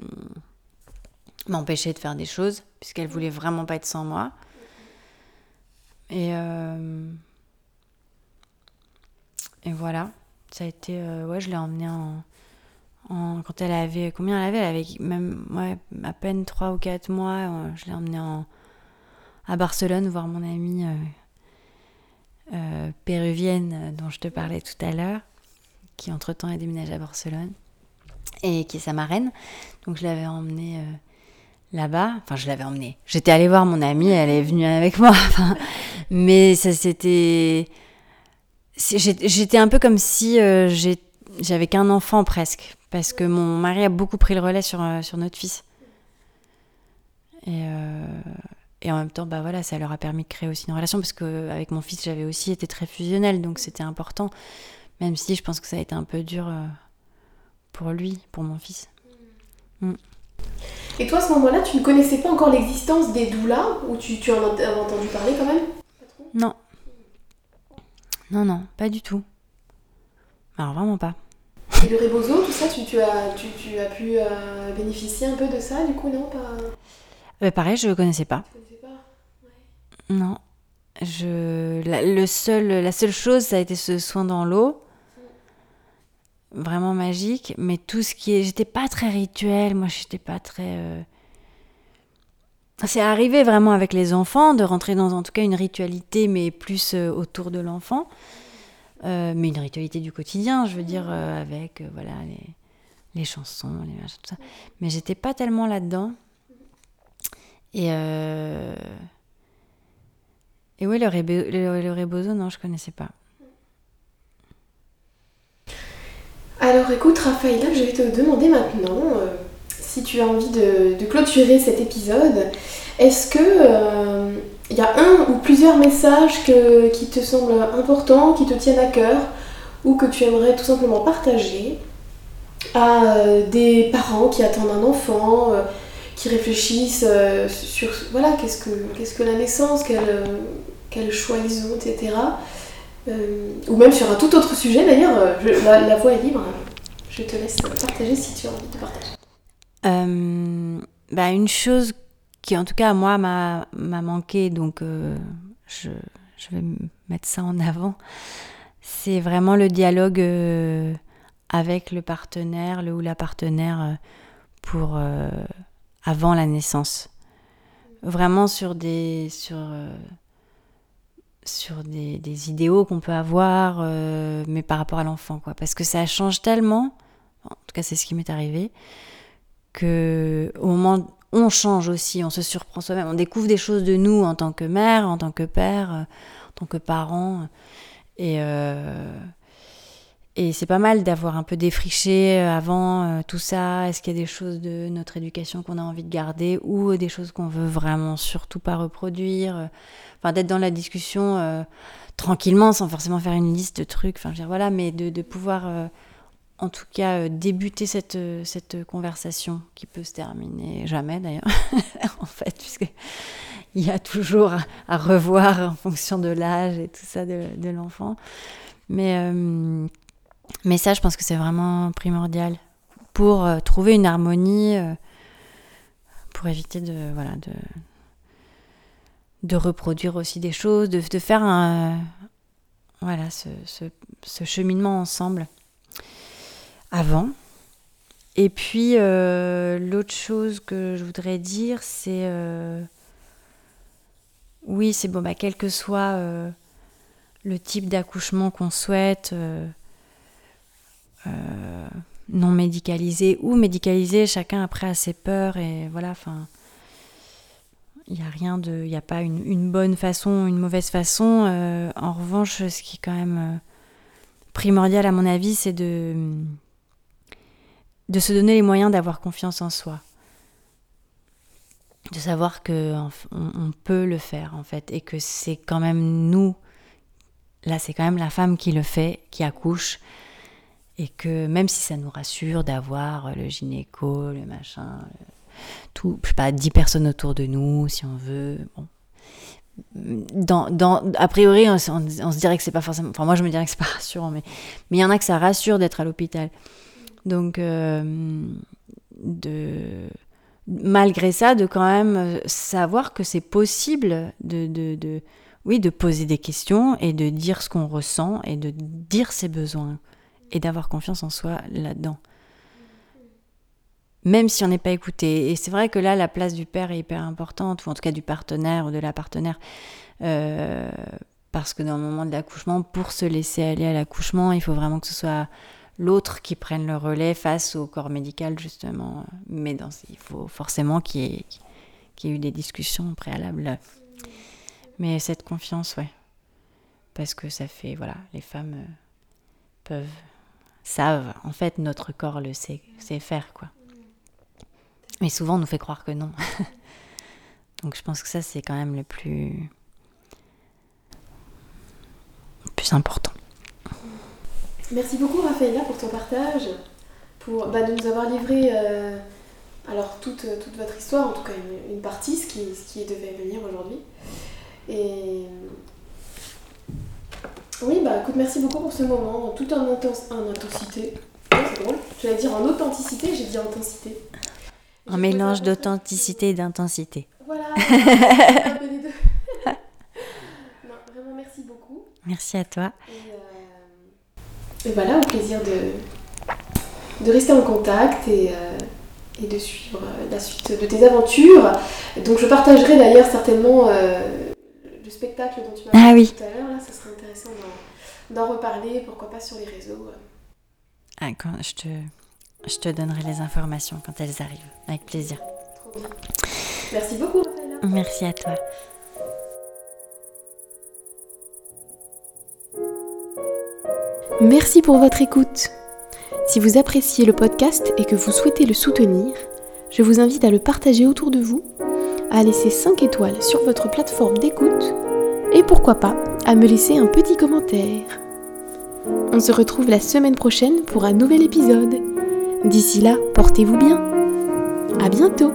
m'empêcher de faire des choses, puisqu'elle voulait vraiment pas être sans moi. Et, euh, et voilà, ça a été. Euh, ouais, je l'ai emmenée en, Quand elle avait. Combien elle avait Elle avait même à peine 3 ou 4 mois. Je l'ai emmenée en, à Barcelone voir mon amie péruvienne dont je te parlais tout à l'heure qui entre-temps est déménagé à Barcelone et qui est sa marraine. Donc je l'avais emmenée euh, là-bas. Enfin, je l'avais emmenée. J'étais allée voir mon amie, elle est venue avec moi. (laughs) mais ça c'était... J'étais un peu comme si euh, j'avais qu'un enfant presque. Parce que mon mari a beaucoup pris le relais sur, euh, sur notre fils. Et, et, en même temps, bah voilà, ça leur a permis de créer aussi une relation. Parce qu'avec mon fils, j'avais aussi été très fusionnelle. Donc c'était important. Même si je pense que ça a été un peu dur euh, pour lui, pour mon fils. Mm. Et toi, à ce moment-là, tu ne connaissais pas encore l'existence des doulas Ou tu, tu en as entendu parler quand même? Non. Non, non, pas du tout. Alors vraiment pas. Et le rebozo, tout ça, tu, tu, as, tu, tu as pu euh, bénéficier un peu de ça, du coup, non pas... Euh, pareil, je ne connaissais pas. Tu connaissais pas? Ouais. Non. Je, la, le seul, la seule chose, ça a été ce soin dans l'eau vraiment magique, mais tout ce qui est. J'étais pas très rituel, moi j'étais pas très. Euh, c'est arrivé vraiment avec les enfants de rentrer dans en tout cas une ritualité, mais plus euh, autour de l'enfant. Euh, mais une ritualité du quotidien, je veux dire, avec voilà les, les, chansons, les machins, tout ça. Mais j'étais pas tellement là-dedans. Et. Et oui, le, le, le rebozo, non, je connaissais pas. Alors écoute Raphaël, je vais te demander maintenant euh, si tu as envie de, clôturer cet épisode. Est-ce que il euh, y a un ou plusieurs messages qui te semblent importants, qui te tiennent à cœur, ou que tu aimerais tout simplement partager à euh, des parents qui attendent un enfant, qui réfléchissent sur voilà qu'est-ce que que la naissance, quel, quel choix ils ont, etc. Euh, ou même sur un tout autre sujet d'ailleurs, euh, la, voix est libre. Je te laisse partager si tu as envie de partager. Euh, bah une chose qui en tout cas moi m'a manqué, donc je, je, vais mettre ça en avant, c'est vraiment le dialogue avec le partenaire, le ou la partenaire pour avant la naissance. Vraiment sur des sur sur des, idéaux qu'on peut avoir, euh, mais par rapport à l'enfant, quoi. Parce que ça change tellement, en tout cas c'est ce qui m'est arrivé, que au moment on change aussi, on se surprend soi-même, on découvre des choses de nous en tant que mère, en tant que père, euh, en tant que parent, et euh, et c'est pas mal d'avoir un peu défriché avant tout ça. Est-ce qu'il y a des choses de notre éducation qu'on a envie de garder ou des choses qu'on veut vraiment surtout pas reproduire enfin d'être dans la discussion euh, tranquillement sans forcément faire une liste de trucs enfin voilà mais de, de pouvoir euh, en tout cas euh, débuter cette, cette conversation qui peut se terminer jamais d'ailleurs (laughs) en fait puisque il y a toujours à, revoir en fonction de l'âge et tout ça de, de l'enfant mais mais ça je pense que c'est vraiment primordial pour trouver une harmonie pour éviter de voilà de de reproduire aussi des choses, de, faire un, voilà, ce, cheminement ensemble. Avant. Et puis, euh, l'autre chose que je voudrais dire, c'est. euh, oui, c'est bon, bah, quel que soit euh, le type d'accouchement qu'on souhaite, non médicalisé ou médicalisé, chacun après a ses peurs et voilà, enfin. Il n'y a rien de. Il n'y a pas une, une bonne façon, une mauvaise façon. En revanche, ce qui est quand même primordial, à mon avis, c'est de de se donner les moyens d'avoir confiance en soi. De savoir que on, peut le faire en fait et que c'est quand même nous, là c'est quand même la femme qui le fait, qui accouche et que même si ça nous rassure d'avoir le gynéco, le machin, tout, je sais pas, 10 personnes autour de nous si on veut, bon. Dans, dans, a priori, on, se dirait que c'est pas forcément. Enfin, moi, je me dirais que c'est pas rassurant, mais mais il y en a que ça rassure d'être à l'hôpital. Donc, euh, de, malgré ça, de quand même euh, savoir que c'est possible de, oui, de poser des questions et de dire ce qu'on ressent et de dire ses besoins et d'avoir confiance en soi là-dedans. Même si on n'est pas écouté. Et c'est vrai que là, la place du père est hyper importante, ou en tout cas du partenaire ou de la partenaire. Euh, parce que dans le moment de l'accouchement, pour se laisser aller à l'accouchement, il faut vraiment que ce soit l'autre qui prenne le relais face au corps médical, justement. Mais dans, il faut forcément qu'il y, ait, qu'il y ait eu des discussions préalables. Mais cette confiance, ouais. Parce que ça fait, voilà, les femmes euh, peuvent, savent, en fait, notre corps le sait, sait faire, quoi. Mais souvent, on nous fait croire que non. (laughs) Donc je pense que ça, c'est quand même le plus, le plus important. Merci beaucoup Raphaëla pour ton partage, pour bah, de nous avoir livré euh, alors toute, toute votre histoire, en tout cas une, une partie, ce qui, ce qui devait venir aujourd'hui. Et oui, bah écoute, merci beaucoup pour ce moment, tout en, inten- en intensité. Ouais, c'est drôle. J'allais dire en authenticité, j'ai dit intensité. Un mélange d'authenticité et d'intensité. Voilà, (laughs) un peu les deux. (laughs) non, vraiment merci beaucoup. Merci à toi. Et, euh, et voilà, au plaisir de, de rester en contact et, euh, et de suivre euh, la suite de tes aventures. Donc je partagerai d'ailleurs certainement euh, le spectacle dont tu m'as Ah parlé oui. tout à l'heure. Là, ça serait intéressant d'en- reparler, pourquoi pas sur les réseaux. Ah, quand je, te, je te donnerai les informations quand elles arrivent. Avec plaisir. Trop bien. Merci beaucoup, Raphaëla. Merci à toi. Merci pour votre écoute. Si vous appréciez le podcast et que vous souhaitez le soutenir, je vous invite à le partager autour de vous, à laisser 5 étoiles sur votre plateforme d'écoute et pourquoi pas à me laisser un petit commentaire. On se retrouve la semaine prochaine pour un nouvel épisode. D'ici là, portez-vous bien. À bientôt